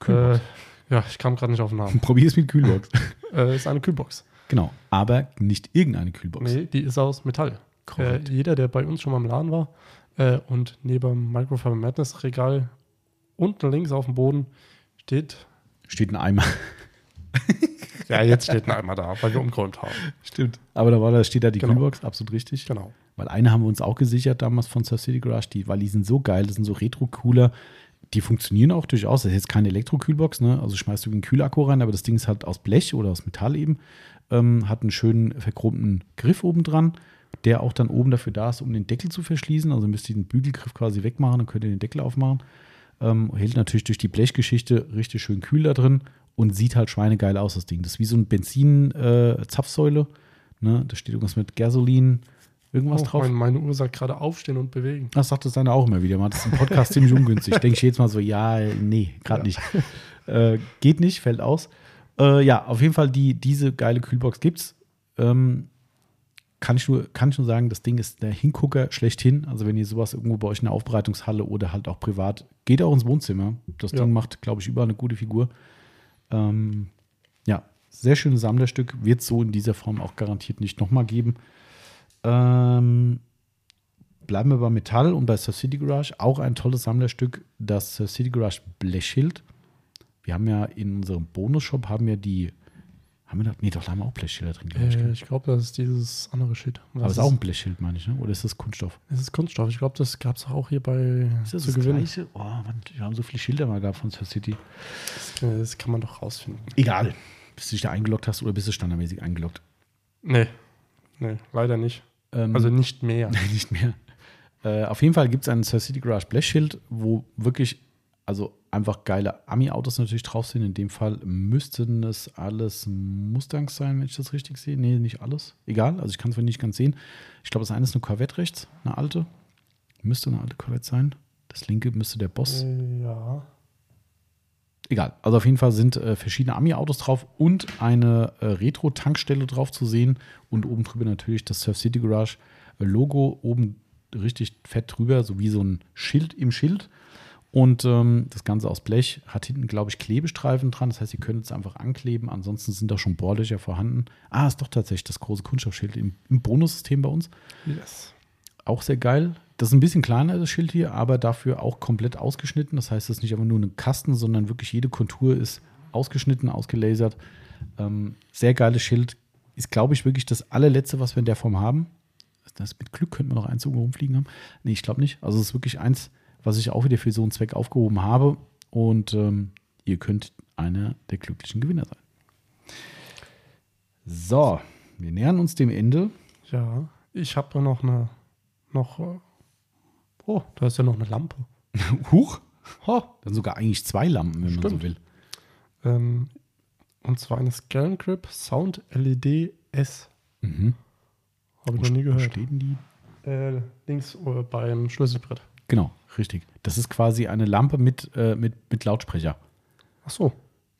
Kühlbox. Äh, ja, ich kam gerade nicht auf den Namen. Probier es mit Kühlbox. äh, ist eine Kühlbox. genau, aber nicht irgendeine Kühlbox. Nee, die ist aus Metall. Äh, Korrekt. jeder, der bei uns schon mal im Laden war äh, und neben dem Microfiber Madness Regal unten links auf dem Boden steht, Steht ein Eimer. ja, jetzt steht ein Eimer da, weil wir umgeräumt haben. Stimmt. Aber da war da steht da die Genau. Kühlbox, absolut richtig. Genau. Weil eine haben wir uns auch gesichert damals von Surf City Garage, die, weil die sind so geil, das sind so Retro-Cooler. Die funktionieren auch durchaus. Das ist jetzt keine Elektro-Kühlbox, ne? Also schmeißt du einen Kühlakku rein, aber das Ding ist halt aus Blech oder aus Metall eben. Ähm, hat einen schönen verchromten Griff oben dran, der auch dann oben dafür da ist, um den Deckel zu verschließen. Also müsst ihr den Bügelgriff quasi wegmachen, dann könnt ihr den Deckel aufmachen. Ähm, hält natürlich durch die Blechgeschichte richtig schön kühl da drin und sieht halt schweinegeil aus, das Ding. Das ist wie so ein Benzin-Zapfsäule. ne? Da steht irgendwas mit Gasolin, irgendwas Oh, drauf. meine, meine Uhr sagt gerade aufstehen und bewegen. Das sagt das seine auch immer wieder. Man hat das im Podcast ziemlich ungünstig. Denke ich jetzt mal so, ja, nee, gerade Ja. nicht. Äh, geht nicht, fällt aus. Äh, ja, auf jeden Fall, die, diese geile Kühlbox gibt's. Ähm, kann ich, nur, kann ich nur sagen, das Ding ist der Hingucker schlechthin. Also, wenn ihr sowas irgendwo bei euch in der Aufbereitungshalle oder halt auch privat, geht auch ins Wohnzimmer. Das Ja. Ding macht, glaube ich, überall eine gute Figur. Ähm, ja, sehr schönes Sammlerstück. Wird es so in dieser Form auch garantiert nicht nochmal geben. Ähm, bleiben wir bei Metall und bei Surf City Garage. Auch ein tolles Sammlerstück, das Surf City Garage Blechschild. Wir haben ja in unserem Bonus-Shop haben wir die. Haben wir da? Nee, doch, da haben wir auch Blechschilder drin, glaube ich. Äh, ich glaube, das ist dieses andere Schild. Aber es ist auch ein Blechschild, meine ich, ne? Oder ist das Kunststoff? Es ist Kunststoff. Ich glaube, das gab es auch hier bei ist das zu das Gleiche? Oh, Mann, wir haben so viele Schilder mal gehabt von Surf City. Das, das kann man doch rausfinden. Egal. Bis du dich da eingeloggt hast oder bist du standardmäßig eingeloggt? Nee. Nee, leider nicht. Ähm, also nicht mehr. nicht mehr. Äh, auf jeden Fall gibt es ein Sir City Garage Blechschild, wo wirklich, also einfach geile Ami-Autos natürlich drauf sind. In dem Fall müssten es alles Mustangs sein, wenn ich das richtig sehe. Nee, nicht alles. Egal, also ich kann es nicht ganz sehen. Ich glaube, das eine ist eine Corvette rechts, eine alte. Müsste eine alte Corvette sein. Das linke müsste der Boss. Ja. Egal. Also auf jeden Fall sind äh, verschiedene Ami-Autos drauf und eine äh, Retro-Tankstelle drauf zu sehen. Und oben drüber natürlich das Surf City Garage Logo oben richtig fett drüber, so wie so ein Schild im Schild. Und ähm, das Ganze aus Blech hat hinten, glaube ich, Klebestreifen dran. Das heißt, ihr könnt es einfach ankleben. Ansonsten sind da schon Bohrlöcher vorhanden. Ah, ist doch tatsächlich das große Kunststoffschild im, im Bonussystem bei uns. Yes. Auch sehr geil. Das ist ein bisschen kleiner, das Schild hier, aber dafür auch komplett ausgeschnitten. Das heißt, es ist nicht einfach nur ein Kasten, sondern wirklich jede Kontur ist ausgeschnitten, ausgelasert. Ähm, sehr geiles Schild. Ist, glaube ich, wirklich das allerletzte, was wir in der Form haben. Das mit Glück könnten wir noch eins irgendwo rumfliegen haben. Nee, ich glaube nicht. Also es ist wirklich eins, was ich auch wieder für so einen Zweck aufgehoben habe. Und ähm, ihr könnt einer der glücklichen Gewinner sein. So, wir nähern uns dem Ende. Ja, ich habe noch eine, noch, äh, oh, da ist ja noch eine Lampe. Huch, oh. dann sogar eigentlich zwei Lampen, wenn Stimmt. man so will. Ähm, und zwar eine Scancrip Sound LED S. Mhm. Habe ich noch nie gehört. Wo stehen die? Äh, links äh, beim Schlüsselbrett. Genau, richtig. Das ist quasi eine Lampe mit, äh, mit, mit Lautsprecher. Ach so.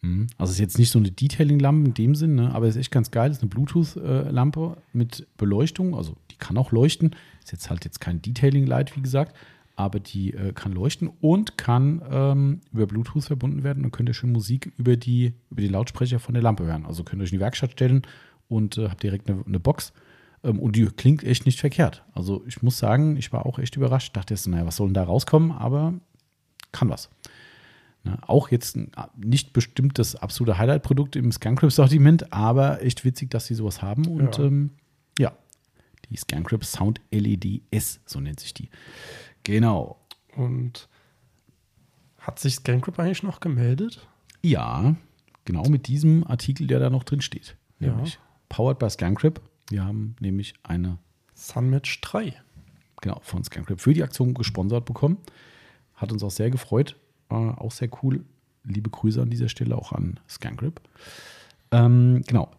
Mhm. Also ist jetzt nicht so eine Detailing-Lampe in dem Sinn, ne? aber ist echt ganz geil. Ist eine Bluetooth-Lampe mit Beleuchtung. Also die kann auch leuchten. Ist jetzt halt jetzt kein Detailing-Light, wie gesagt, aber die äh, kann leuchten und kann ähm, über Bluetooth verbunden werden. Dann könnt ihr schön Musik über die, über die Lautsprecher von der Lampe hören. Also könnt ihr euch in die Werkstatt stellen und äh, habt direkt eine, eine Box und die klingt echt nicht verkehrt. Also ich muss sagen, ich war auch echt überrascht. Ich dachte jetzt, naja, was soll denn da rauskommen? Aber kann was. Ne, auch jetzt nicht bestimmt das absolute Highlight-Produkt im Scancrypt-Sortiment, aber echt witzig, dass sie sowas haben. Und ja, ähm, ja die Scancrypt Sound LED S, so nennt sich die. Genau. Und hat sich Scancrypt eigentlich noch gemeldet? Ja, genau mit diesem Artikel, der da noch drin steht. Nämlich ja. Powered by Scancrypt. Wir haben nämlich eine Sunmatch 3. Genau, von Scancrypt für die Aktion gesponsert bekommen. Hat uns auch sehr gefreut. Äh, auch sehr cool. Liebe Grüße an dieser Stelle auch an Scancrypt. Ähm, genau.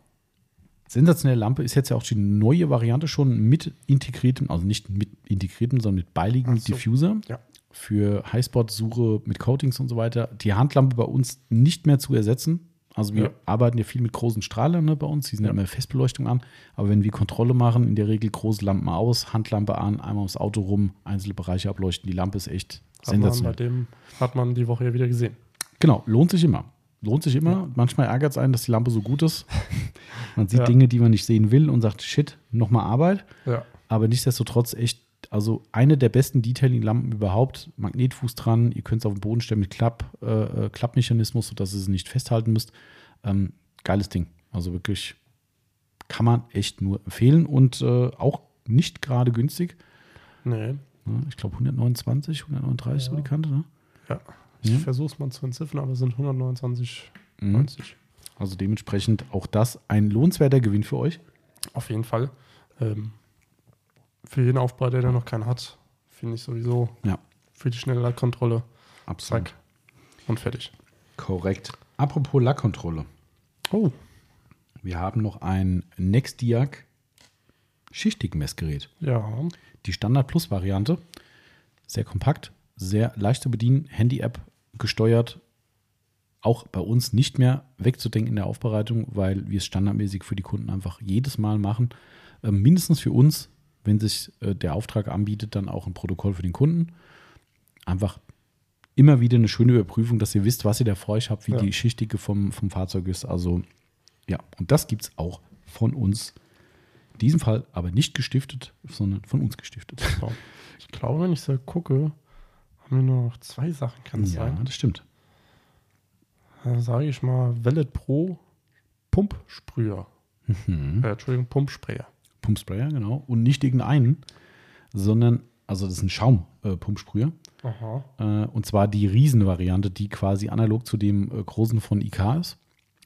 Sensationelle Lampe ist jetzt ja auch die neue Variante schon mit integriertem, also nicht mit integriertem, sondern mit beiliegem so. Diffuser. Ja. Für Highspot-Suche mit Coatings und so weiter. Die Handlampe bei uns nicht mehr zu ersetzen. Also wir ja. arbeiten ja viel mit großen Strahlern ne, bei uns, die sind ja. immer Festbeleuchtung an. Aber wenn wir Kontrolle machen, in der Regel große Lampen aus, Handlampe an, einmal ums Auto rum, einzelne Bereiche ableuchten. Die Lampe ist echt hat sensationell. Man bei dem hat man die Woche ja wieder gesehen. Genau, lohnt sich immer. Lohnt sich immer. Ja. Manchmal ärgert es einen, dass die Lampe so gut ist. man sieht Dinge, die man nicht sehen will und sagt, shit, nochmal Arbeit. Aber nichtsdestotrotz echt also eine der besten Detailing-Lampen überhaupt. Magnetfuß dran, ihr könnt es auf den Boden stellen mit Klapp, äh, äh, Klappmechanismus, sodass ihr es nicht festhalten müsst. Ähm, geiles Ding. Also wirklich kann man echt nur empfehlen und äh, auch nicht gerade günstig. Nee. ich glaube 129, 139 ja. so die Kante, ne? Ja. Ich ja. versuche es mal zu entziffern, aber es sind 129, mhm. 90. Also dementsprechend auch das ein lohnenswerter Gewinn für euch. Auf jeden Fall. Ähm, für jeden Aufbereiter, der noch keinen hat, finde ich sowieso. Ja. Für die schnelle Lackkontrolle. Absolut. Zack. Und fertig. Korrekt. Apropos Lackkontrolle. Oh. Wir haben noch ein Nexdiag Schichtig-Messgerät. Ja. Die Standard Plus Variante. Sehr kompakt, sehr leicht zu bedienen, Handy-App gesteuert. Auch bei uns nicht mehr wegzudenken in der Aufbereitung, weil wir es standardmäßig für die Kunden einfach jedes Mal machen. Ähm, mindestens für uns wenn sich äh, der Auftrag anbietet, dann auch ein Protokoll für den Kunden. Einfach immer wieder eine schöne Überprüfung, dass ihr wisst, was ihr da vor euch habt, wie ja. die Schichtige vom, vom Fahrzeug ist. Also ja, und das gibt es auch von uns In diesem Fall aber nicht gestiftet, sondern von uns gestiftet. Ich glaube, wenn ich so gucke, haben wir nur noch zwei Sachen, kann es ja, sein? Ja, das stimmt. Dann sage ich mal Vellet Pro Pumpsprüher. Mhm. Äh, Entschuldigung, Pumpsprayer. Pumpsprayer, genau. Und nicht irgendeinen, sondern, also das ist ein Schaumpumpsprüher. Äh, äh, und zwar die Riesenvariante, die quasi analog zu dem äh, großen von IK ist.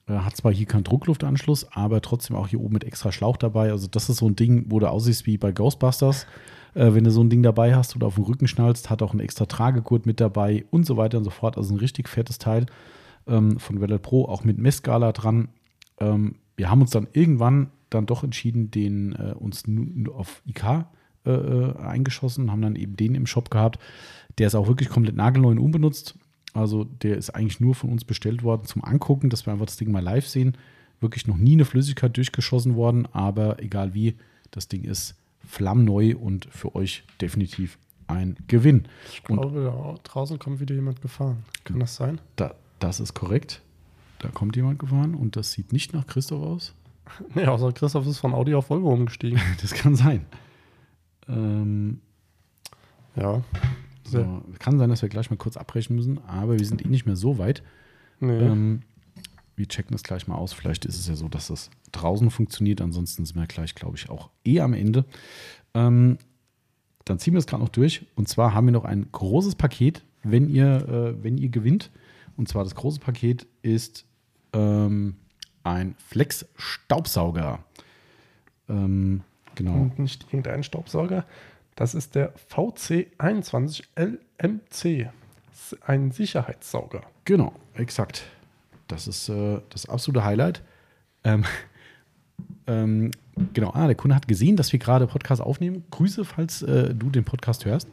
Äh, hat zwar hier keinen Druckluftanschluss, aber trotzdem auch hier oben mit extra Schlauch dabei. Also das ist so ein Ding, wo du aussiehst wie bei Ghostbusters. Äh, wenn du so ein Ding dabei hast oder auf den Rücken schnallst, hat auch ein extra Tragegurt mit dabei und so weiter und so fort. Also ein richtig fettes Teil ähm, von Velvet Pro, auch mit Messskala dran. Ähm, wir haben uns dann irgendwann dann doch entschieden, den äh, uns auf IK äh, äh, eingeschossen, haben dann eben den im Shop gehabt. Der ist auch wirklich komplett nagelneu und unbenutzt. Also der ist eigentlich nur von uns bestellt worden zum Angucken, dass wir einfach das Ding mal live sehen. Wirklich noch nie eine Flüssigkeit durchgeschossen worden, aber egal wie, das Ding ist flammneu und für euch definitiv ein Gewinn. Ich glaube, und draußen kommt wieder jemand gefahren. Kann das sein? Da, das ist korrekt. Da kommt jemand gefahren und das sieht nicht nach Christoph aus. Nee, außer Christoph ist von Audi auf Volvo umgestiegen. das kann sein. Ähm, ja. So, kann sein, dass wir gleich mal kurz abbrechen müssen, aber wir sind eh nicht mehr so weit. Nee. Ähm, wir checken das gleich mal aus. Vielleicht ist es ja so, dass das draußen funktioniert. Ansonsten sind wir gleich, glaube ich, auch eh am Ende. Ähm, dann ziehen wir es gerade noch durch. Und zwar haben wir noch ein großes Paket, wenn ihr, äh, wenn ihr gewinnt. Und zwar das große Paket ist ähm, ein Flex-Staubsauger. Ähm, genau. Und nicht irgendein Staubsauger. Das ist der VC21LMC. Ein Sicherheitssauger. Genau, exakt. Das ist äh, das absolute Highlight. Ähm, ähm, genau, ah, der Kunde hat gesehen, dass wir gerade Podcast aufnehmen. Grüße, falls äh, du den Podcast hörst.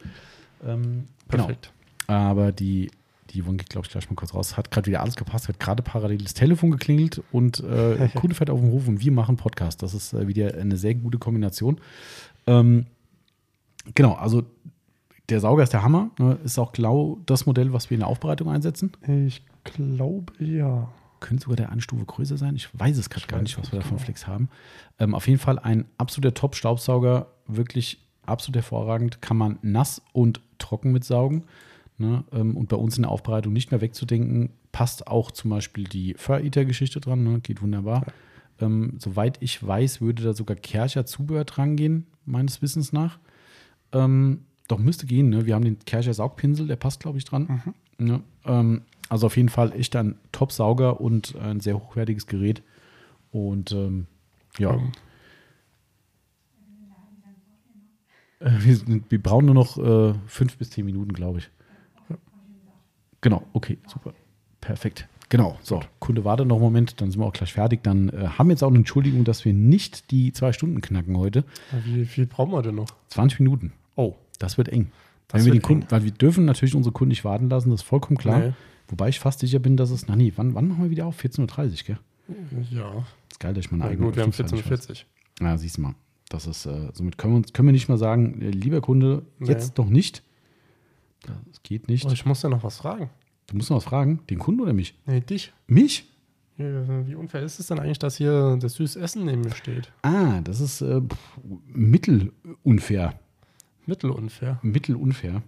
Ähm, genau. Perfekt. Genau. Aber die, die Yvonne geht, glaube ich, gleich mal kurz raus. Hat gerade wieder alles gepasst, hat gerade parallel das Telefon geklingelt und äh, Kunde fährt auf den Hof und wir machen Podcast. Das ist äh, wieder eine sehr gute Kombination. Ähm, genau, also der Sauger ist der Hammer. Ne? Ist auch genau das Modell, was wir in der Aufbereitung einsetzen. Ich glaube ja. Könnte sogar der Anstufe größer sein. Ich weiß es gerade gar nicht, was wir da von genau. Flex haben. Ähm, auf jeden Fall ein absoluter Top-Staubsauger. Wirklich absolut hervorragend. Kann man nass und trocken mitsaugen. Ne? Ähm, und bei uns in der Aufbereitung nicht mehr wegzudenken. Passt auch zum Beispiel die Fur-Eater-Geschichte dran. Ne? Geht wunderbar. Ja. Ähm, soweit ich weiß, würde da sogar Kercher Zubehör dran gehen, meines Wissens nach. Ähm, doch müsste gehen. Ne? Wir haben den Kercher Saugpinsel, der passt, glaube ich, dran. Mhm. Ja, ähm, also auf jeden Fall echt ein Top-Sauger und ein sehr hochwertiges Gerät. Und ähm, ja. Mhm. Äh, wir, wir, brauchen nur noch äh, fünf bis zehn Minuten, glaube ich. Genau, okay, super. Perfekt. Genau, so, Kunde wartet noch einen Moment, dann sind wir auch gleich fertig. Dann äh, haben wir jetzt auch eine Entschuldigung, dass wir nicht die zwei Stunden knacken heute. Wie viel brauchen wir denn noch? 20 Minuten. Oh. Das wird eng. Das wir den Kunden, weil wir dürfen natürlich unsere Kunden nicht warten lassen, das ist vollkommen klar. Nee. Wobei ich fast sicher bin, dass es, na nee, wann, wann machen wir wieder auf? 14.30 Uhr, gell? Ja. Das ist geil, dass ich meine ja, eigene gut, wir haben 14.40 Uhr. Ja, siehst du mal. Das ist, äh, somit können wir, uns, können wir nicht mal sagen, äh, lieber Kunde, nee. jetzt noch nicht. Das geht nicht. Oh, ich muss ja noch was fragen. Du musst noch was fragen? Den Kunden oder mich? Nee, dich. Mich? Wie unfair ist es denn eigentlich, dass hier das süße Essen neben mir steht? Ah, das ist äh, mittelunfair. Mittelunfair? Mittelunfair.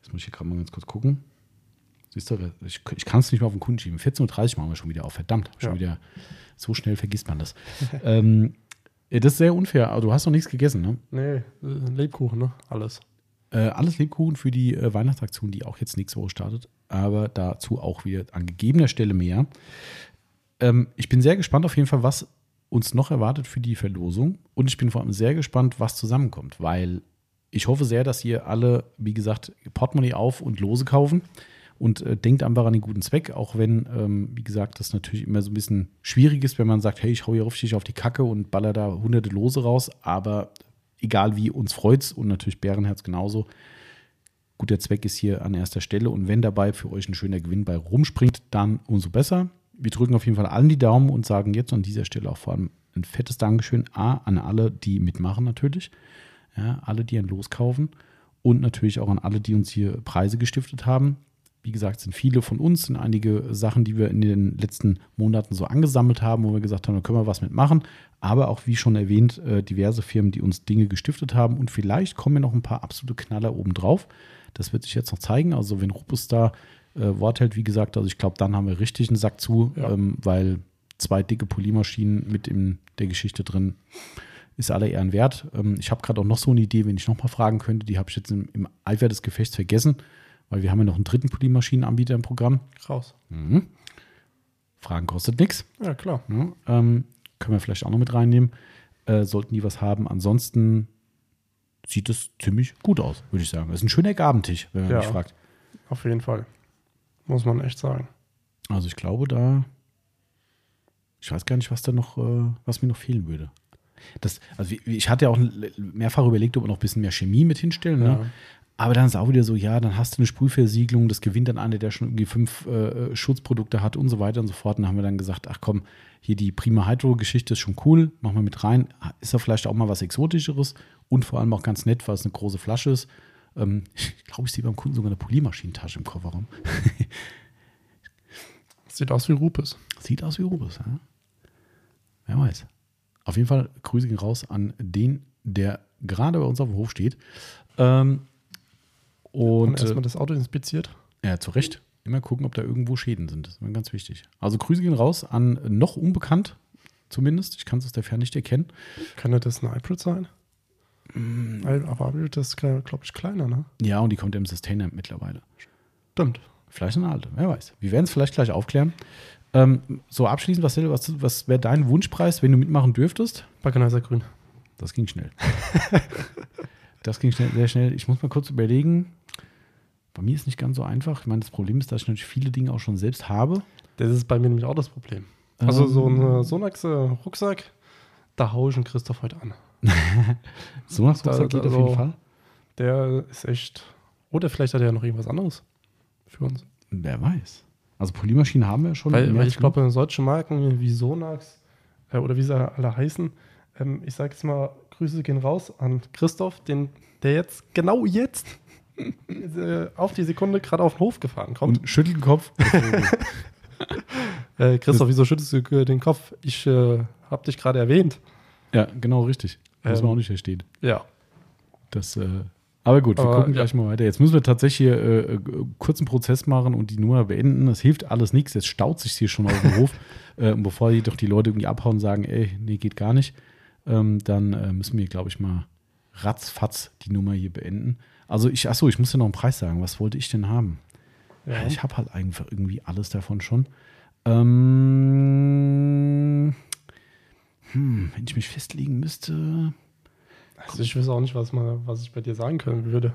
Jetzt muss ich hier gerade mal ganz kurz gucken. Siehst du, ich, ich kann es nicht mehr auf den Kunden schieben. 14.30 Uhr machen wir schon wieder auf. Verdammt, schon ja. wieder. So schnell vergisst man das. ähm, das ist sehr unfair, aber du hast noch nichts gegessen, ne? Nee, Lebkuchen, ne? Alles. Äh, alles Lebkuchen für die äh, Weihnachtsaktion, die auch jetzt nächste Woche startet. Aber dazu auch wieder an gegebener Stelle mehr. Ähm, ich bin sehr gespannt auf jeden Fall, was uns noch erwartet für die Verlosung. Und ich bin vor allem sehr gespannt, was zusammenkommt, weil ich hoffe sehr, dass ihr alle, wie gesagt, Portemonnaie auf und Lose kaufen und äh, denkt einfach an den guten Zweck, auch wenn, ähm, wie gesagt, das natürlich immer so ein bisschen schwierig ist, wenn man sagt, hey, ich hau hier richtig auf die Kacke und baller da hunderte Lose raus, aber egal wie, uns freut's und natürlich Bärenherz genauso. Guter Zweck ist hier an erster Stelle und wenn dabei für euch ein schöner Gewinn bei rumspringt, dann umso besser wir drücken auf jeden Fall allen die Daumen und sagen jetzt an dieser Stelle auch vor allem ein fettes Dankeschön A an alle, die mitmachen natürlich, ja, alle, die ein Los kaufen und natürlich auch an alle, die uns hier Preise gestiftet haben. Wie gesagt, sind viele von uns, sind einige Sachen, die wir in den letzten Monaten so angesammelt haben, wo wir gesagt haben, da können wir was mitmachen. Aber auch, wie schon erwähnt, äh, diverse Firmen, die uns Dinge gestiftet haben. Und vielleicht kommen ja noch ein paar absolute Knaller obendrauf. Das wird sich jetzt noch zeigen. Also, wenn Rupus da äh, Wort hält, wie gesagt, also ich glaube, dann haben wir richtig einen Sack zu, ja. ähm, weil zwei dicke Polymaschinen mit in der Geschichte drin ist aller Ehren wert. Ähm, ich habe gerade auch noch so eine Idee, wenn ich noch mal fragen könnte, die habe ich jetzt im, im Eifer des Gefechts vergessen, weil wir haben ja noch einen dritten Polymaschinenanbieter im Programm. Raus. Mhm. Fragen kostet nichts. Ja, klar. Ja, ähm, können wir vielleicht auch noch mit reinnehmen. Äh, sollten die was haben. Ansonsten sieht es ziemlich gut aus, würde ich sagen. Das ist ein schöner Gabentisch, wenn man ja, mich fragt. Auf jeden Fall. Muss man echt sagen. Also ich glaube, da. Ich weiß gar nicht, was da noch, äh, was mir noch fehlen würde. Das, also ich hatte ja auch mehrfach überlegt, ob wir noch ein bisschen mehr Chemie mit hinstellen. Ne? Ja. Ne? Aber dann ist auch wieder so, ja, dann hast du eine Sprühversiegelung, das gewinnt dann einer, der schon irgendwie fünf äh, Schutzprodukte hat und so weiter und so fort. Und dann haben wir dann gesagt, ach komm, hier die Prima Hydro-Geschichte ist schon cool, machen wir mit rein. Ist ja vielleicht auch mal was Exotischeres und vor allem auch ganz nett, weil es eine große Flasche ist. Ähm, ich glaube, ich sehe beim Kunden sogar eine Polymaschinentasche im Kofferraum. Sieht aus wie Rupes. Sieht aus wie Rupes, ja. Wer weiß. Auf jeden Fall Grüße gehen raus an den, der gerade bei uns auf dem Hof steht. Ähm, und, erstmal äh, das Auto inspiziert. Ja, zu Recht. Immer gucken, ob da irgendwo Schäden sind. Das ist mir ganz wichtig. Also Grüße gehen raus an noch unbekannt, zumindest. Ich kann es aus der Ferne nicht erkennen. Kann das ein Hybrid sein? Mm. Aber Hybrid ist, glaube ich, kleiner, ne? Ja, und die kommt im Sustainer mittlerweile. Stimmt. Vielleicht eine alte, wer weiß. Wir werden es vielleicht gleich aufklären. Ähm, so abschließend, was, was, was wäre dein Wunschpreis, wenn du mitmachen dürftest? Balkaneiser Grün. Das ging schnell. das ging schnell, sehr schnell. Ich muss mal kurz überlegen. Bei mir ist es nicht ganz so einfach. Ich meine, das Problem ist, dass ich natürlich viele Dinge auch schon selbst habe. Das ist bei mir nämlich auch das Problem. Also so ein ähm. Sonax-Rucksack, da haue ich einen Christoph heute an. Sonax-Rucksack geht also, auf jeden Fall. Der ist echt. Oder vielleicht hat er ja noch irgendwas anderes für uns. Wer weiß. Also Polymaschinen haben wir schon. Weil, weil ich glaube, solche Marken wie Sonax äh, oder wie sie alle heißen, ähm, ich sage jetzt mal, Grüße gehen raus an Christoph, den, der jetzt, genau jetzt, äh, auf die Sekunde gerade auf den Hof gefahren kommt. Und schüttelt den Kopf. äh, Christoph, wieso schüttelst du den Kopf? Ich äh, habe dich gerade erwähnt. Ja, genau, richtig. Muss ähm, man auch nicht verstehen. Ja. Das äh, aber gut, wir Aber, gucken gleich ja. mal weiter. Jetzt müssen wir tatsächlich hier äh, kurzen Prozess machen und die Nummer beenden. Das hilft alles nichts. Jetzt staut sich hier schon auf dem Hof. Äh, bevor die doch die Leute irgendwie abhauen und sagen, ey, nee, geht gar nicht, ähm, dann äh, müssen wir, glaube ich, mal ratzfatz die Nummer hier beenden. Also ich, achso, ich muss ja noch einen Preis sagen. Was wollte ich denn haben? Ja. Ich habe halt einfach irgendwie alles davon schon. Ähm, hm, wenn ich mich festlegen müsste. Also ich weiß auch nicht, was, mal, was ich bei dir sagen können würde.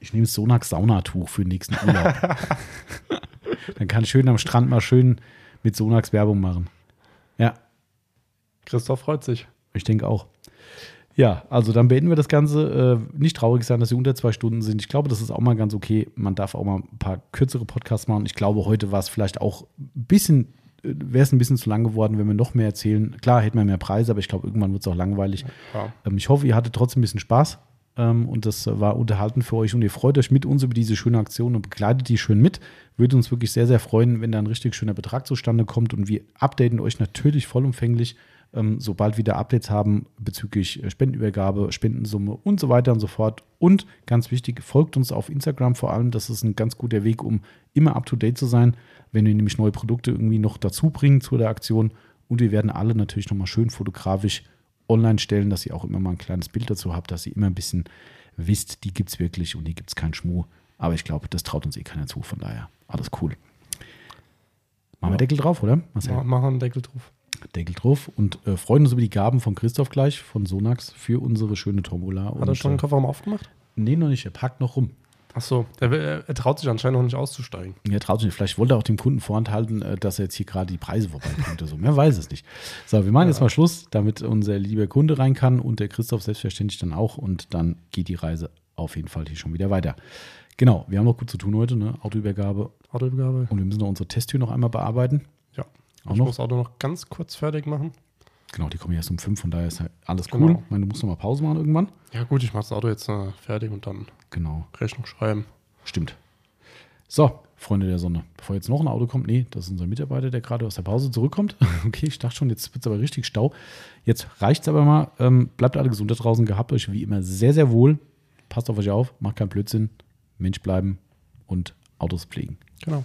Ich nehme Sonax Saunatuch für den nächsten Urlaub. Dann kann ich schön am Strand mal schön mit Sonax Werbung machen. Ja. Christoph freut sich. Ich denke auch. Ja, also dann beenden wir das Ganze. Äh, nicht traurig sein, dass sie unter zwei Stunden sind. Ich glaube, das ist auch mal ganz okay. Man darf auch mal ein paar kürzere Podcasts machen. Ich glaube, heute war es vielleicht auch ein bisschen wäre es ein bisschen zu lang geworden, wenn wir noch mehr erzählen. Klar, hätten wir mehr Preise, aber ich glaube, irgendwann wird es auch langweilig. Ja. Ähm, ich hoffe, ihr hattet trotzdem ein bisschen Spaß ähm, und das war unterhalten für euch und ihr freut euch mit uns über diese schöne Aktion und begleitet die schön mit. Würde uns wirklich sehr, sehr freuen, wenn da ein richtig schöner Betrag zustande kommt und wir updaten euch natürlich vollumfänglich, ähm, sobald wir da Updates haben bezüglich äh, Spendenübergabe, Spendensumme und so weiter und so fort. Und ganz wichtig, folgt uns auf Instagram vor allem. Das ist ein ganz guter Weg, um immer up to date zu sein wenn wir nämlich neue Produkte irgendwie noch dazu bringen zu der Aktion. Und wir werden alle natürlich nochmal schön fotografisch online stellen, dass ihr auch immer mal ein kleines Bild dazu habt, dass ihr immer ein bisschen wisst, die gibt es wirklich und die gibt es keinen Schmuh. Aber ich glaube, das traut uns eh keiner zu, von daher alles cool. Machen ja. wir Deckel drauf, oder? Marcel? Machen wir einen Deckel drauf. Deckel drauf und äh, freuen uns über die Gaben von Christoph gleich, von Sonax, für unsere schöne Tombola. Hat er schon den Kofferraum aufgemacht? Nee, noch nicht. Er packt noch rum. Ach so, er, er, traut sich anscheinend noch nicht auszusteigen. Er traut sich nicht. Vielleicht wollte er auch dem Kunden vorenthalten, äh, dass er jetzt hier gerade die Preise vorbeibringt oder so. Mehr weiß es nicht. So, wir machen ja. jetzt mal Schluss, damit unser lieber Kunde rein kann und der Christoph selbstverständlich dann auch. Und dann geht die Reise auf jeden Fall hier schon wieder weiter. Genau, wir haben noch gut zu tun heute, ne? Autoübergabe. Autoübergabe. Und wir müssen noch unsere Testtür noch einmal bearbeiten. Auch ich noch. muss das Auto noch ganz kurz fertig machen. Genau, die kommen erst um fünf, von daher ist halt alles cool. Genau. Ich meine, du musst noch mal Pause machen irgendwann. Ja, gut, ich mache das Auto jetzt äh, fertig und dann genau. Rechnung schreiben. Stimmt. So, Freunde der Sonne. Bevor jetzt noch ein Auto kommt, nee, das ist unser Mitarbeiter, der gerade aus der Pause zurückkommt. Okay, ich dachte schon, jetzt wird es aber richtig Stau. Jetzt reicht es aber mal. Ähm, bleibt alle gesund da draußen. Gehabt euch wie immer sehr, sehr wohl. Passt auf euch auf. Macht keinen Blödsinn. Mensch bleiben und Autos pflegen. Genau.